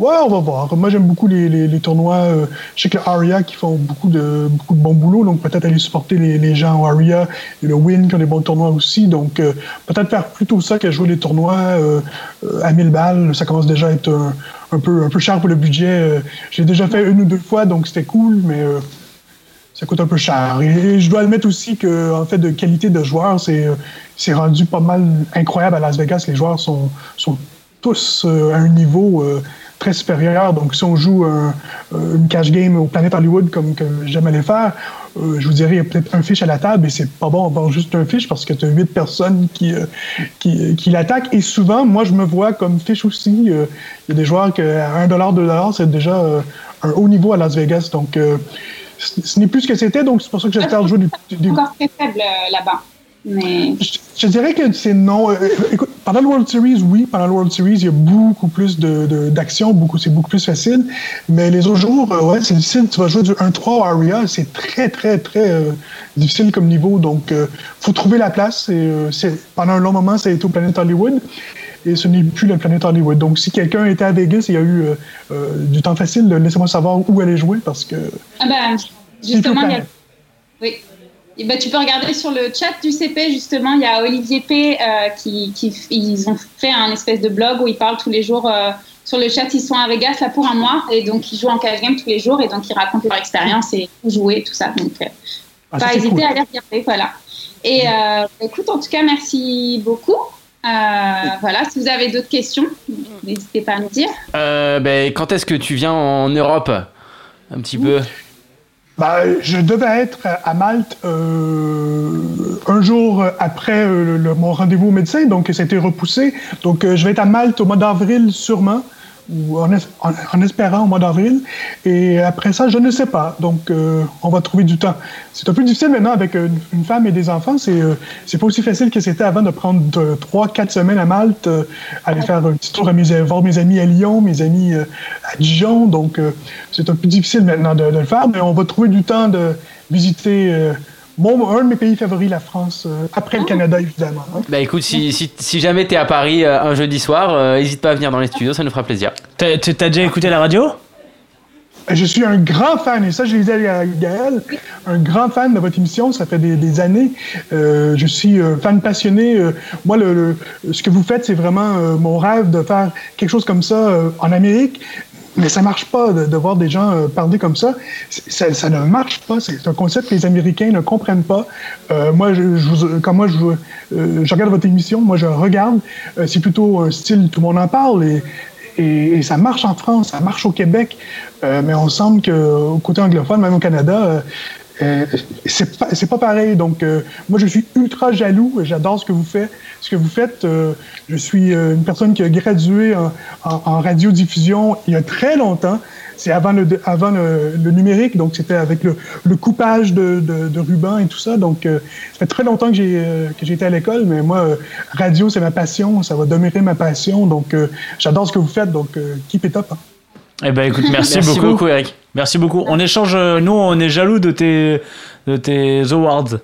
ouais, on va voir. Moi, j'aime beaucoup les, les- tournois. euh, je sais que Aria qui font beaucoup de, beaucoup de donc peut-être aller supporter les, les gens au Aria et le Win qui ont des bons tournois aussi. Donc, euh, peut-être faire plutôt ça que jouer les tournois euh, à 1000 balles. Ça commence déjà à être un, un peu, un peu cher pour le budget. J'ai déjà fait une ou deux fois, donc c'était cool, mais ça coûte un peu cher. Et je dois admettre aussi que, en fait, de qualité de joueurs, c'est c'est rendu pas mal incroyable à Las Vegas. Les joueurs sont, sont tous à un niveau très supérieur. Donc, si on joue un- euh, une cash game au Planet Hollywood comme que j'aime aller faire, euh, je vous dirais, il y a peut-être un fiche à la table et c'est pas bon d'avoir juste un fiche parce que tu as huit personnes qui, euh, qui, qui l'attaquent. Et souvent, moi, je me vois comme fiche aussi. Euh, Il y a des joueurs que à 1 2 c'est déjà euh, un haut niveau à Las Vegas. Donc, euh, ce n'est plus ce que c'était. Donc, c'est pour ça que j'espère jouer des, des- Encore très faible euh, là-bas. Mais je, je dirais que c'est non. Euh, écoute, pendant le World Series, oui, pendant le World Series, il y a beaucoup plus de, de- d'action, beaucoup, c'est beaucoup plus facile. Mais les autres jours, euh, ouais, c'est difficile. Tu vas jouer du 1-3 au Aria, c'est très, très, très euh, difficile comme niveau. Donc, il faut trouver la place. Et, euh, pendant un long moment, ça a été au Planet Hollywood. Et ce n'est plus le Planet Hollywood. Donc, si quelqu'un était à Vegas et il y a eu euh, euh, du temps facile, laissez-moi savoir où aller jouer parce que. ah ben, justement, il y a... Oui. Et ben, tu peux regarder sur le chat du CP, justement, il y a Olivier P. euh, qui, qui ils ont fait un espèce de blog où ils parlent tous les jours. euh, sur le chat, ils sont à Vegas là pour un mois et donc ils jouent en cash game tous les jours et donc ils racontent leur expérience et où jouer, tout ça. Donc, euh, Ah, pas hésiter cool. à les regarder, voilà. Et euh, écoute, en tout cas, merci beaucoup. Euh, voilà, si vous avez d'autres questions, n'hésitez pas à me dire. Euh, ben, quand est-ce que tu viens en Europe Un petit peu? Bah, je devais être à Malte euh, un jour après euh, mon rendez-vous au médecin, donc été repoussé. Donc euh, je vais être à Malte au mois d'avril sûrement, en, es- en- en espérant au mois d'avril. Et après ça, je ne sais pas. Donc euh, on va trouver du temps. C'est un peu difficile maintenant avec une, une femme et des enfants. C'est euh, c'est pas aussi facile que c'était avant de prendre de- trois, quatre semaines à Malte, euh, aller faire un petit tour à mes, voir mes amis à Lyon, mes amis euh, à Dijon. Donc euh, c'est un peu difficile maintenant de le faire, mais on va trouver du temps de visiter euh, mon, un de mes pays favoris, la France, euh, après le Canada évidemment. hein. Bah écoute, si, si, si jamais t'es à Paris euh, un jeudi soir, euh, hésite pas à venir dans les studios, ça nous fera plaisir. T'as t'as déjà écouté la radio? Je suis un grand fan, et ça, je l'ai dit à Gaël, un grand fan de votre émission. Ça fait des, des années. Euh, je suis euh, fan passionné. Euh, moi, le, le- ce que vous faites, c'est vraiment euh, mon rêve de faire quelque chose comme ça euh, en Amérique. Mais ça marche pas de, de voir des gens euh, parler comme ça. Ça, ça ne marche pas. C'est un concept que les Américains ne comprennent pas. Euh, moi, je, je quand moi je, euh, je regarde votre émission, moi je regarde. Euh, c'est plutôt un style tout le monde en parle et, et, et ça marche en France, ça marche au Québec. Euh, mais on semble qu'au côté anglophone, même au Canada, euh, c'est pas, c'est pas pareil. Donc, euh, moi, je suis ultra jaloux. J'adore ce que vous faites. Ce que vous faites, euh, je suis euh, une personne qui a gradué en, en- en radiodiffusion il y a très longtemps. C'est avant le, avant le, le numérique, donc c'était avec le, le coupage de, de, de ruban et tout ça. Donc, euh, ça fait très longtemps que j'ai euh, que j'ai été à l'école, mais moi, euh, radio, c'est ma passion. Ça va demeurer ma passion. Donc, euh, j'adore ce que vous faites. Donc, euh, keep it up. hein. Eh ben écoute, merci, Merci beaucoup. beaucoup, Eric. Merci beaucoup. On échange, euh, nous on est jaloux de tes, de tes awards.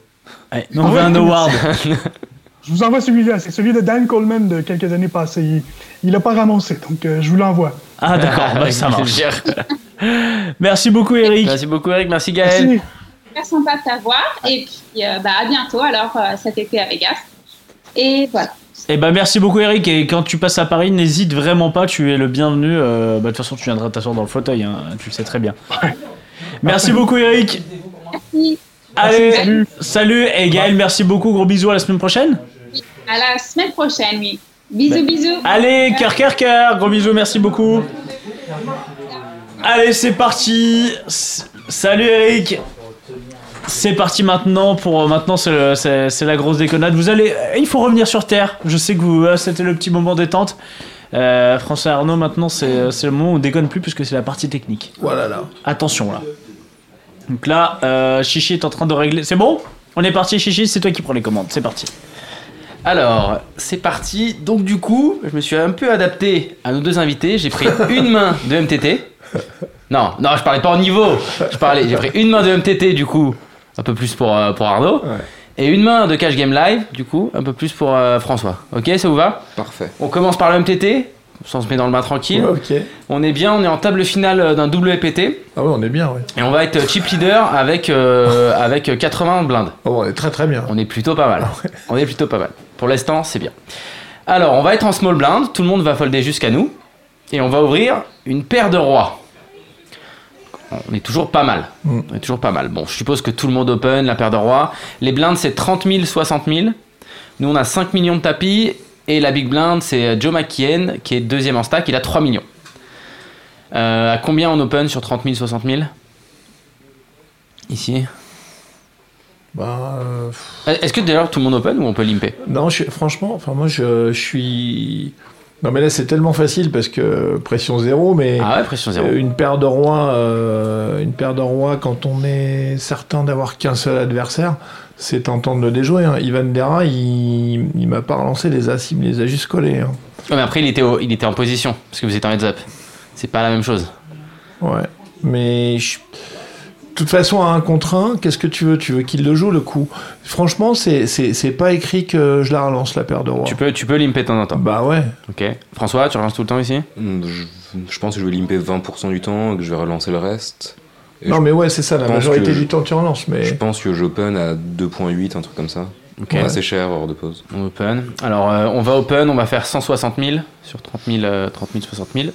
Ouais, nous on veut un award. Je vous envoie celui-là. C'est celui de Dan Coleman de quelques années passées. Il n'a pas ramassé, donc euh, je vous l'envoie. Ah d'accord, bah, ça marche. Merci beaucoup Eric. Merci beaucoup, Eric. Merci, Gaël. Merci. Très sympa de t'avoir. Et puis, euh, bah, à bientôt alors euh, cet été à Vegas. Et voilà. Eh ben merci beaucoup Eric et quand tu passes à Paris n'hésite vraiment pas, tu es le bienvenu. Euh, bah, de toute façon tu viendras t'asseoir dans le fauteuil, hein, tu le sais très bien. Merci beaucoup Eric. Merci. Allez, salut. salut et Gaël, merci beaucoup, gros bisous à la semaine prochaine. À la semaine prochaine, oui. Bisous, bisous. Allez, cœur, cœur, cœur, gros bisous, merci beaucoup. Allez, c'est parti. Salut Eric. C'est parti maintenant pour euh, maintenant c'est la grosse déconnade. Vous allez, euh, il faut revenir sur terre. Je sais que vous euh, c'était le petit moment détente. Euh, François Arnaud maintenant c'est le moment où on déconne plus puisque c'est la partie technique. Voilà là. Attention là. Donc là, euh, Chichi est en train de régler. C'est bon? On est parti Chichi, c'est toi qui prends les commandes. C'est parti. Alors, c'est parti. Donc, du coup, je me suis un peu adapté à nos deux invités. J'ai pris une main de MTT. Non, non, je parlais pas en niveau. Je parlais, j'ai pris une main de MTT, du coup, un peu plus pour, euh, pour Arnaud. Et une main de Cash Game Live, du coup, un peu plus pour euh, François. Ok, ça vous va? Parfait. On commence par le MTT. On se met dans le bain tranquille. Ouais, ok. On est bien, on est en table finale euh, d'un double EPT. Ah ouais, on est bien, ouais. Et on va être chip leader avec, euh, avec 80 blindes. Oh, on est très très bien. On est plutôt pas mal. On est plutôt pas mal. Pour l'instant, c'est bien. Alors, on va être en small blind. Tout le monde va folder jusqu'à nous. Et on va ouvrir une paire de rois. On est toujours pas mal. Mm. On est toujours pas mal. Bon, je suppose que tout le monde open, la paire de rois. Les blindes, c'est 30 000, 60 000. Nous, on a 5 millions de tapis. Et la big blind, c'est Joe McKeon, qui est deuxième en stack. Il a 3 millions. Euh, à combien on open sur 30 000, 60 000 Ici. Bah, euh, Est-ce que d'ailleurs tout le monde open ou on peut limper? Non, je, franchement, enfin moi je, je suis. Non mais là c'est tellement facile parce que pression zéro, mais Ah ouais, pression zéro. une paire de rois, euh, une paire de rois quand on est certain d'avoir qu'un seul adversaire, c'est tentant de le déjouer. hein. Ivan Dera, il, il m'a pas relancé les as, il me les a juste collés. hein. Ouais, mais après, il était, au- il était en position, parce que vous êtes en heads up. C'est pas la même chose. Ouais, mais je- toute façon, à un contre un, qu'est-ce que tu veux? Tu veux qu'il le joue le coup? Franchement, c'est c'est- c'est pas écrit que je la relance la paire de rois. Tu peux, tu peux limper de temps en temps. Bah ouais. Ok. François, tu relances tout le temps ici? Hmm, Je, je pense que je vais limper 20% du temps et que je vais relancer le reste. Et non je, mais ouais, c'est ça, la majorité du temps tu relances, mais... je pense que j'open à 2.8, un truc comme ça. Ok. Ouais. Assez cher hors de pause. On open. Alors, euh, on va open, on va faire 160 000 sur 30 000, euh, 30 000 60 000.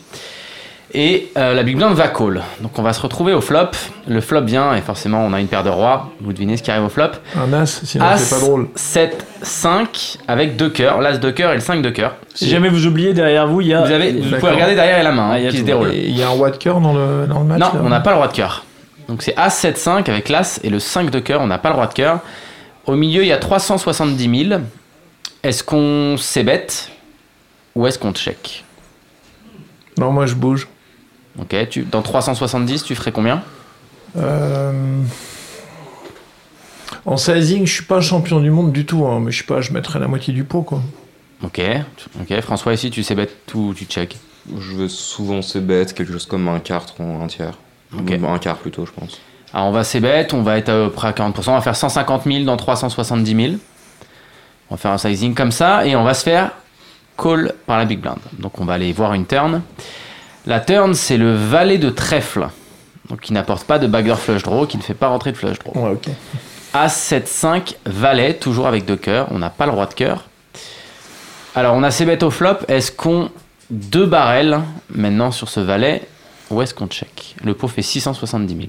Et euh, la big blind va call. Donc, on va se retrouver au flop. Le flop vient, et forcément, on a une paire de rois. Vous devinez ce qui arrive au flop Un as, sinon As, c'est pas drôle. 7, 5, avec deux cœurs. L'as de cœur et le 5 de cœur. Si jamais vous oubliez derrière vous, il y a. Vous, avez, vous pouvez regarder derrière la main hein, Ah, il y a qui se déroule. Il y a un roi de cœur dans le, dans le match Non, là on n'a pas le roi de cœur. Donc c'est As 7 5 avec l'As et le 5 de cœur, on n'a pas le roi de cœur. Au milieu, il y a 370 000. Est-ce qu'on s'ébête ou est-ce qu'on check? Non, moi je bouge. Ok, tu, dans 370, tu ferais combien? Euh, En sizing, je suis pas champion du monde du tout, hein, mais je sais pas, je mettrais la moitié du pot quoi. Ok, ok. François, ici, tu s'ébêtes ou tu check? Je vais souvent se bête, quelque chose comme un quart ou un tiers. Ok. Un quart plutôt, je pense. Alors on va s'ébête, on va être à peu près à 40%, on va faire 150 000 dans 370 000. On va faire un sizing comme ça et on va se faire call par la big blind. Donc on va aller voir une turn. La turn, c'est le valet de trèfle. Donc qui n'apporte pas de backdoor flush draw, qui ne fait pas rentrer de flush draw. Ouais, ok. As 7 5 valet, toujours avec deux cœurs. On n'a pas le roi de cœur. Alors on a ces bêtes au flop. Est-ce qu'on deux barrels maintenant sur ce valet? Ou est-ce qu'on check? Le pot fait 670 000.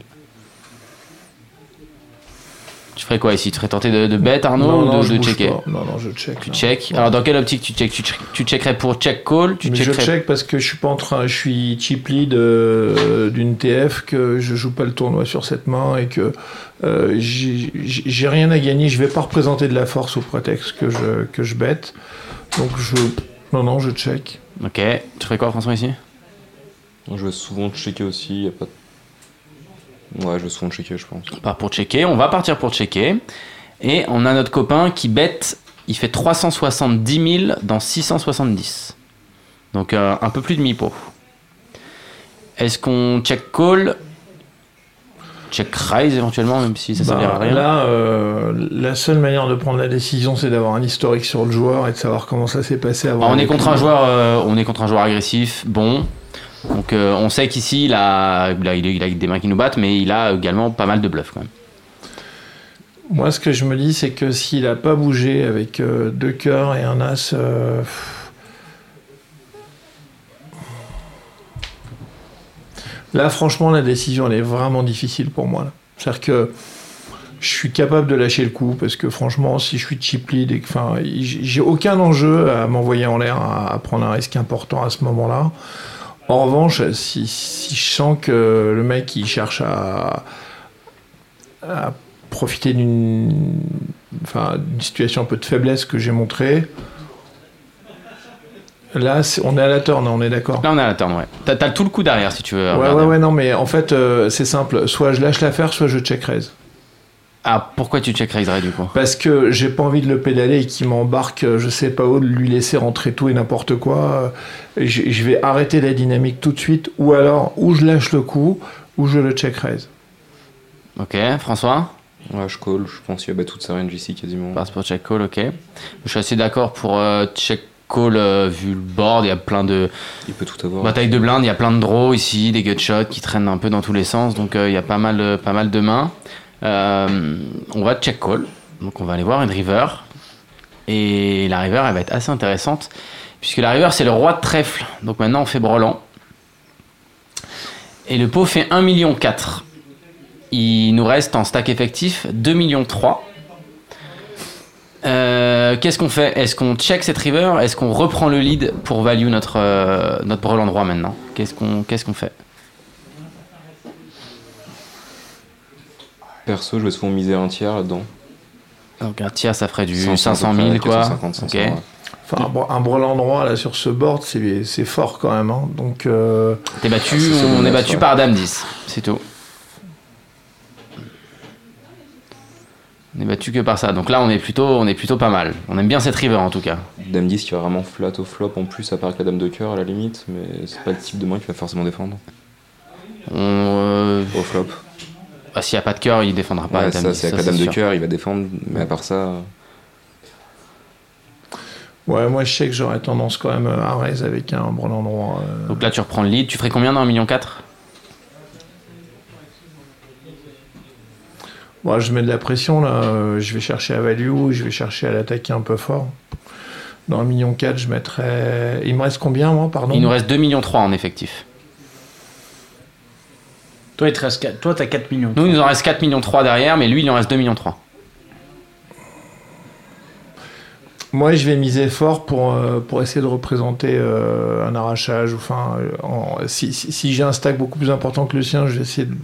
Tu ferais quoi ici? Tu serais tenté de, de bet Arnaud non, non, ou de, checker? pas. Non, non, je check. Tu check? Alors dans quelle optique tu check? Tu, check- tu checkerais pour check call? Tu Mais je check parce que je suis pas en train, je suis chip lead euh, d'une TF que je joue pas le tournoi sur cette main et que euh, j'ai j'ai rien à gagner. Je vais pas représenter de la force au prétexte que je que je bête. Donc je non non je check. Ok. Tu ferais quoi François ici? Je vais souvent checker aussi, y a pas de... Ouais, je vais souvent checker, je pense. On part pour checker. On va partir pour checker. Et on a notre copain qui bête. Il fait 370 000 dans 670. Donc euh, un peu plus de mi-pot. Est-ce qu'on check call? Check raise éventuellement, même si ça Bah, servira à rien. là, euh, la seule manière de prendre la décision, c'est d'avoir un historique sur le joueur et de savoir comment ça s'est passé avant. Bah, on est contre un joueur, euh, on est contre un joueur agressif, bon. Donc euh, on sait qu'ici il a, des mains qui nous battent, mais il a également pas mal de bluffs quand même. Moi, ce que je me dis, c'est que s'il a pas bougé avec euh, deux cœurs et un as. euh. Là, franchement, la décision, elle est vraiment difficile pour moi. C'est-à-dire que je suis capable de lâcher le coup parce que franchement, si je suis chip lead j'ai aucun enjeu à m'envoyer en l'air, à prendre un risque important à ce moment-là. En revanche, si, si je sens que le mec il cherche à, à profiter d'une enfin, situation un peu de faiblesse que j'ai montrée, là, on est à la turn, on est d'accord. Là on est à la turn, ouais. T'as t'as tout le coup derrière si tu veux. Ouais, regarder. ouais, ouais, non, mais en fait, euh, c'est simple. Soit je lâche l'affaire, soit je check raise. Ah, pourquoi tu check raiserais du coup Parce que j'ai pas envie de le pédaler et qu'il m'embarque, euh, je sais pas où, de lui laisser rentrer tout et n'importe quoi. Euh, Je, je vais arrêter la dynamique tout de suite, ou alors, ou je lâche le coup, ou je le check raise. Ok, François Ouais, je call, je pense qu'il y a toute sa range ici quasiment. Passe pour check call, ok. Je suis assez d'accord pour euh, check call euh, vu le board, il y a plein de Il peut tout avoir. batailles de blindes, il y a plein de draws ici, des gutshots qui traînent un peu dans tous les sens, donc euh, il y a pas mal, pas mal de mains. Euh, on va check call, donc on va aller voir une river. Et la river, elle va être assez intéressante, puisque la river, c'est le roi de trèfle. Donc maintenant, on fait brelan. Et le pot fait 1,4 million. Il nous reste en stack effectif 2,3 millions. Euh, Qu'est-ce qu'on fait? Est-ce qu'on check cette river? Est-ce qu'on reprend le lead pour value notre, euh, notre brelan droit maintenant? Qu'est-ce qu'on fait? Perso, je vais souvent miser un tiers là-dedans. Donc un tiers, ça ferait du 100, 500 000 quoi. 450, 500, Ok. ouais. Enfin, un, bro- un brelan droit là sur ce board, c'est fort quand même. hein. Donc, euh, T'es battu, Ah, on est battu par Dame 10, c'est tout. On est battu que par ça. Donc là, on est plutôt, on est plutôt pas mal. On aime bien cette river en tout cas. Dame 10 qui est vraiment flat au flop en plus, à part que la dame de cœur à la limite, mais c'est pas le type de main qui va forcément défendre On, euh, au flop. Bah, S'il n'y a pas de cœur, il défendra pas Ouais, la Dame ça, 10. c'est avec la dame de cœur, il va défendre, mais à part ça. ouais, moi je sais que j'aurais tendance quand même à raise avec un brelan droit. euh. Donc là, tu reprends le lead. Tu ferais combien dans 1,4 million Moi, je mets de la pression là. euh, Je vais chercher à value, je vais chercher à l'attaquer un peu fort. Dans un million 4, je mettrais. Il me reste combien, moi, pardon? Il nous reste 2,3 millions en effectif. Toi, il te reste quatre- toi, t'as 4 millions. Nous, il nous en reste 4,3 millions derrière, mais lui, il en reste 2,3 millions. Moi, je vais miser fort pour, euh, pour essayer de représenter euh, un arrachage. ou Enfin, euh, en- si, si, si j'ai un stack beaucoup plus important que le sien, je vais essayer de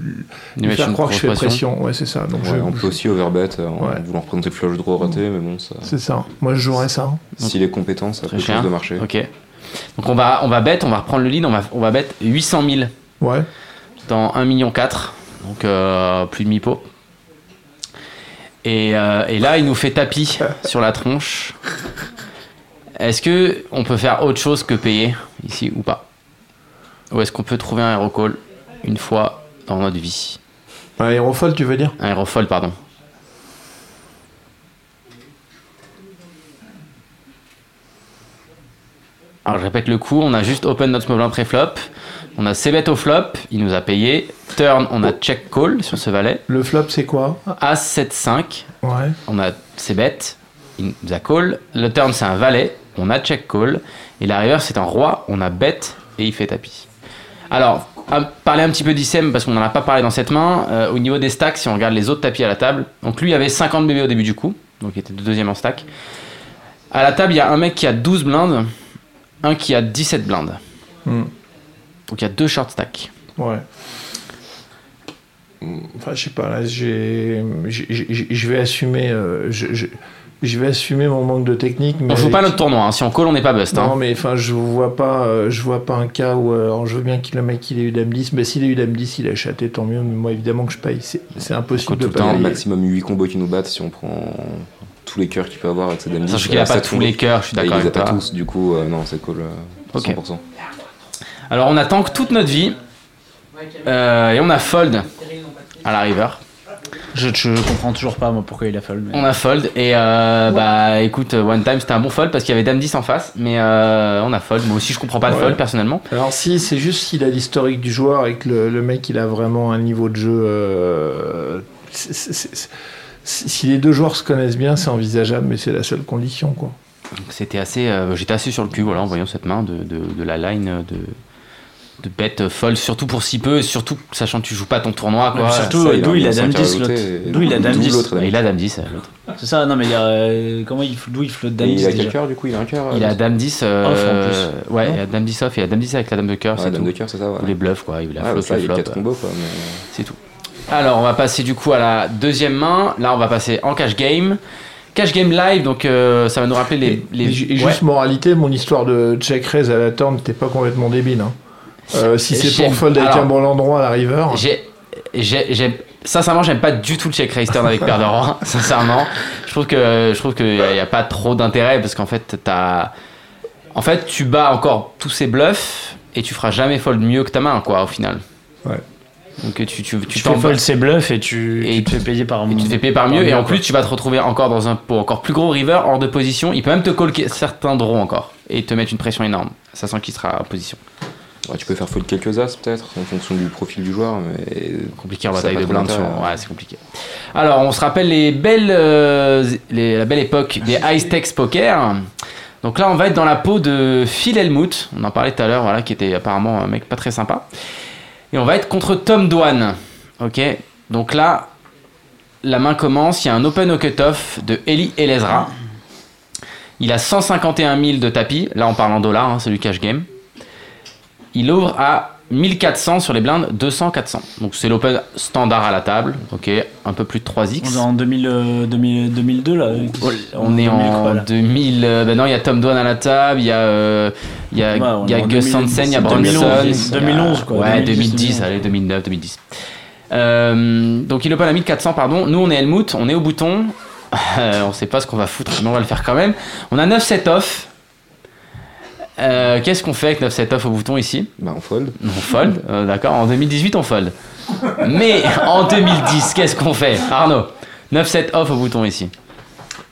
lui faire croire que je fais pression. Ouais, c'est ça. Donc, je- Ouais, on peut aussi overbet en Ouais. voulant représenter le flush draw raté, mais bon, ça. c'est ça. Moi, je jouerais ça. S'il est compétent, ça Très peut de marcher. Ok. Donc on va, on va bet, on va reprendre le lead, on va, on va bet 800 000 Ouais. Dans 1,4 million. Donc euh, plus de mi-pot. Et, euh, et là, il nous fait tapis sur la tronche. Est-ce que on peut faire autre chose que payer ici ou pas? Ou est-ce qu'on peut trouver un hero call une fois dans notre vie? Un aérofold, tu veux dire? Un hero fold, pardon. Alors je répète le coup, on a juste open notre small blind pré-flop. On a c-bet au flop, il nous a payé. Turn, on a check call sur ce valet. Le flop, c'est quoi As 7 5, Ouais. on a c-bet, il nous a call. Le turn c'est un valet, on a check call. Et la river c'est un roi, on a bet et il fait tapis. Alors, à parler un petit peu d'ICM parce qu'on n'en a pas parlé dans cette main. euh, au niveau des stacks, si on regarde les autres tapis à la table, donc lui il avait 50 bébés au début du coup, donc il était deuxième en stack. À la table, il y a un mec qui a 12 blindes, un qui a 17 blindes. Hmm. Donc il y a deux short stacks. Ouais. Enfin, je sais pas, là, j'ai, je vais assumer, euh, je, vais assumer mon manque de technique. Mais On joue avec- pas notre tournoi, hein. si on call, on n'est pas bust. hein. Non, mais enfin, je vois pas, euh, je vois pas un cas où, euh, alors, je veux bien que le mec il ait eu dame 10, mais s'il a eu dame 10, il a chaté, tant mieux. Mais moi, évidemment que je paye. C'est, c'est impossible Tout de le pas temps, maximum 8 combos qui nous battent si on prend tous les cœurs qu'il peut avoir avec ses dames 10. Sachant qu'il a Euh, pas tous les cœurs, je suis Bah, d'accord Il les a pas tous, du coup, euh, non, c'est cool. euh, Ok. 100%. Alors on a tank toute notre vie. Euh, et on a fold à la river. Je, je comprends toujours pas moi pourquoi il a fold. mais- On a fold et euh, bah écoute, one time c'était un bon fold parce qu'il y avait dame 10 en face. Mais euh, on a fold. Moi aussi je comprends pas le Ouais. fold personnellement. Alors si, c'est juste s'il a l'historique du joueur et que le, le mec il a vraiment un niveau de jeu. euh, si les deux joueurs se connaissent bien, c'est envisageable, mais c'est la seule condition quoi. C'était assez, euh, j'étais assez sur le cul voilà en voyant cette main de, de, de la line euh, de de bet euh, fold surtout pour si peu et surtout sachant que tu joues pas ton tournoi Ouais, quoi. surtout, ça, euh, il a d'où il a dame cinq à 10 l'autre. rajouter, et D'où il a dame d'où 10. l'autre, Et il a dame 10 euh, l'autre. C'est ça, non mais il y a, euh, comment il, d'où il flotte dame Et 10 il a quel cœur du coup Il a un cœur Il a euh, dame 10 euh, Off, en plus. ouais, il a dame 10 off, il a dame 10 avec la dame de cœur, Ouais, c'est dame tout. de cœur, c'est ça, ouais. Ou les bluffs quoi, il a flop, ça, il y a flop, 4 euh, combos quoi. mais- C'est tout. Alors, on va passer du coup à la deuxième main. Là, on va passer en cash game. Cash game live, donc euh, ça va nous rappeler les. les... Et, Ouais. juste moralité, mon histoire de check raise à la turn n'était pas complètement débile. hein. Euh, si c'est pour fold avec alors, un bon endroit à la river. J'ai, sincèrement, j'aime pas du tout le check raise turn avec paire de roi. sincèrement, je trouve que je trouve qu'il y, a- pas trop d'intérêt parce qu'en fait, t'as, en fait, tu bats encore tous ces bluffs et tu feras jamais fold mieux que ta main, quoi, au final. Ouais. Donc tu tu tu, fais fold ses bluffs et tu, Et tu te fais payer par Et tu te fais payer par mieux, et en plus tu vas te retrouver encore dans un pot encore plus gros river hors de position. Il peut même te call certains draws encore et te mettre une pression énorme. Ça sent qu'il sera en position. Ouais, tu peux faire fold quelques as peut-être en fonction du profil du joueur, mais Compliqué en bataille de blindes. Ouais, c'est compliqué. Alors on se rappelle les belles, euh, les- la belle époque des high stakes poker. Donc là on va être dans la peau de Phil Helmut. On en parlait tout à l'heure, voilà, qui était apparemment un mec pas très sympa. Et on va être contre Tom Dwan. Ok. Donc là, la main commence. Il y a un open au cutoff de Eli Elezra. Il a 151 000 de tapis. Là, on parle en dollars, hein, c'est du cash game. Il ouvre à 1400 sur les blindes, 200, 400. Donc c'est l'open standard à la table. Ok, un peu plus de 3x. On est en 2000, euh, 2000 2002 là. On est 2000, en quoi, là. 2000. euh, ben non, il y a Tom Dwan à la table, il y a, euh, y a, y Gus 2000, Hansen, il y a c'est Bronson. 2011, il y a- 2011, quoi, Ouais, 2010, 2010, allez, 2009, 2010. Euh, donc il open à 1400, pardon. Nous, on est Helmut, on est au bouton. Euh, on sait pas ce qu'on va foutre, mais on va le faire quand même. On a 9-7 off. Euh, Qu'est-ce qu'on fait avec 9-7 off au bouton ici bah on fold. On fold, euh, d'accord. En 2018, on fold. Mais en 2010, qu'est-ce qu'on fait Arnaud 9-7 off au bouton ici.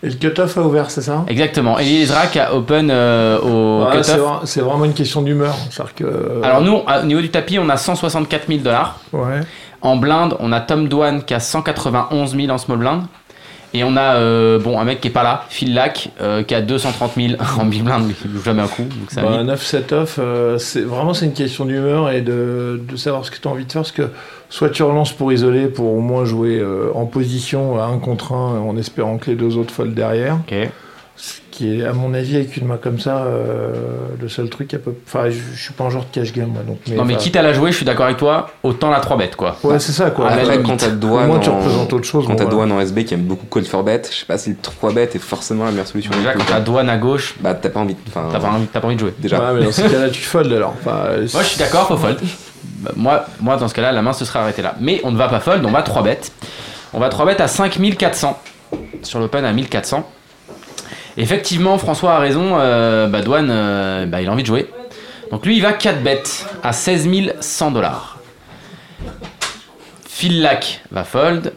Et le cutoff a ouvert, c'est ça Exactement. Ezra qui a open euh, au cutoff. vra- c'est vraiment une question d'humeur. Que, Alors nous, au niveau du tapis, on a 164 000 dollars. Ouais. En blinde, on a Tom Dwan qui a 191 000 en small blind. Et on a euh, bon un mec qui est pas là, Phil Lack, euh, qui a 230 000 en big blind, mais qui joue jamais un coup. Donc ça Bah, 9 set off, euh, c'est vraiment c'est une question d'humeur et de, de savoir ce que tu as envie de faire. Parce que soit tu relances pour isoler, pour au moins jouer en position à 1 contre 1 en espérant que les deux autres foldent derrière. Ce qui est, à mon avis, avec une main comme ça, euh, le seul truc à peu. Enfin, je, je suis pas un joueur de cash game, moi. Donc, non mais enfin, quitte à la jouer, je suis d'accord avec toi, autant la 3 bêtes quoi. Ouais, c'est ça quoi. Après, quand t'as Douane tu en- représentes autre chose. Quand bon, t'as. Douane en SB qui aime beaucoup call for bet, je sais pas si le 3 bet est forcément la meilleure solution. Déjà quand t'as. Douane à gauche, Bah t'as pas envie. T'as pas, envie- t'as pas envie de jouer. déjà. Ouais, mais dans ces cas-là, tu fold alors. Enfin, Moi je suis d'accord, faut fold. Bah, moi, moi dans ce cas-là, la main se serait arrêtée là. Mais on ne va pas fold, on va 3 bêtes. On va 3 bêtes à 5400. Sur l'open à 1400. Effectivement, François a raison, euh, bah, Douane, euh, bah, il a envie de jouer. Donc lui, il va 4 bêtes à 16 100 dollars. Phil Lack va fold.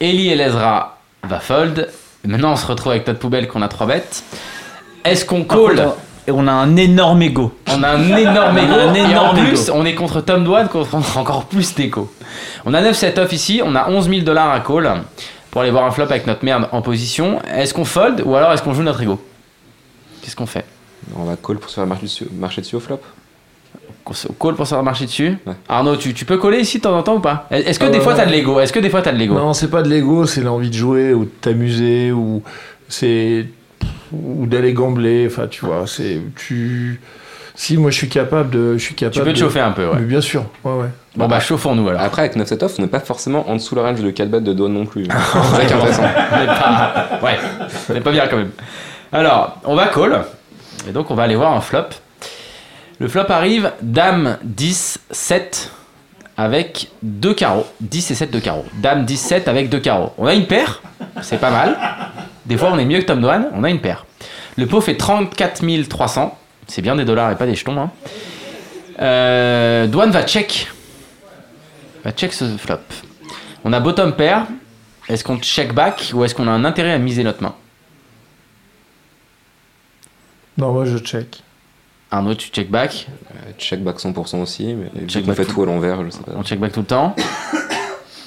Eli Elezra va fold. Maintenant, on se retrouve avec notre poubelle qu'on a 3 bêtes. Est-ce qu'on call et on a un énorme ego. On a un énorme ego. un et en énorme plus, on est contre Tom Dwan, contre encore plus d'égo. On a 9 set-off ici, on a 11 000 dollars à call pour aller voir un flop avec notre merde en position. Est-ce qu'on fold ou alors est-ce qu'on joue notre ego? Qu'est-ce qu'on fait? On va call pour se faire marcher dessus, marcher dessus au flop. Se call pour se faire marcher dessus Ouais. Arnaud, tu, tu peux coller ici de temps en temps ou pas? Est-ce que des fois t'as de l'ego? Est-ce que des fois t'as de l'ego? Non, c'est pas de l'ego, c'est l'envie de jouer ou de t'amuser ou c'est ou d'aller gambler. Enfin, tu vois, c'est tu. Si moi je suis capable de, je suis capable. Tu peux te de- chauffer un peu, ouais. Mais bien sûr, ouais, ouais. Bon bah chauffons-nous alors. Après, avec 9 set off, on n'est pas forcément en dessous le range de 4 bêtes de Dawn non plus. c'est ça qui est intéressant. On pas... Ouais, on est pas bien quand même. Alors, on va call. Et donc, on va aller voir un flop. Le flop arrive Dame 10, 7 avec deux carreaux. 10 et 7 de carreaux. Dame 10, 7 avec deux carreaux. On a une paire, c'est pas mal. Des fois, on est mieux que Tom Dwan, on a une paire. Le pot fait 34 300. C'est bien des dollars et pas des jetons. Hein. Euh, Dwan va check. Va check ce flop. On a bottom pair. Est-ce qu'on check back ou est-ce qu'on a un intérêt à miser notre main? Non, moi je check. Arnaud, tu check back? Euh, check back 100% aussi, mais Check back fait tout. tout à l'envers, je sais pas. On check back tout le temps.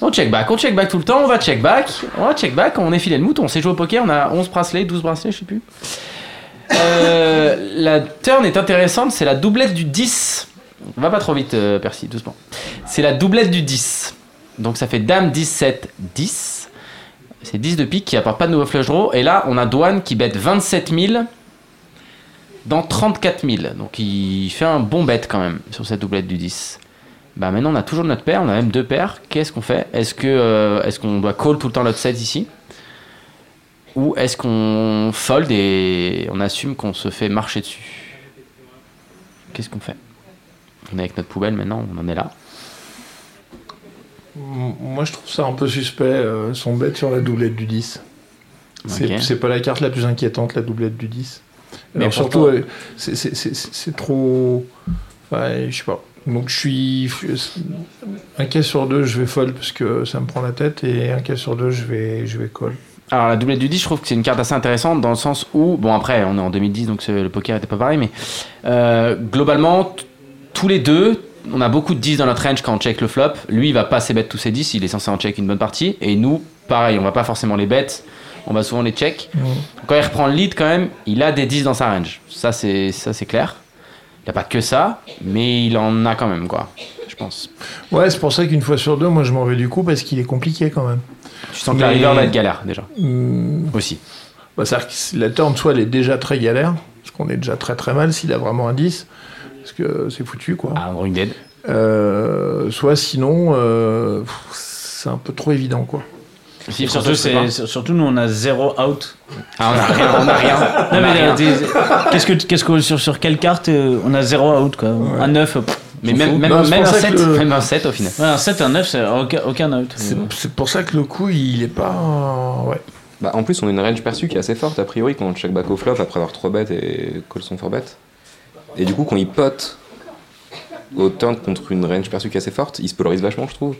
On check back, on check back tout le temps, on va check back, on va check back, on est filé le mouton, on sait jouer au poker, on a 11 bracelets, 12 bracelets, je sais plus. Euh, la turn est intéressante, c'est la doublette du 10. Va pas trop vite, euh, Percy, doucement. C'est la doublette du 10. Donc ça fait Dame 17, 10. C'est 10 de pique qui apporte pas de nouveau flush draw. Et là, on a Douane qui bête 27 000 dans 34 000. Donc il fait un bon bet quand même sur cette doublette du 10. Bah maintenant on a toujours notre paire, on a même deux paires. Qu'est-ce qu'on fait? Est-ce euh, est-ce qu'on doit call tout le temps notre set ici? Ou est-ce qu'on fold et on assume qu'on se fait marcher dessus Qu'est-ce qu'on fait On est avec notre poubelle maintenant, on en est là. Moi je trouve ça un peu suspect, euh, son bet sur la doublette du 10. C'est pas la carte la plus inquiétante, la doublette du 10. Mais Alors surtout, c'est- trop. Ouais, je sais pas. Donc je suis. Un cas sur deux, je vais fold parce que ça me prend la tête, et un cas sur deux, je vais, je vais call. Alors la doublette du 10, je trouve que c'est une carte assez intéressante dans le sens où, bon après on est en 2010 donc le poker était pas pareil, mais euh, globalement tous les deux, on a beaucoup de 10 dans notre range quand on check le flop. Lui il va pas ses bêtes tous ses 10, il est censé en check une bonne partie. Et nous, pareil, on va pas forcément les bêtes, on va souvent les check. Quand il reprend le lead quand même, il a des 10 dans sa range. Ça c'est ça c'est clair. Il n'y a pas que ça, mais il en a quand même quoi, je pense. Ouais, c'est pour ça qu'une fois sur deux, moi je m'en vais du coup parce qu'il est compliqué quand même. Tu sens que Mais- la river va être galère déjà, Hum, aussi. bah, C'est-à-dire que la turn, soit elle est déjà très galère, parce qu'on est déjà très très mal s'il a vraiment un 10, parce que c'est foutu quoi. Ah, Drawing Dead. Euh, soit sinon, euh, c'est un peu trop évident quoi. Si, Surtout, c'est, surtout, nous, on a zéro out. Ah, on a rien, on a rien. Euh, qu'est-ce que, qu'est-ce que, sur, sur quelle carte euh, on a zéro out, quoi Un 9, pff, Mais même, même, Non, un pour ça 7, que le- même un 7 au final. Ouais, un 7, un 9, c'est aucun, aucun out. C'est c'est pour ça que le coup, il est pas. euh, Ouais. Bah, en plus, on a une range perçue qui est assez forte a priori quand on check back au flop après avoir 3 bêtes et call son 4 bet. Et du coup, quand il pote au turn contre une range perçue qui est assez forte, il se polarise vachement, je trouve.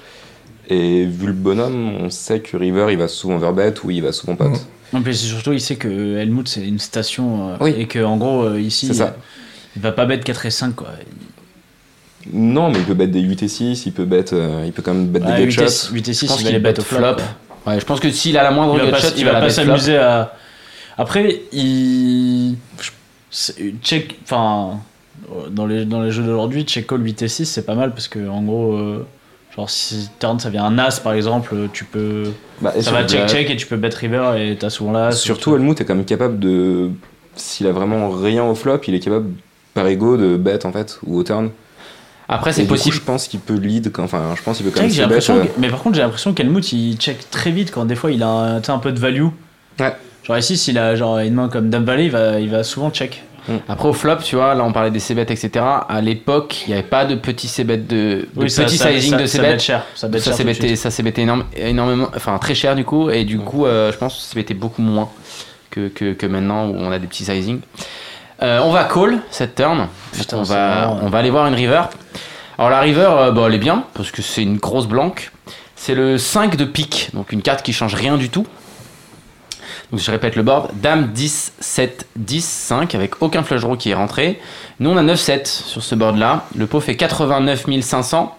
Et vu le bonhomme, on sait que River il va souvent verbet ou il va souvent pot. En plus, c'est surtout, il sait que Helmut, c'est une station. euh, Oui. Et que, en gros, euh, ici, C'est ça. euh, il va pas mettre 4 et 5, quoi. Non, mais il peut bet des 8 et 6, il peut, bet, euh, il peut quand même bet Ah, des 8, et, gutshot. 8 et 6, Je pense il va qu'il les bet flop. flop. Ouais, je pense que s'il a la moindre Il va pas, gutshot, il va pas s'amuser à. Après, il. Check. Enfin. Dans les, dans les jeux d'aujourd'hui, check call 8 et 6, c'est pas mal parce que, en gros. euh, Genre, si turn ça vient un as par exemple, tu peux. Bah, Ça va check check et tu peux bet river et t'as souvent l'as. Surtout, Helmut est quand même capable de. S'il a vraiment rien au flop, il est capable par ego de bet en fait, ou au turn. Après, c'est du coup, possible. je pense qu'il peut lead, quand- enfin, je pense qu'il peut quand même l'impression euh, que- Mais par contre, j'ai l'impression qu'Helmut il check très vite quand des fois il a un, un peu de value. Ouais. Genre ici, s'il a genre une main comme Dame Valley, il va, il va souvent check. Après, au flop, tu vois, là on parlait des c etc. À l'époque, il n'y avait pas de petits c-bet de, de Oui, ça- petits ça- sizing ça- de cher, ça bet Ça de bêté énorme- énormément, enfin très cher du coup, et du coup, euh, je pense que ça s'est bêté beaucoup moins que, que, que maintenant où on a des petits sizing. Euh, on va call cette turn. Putain, on, va, marrant. on va aller voir une river. Alors la river, euh, bon, elle est bien parce que c'est une grosse blanque. C'est le 5 de pique, donc une carte qui change rien du tout. Donc je répète le board. Dame 10, 7, 10, 5 avec aucun flush draw qui est rentré. Nous on a 9, 7 sur ce board là. Le pot fait 89 500.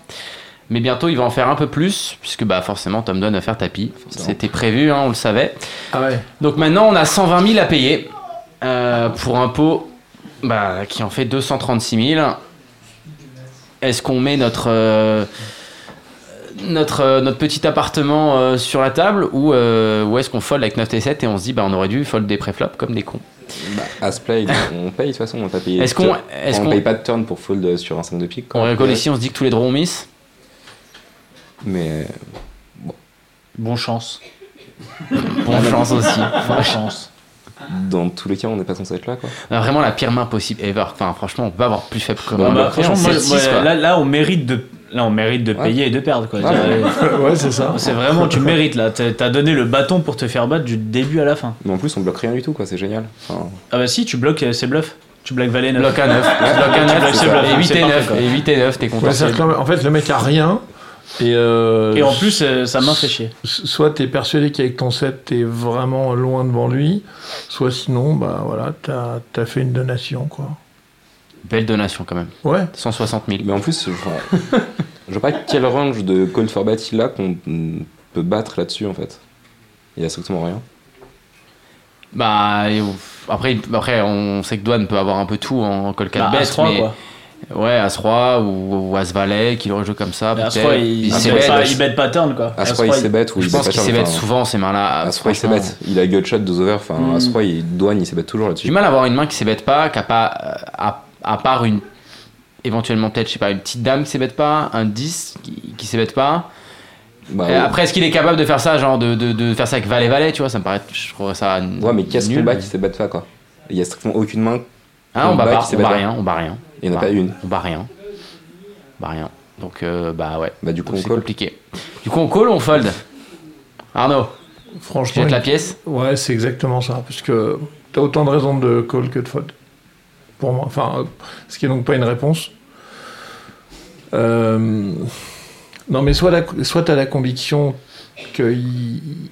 Mais bientôt il va en faire un peu plus puisque bah forcément Tom Dunn va faire tapis. C'était prévu, hein, on le savait. Ah ouais. Donc maintenant on a 120 000 à payer euh, pour un pot bah, qui en fait 236 000. Est-ce qu'on met notre, euh, notre, euh, notre petit appartement euh, sur la table ou, euh, ou est-ce qu'on fold avec 9 T7 et on se dit bah, on aurait dû fold des préflops comme des cons Bah, As play, on paye de toute façon, on va pas payer. Est-ce qu'on- turn. est-ce on qu'on- paye pas de turn pour fold sur un 5 de pique On rigole ici, on se dit que tous les draws on miss. Mais Bon chance. Bonne chance aussi. Bonne chance. Dans tous les cas, on n'est pas censé être là quoi. Vraiment la pire main possible ever. Enfin, franchement, on peut pas avoir plus faible que bah, franchement, moi, quoi. là, là, on mérite de, là, on mérite de Ouais. payer et de perdre. Quoi. Ouais. C'est- Ouais, c'est ça. C'est vraiment, tu mérites là. T'as donné le bâton pour te faire battre du début à la fin. Mais en plus, on bloque rien du tout quoi, c'est génial. Enfin, Ah bah si, tu bloques euh, ces bluffs. Tu bloques Valet 9. Bloc à 9. Bloc à Tu 9. bloques ses bluffs, Et 8 c'est et parfait, 9. quoi. Et 8 et 9, t'es content. En fait, le mec a rien. Et, euh, Et en plus, euh, sa main fait chier. soit t'es persuadé qu'avec ton set, t'es vraiment loin devant lui, soit sinon, bah voilà, t'as as fait une donation, quoi. Belle donation quand même. Ouais. 160 000. Mais en plus, je vois, je vois pas quel range de call for bet il a qu'on peut battre là-dessus en fait. Il y a strictement rien. Bah, après, après, on sait que Douane peut avoir un peu tout en call 4 Bah, bet, As-3, mais quoi. Ouais, As-Roi ou, ou As-Valet, qu'il aurait joué comme ça. As-3, il, bet pattern quoi. As-Roi, il As-3, s'est bet ou Je pense qu'il bet enfin, souvent ces mains-là. As-Roi, il. Il a gutshot, deux over. Enfin, Mm. As-Roi, il douane, il s'est bet toujours J'ai là-dessus. du mal à avoir une main qui s'ébête pas, qui a pas, euh, à, à part une, éventuellement peut-être, je sais pas, une petite dame qui s'ébête pas, un 10 qui, qui s'ébête pas. Bah, après, est-ce qu'il est capable de faire ça, genre de, faire ça avec Valet Valet, tu vois, ça me paraît, je trouverais ça. ouais, mais qu'est-ce qu'on bat qui s'est bet pas quoi? Il y a strictement aucune main. Ah, on on bat on rien, on bat rien. Il y en a pas une. On bat rien. On bat rien. Donc, euh, bah ouais. Bah, du coup, Donc, on c'est call. compliqué. Du coup, on call ou on fold? Arnaud, tu Franchement, jettes la pièce? Ouais, c'est exactement ça, parce que t'as autant de raisons de call que de fold. Pour moi, enfin, euh, ce qui est donc pas une réponse. Euh, Non, mais soit, la, soit t'as la conviction qu'il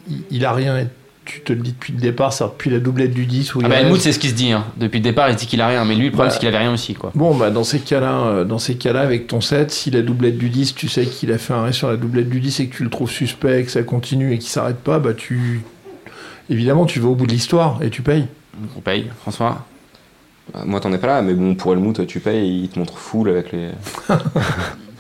il, il a rien et tu te le dis depuis le départ, c'est depuis la doublette du 10 où Ah bah. Helmut, c'est ce qu'il se dit. Hein. Depuis le départ, il se dit qu'il a rien. Mais lui, le problème, Bah. c'est qu'il avait rien aussi, quoi. Bon, bah, dans ces cas-là, euh, dans ces cas-là, avec ton set, si la doublette du 10, tu sais qu'il a fait un reste sur la doublette du 10 et que tu le trouves suspect, que ça continue et qu'il s'arrête pas, bah, tu. Évidemment, tu vas au bout de l'histoire et tu payes. On paye. François? Bah, Moi, t'en es pas là, mais bon, pour Helmut, tu payes et il te montre full avec les.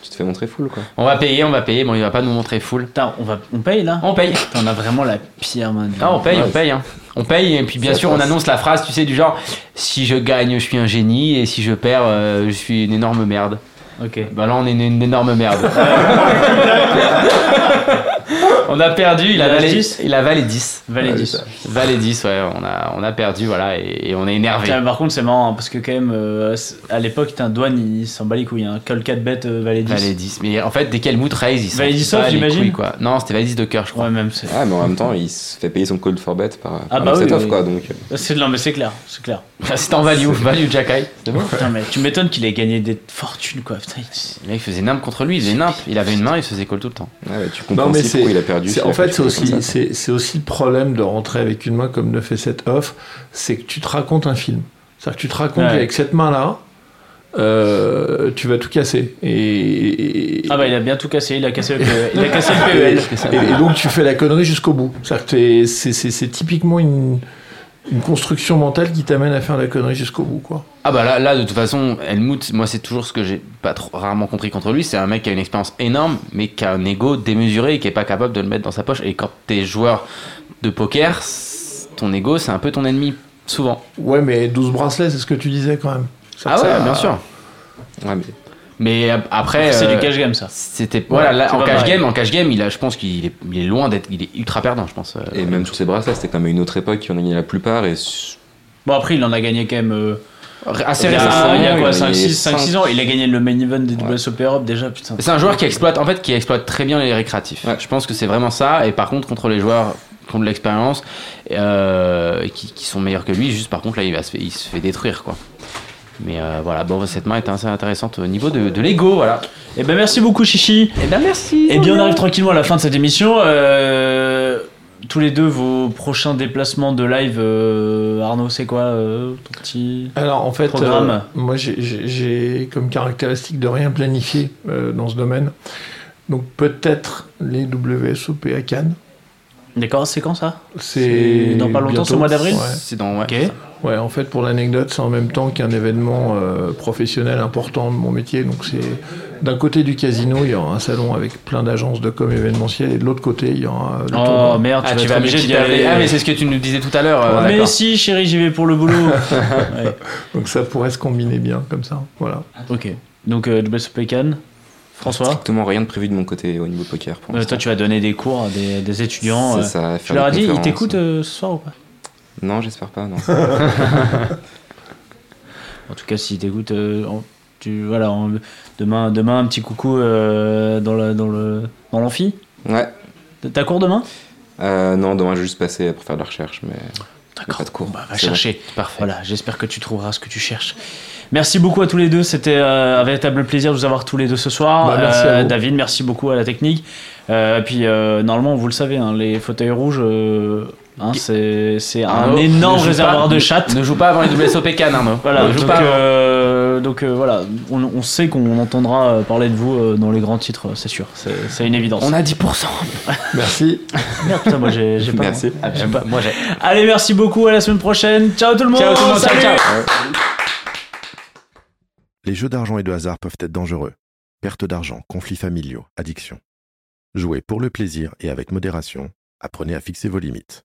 tu te fais montrer full quoi. On va payer, on va payer. Bon, il va pas nous montrer full. Putain, on, va, on paye là? On paye. T'en as vraiment la pire main Ah, on paye, Ouais, on paye. Hein. On paye, et puis bien sûr, on annonce la phrase, tu sais, du genre si je gagne, je suis un génie, et si je perds, euh, je suis une énorme merde. Ok. Bah là, on est une, une énorme merde. on a perdu, il, Il a valé 10. il a valé 10. Valet Ouais, 10. ça. Valet 10, ouais, on a, on a perdu, voilà, et, et on est énervé. Tiens, par contre, c'est marrant hein, parce que, quand même, euh, c'est- à l'époque, un douane, il s'en bat les couilles. Hein. Call 4 bet, euh, Valet 10. Valet 10. Mais en fait, dès qu'elle mood raise, il s'en Valet 10 bat off, les j'imagine couilles, quoi. Non, c'était Valet 10 de cœur, je crois. Ouais, même. C'est Ah, mais en même temps, il se fait payer son call for bet par, Ah, par bah oui, set-off oui. quoi. Donc, c'est- non, mais c'est clair. C'est clair. C'est en value, value Jacky. C'est bon. Putain, mais tu m'étonnes qu'il ait gagné des fortunes, quoi. Putain, il- Le mec faisait nimp contre lui, il faisait nimp. Il avait une main, il faisait call tout le temps. ouais, ouais, tu comprends Non, mais c'est- pourquoi il a perdu. En fait, c'est aussi, c'est, le problème de rentrer avec une main comme 9 et 7 off, c'est que tu te racontes un film. C'est-à-dire que tu te racontes Ouais. qu'avec cette main-là, euh, tu vas tout casser. Et, et- Ah bah, il a bien tout cassé. Il a cassé le, PE il a cassé le PEL. et- et donc tu fais la connerie jusqu'au bout. C'est typiquement une, une construction mentale qui t'amène à faire la connerie jusqu'au bout. Quoi. Ah bah là, là de toute façon, Helmut, moi c'est toujours ce que j'ai pas trop rarement compris contre lui. C'est un mec qui a une expérience énorme, mais qui a un ego démesuré et qui est pas capable de le mettre dans sa poche. Et quand t'es joueur de poker, ton ego c'est un peu ton ennemi, souvent. Ouais, mais 12 bracelets, c'est ce que tu disais quand même. Ah ouais, Ça- bien sûr. Ouais, mais Mais ap- après, C'est euh, du cash game, ça. C'était voilà, là, en cash pareil. game, en cash game, il a, je pense qu'il est, il est loin d'être, il est ultra perdant, je pense. euh. Et même sur ses bracelets, c'était quand même une autre époque qui en a gagné la plupart. Et Bon, après, il en a gagné quand même. euh, assez il y a, récemment. il y a il quoi a 5, gagné 6, 5, 6 ans Il a gagné le main event des WSOP Europe déjà, putain. C'est un joueur qui exploite, en fait, qui exploite très bien les récréatifs. Ouais. Je pense que c'est vraiment ça. Et par contre, contre les joueurs qui ont de l'expérience, euh, qui, qui sont meilleurs que lui, juste par contre là, il, va se, fait, il se fait détruire, quoi. Mais euh, voilà, bon, cette main est assez intéressante au niveau de, de l'ego, voilà. Eh ben, merci beaucoup, Chichi. Et ben merci. Eh bien, on arrive tranquillement à la fin de cette émission. Euh, tous les deux, vos prochains déplacements de live, euh, Arnaud, c'est quoi euh, ton petit Alors en fait, programme euh, moi j'ai- comme caractéristique de rien planifier euh, dans ce domaine. Donc peut-être les WSOP à Cannes. D'accord, c'est quand ça? C'est dans pas longtemps, au mois d'avril? Ouais. C'est dans. Ouais, Ok. Ouais, en fait, pour l'anecdote, c'est en même temps qu'un événement euh, professionnel important de mon métier. Donc, c'est d'un côté du casino, il y aura un salon avec plein d'agences de com événementielles, et de l'autre côté, il y aura euh, le Oh tournoi. merde, tu Ah, vas tu vas obligé obligé d'y aller. Ah, mais c'est ce que tu nous disais tout à l'heure. euh, mais d'accord. si, chérie, j'y vais pour le boulot. Ouais. Donc, ça pourrait se combiner bien comme ça. Voilà. Ok. Donc, euh, WSOP Cannes. François Strictement rien de prévu de mon côté au niveau poker. Pour Euh. Toi, tu vas donner des cours à des, des étudiants. C'est euh, ça, Tu faire leur as dit, ils t'écoutent euh, ce soir ou pas? Non, j'espère pas. Non. En tout cas, s'ils t'écoutent, euh, tu, voilà, demain, demain, un petit coucou euh, dans le dans le dans l'amphi. ouais. T'as cours demain? Euh, non, demain, je vais juste passer pour faire de la recherche, mais D'accord. pas de cours. Bah, va chercher. Voilà, j'espère que tu trouveras ce que tu cherches. Merci beaucoup à tous les deux. C'était euh, un véritable plaisir de vous avoir tous les deux ce soir. Bah, merci à vous. David, merci beaucoup à la technique. Euh, puis euh, normalement, vous le savez, hein, les fauteuils rouges, euh, hein, c'est un Arnaud, énorme réservoir pas- de chattes. Ne joue pas avant les WSOP Cannes, Arnaud. Voilà, donc, euh, donc euh, voilà, on, on sait qu'on entendra euh, parler de vous euh, dans les grands titres, c'est sûr, c'est une évidence. On a 10%. Merci. Merde, putain, moi j'ai pas. Merci. Ah, pas. Moi. Allez, merci beaucoup, à la semaine prochaine. Ciao tout le monde. Ciao tout le monde, Salut ciao. Les jeux d'argent et de hasard peuvent être dangereux. Perte d'argent, conflits familiaux, addiction. Jouez pour le plaisir et avec modération. Apprenez à fixer vos limites.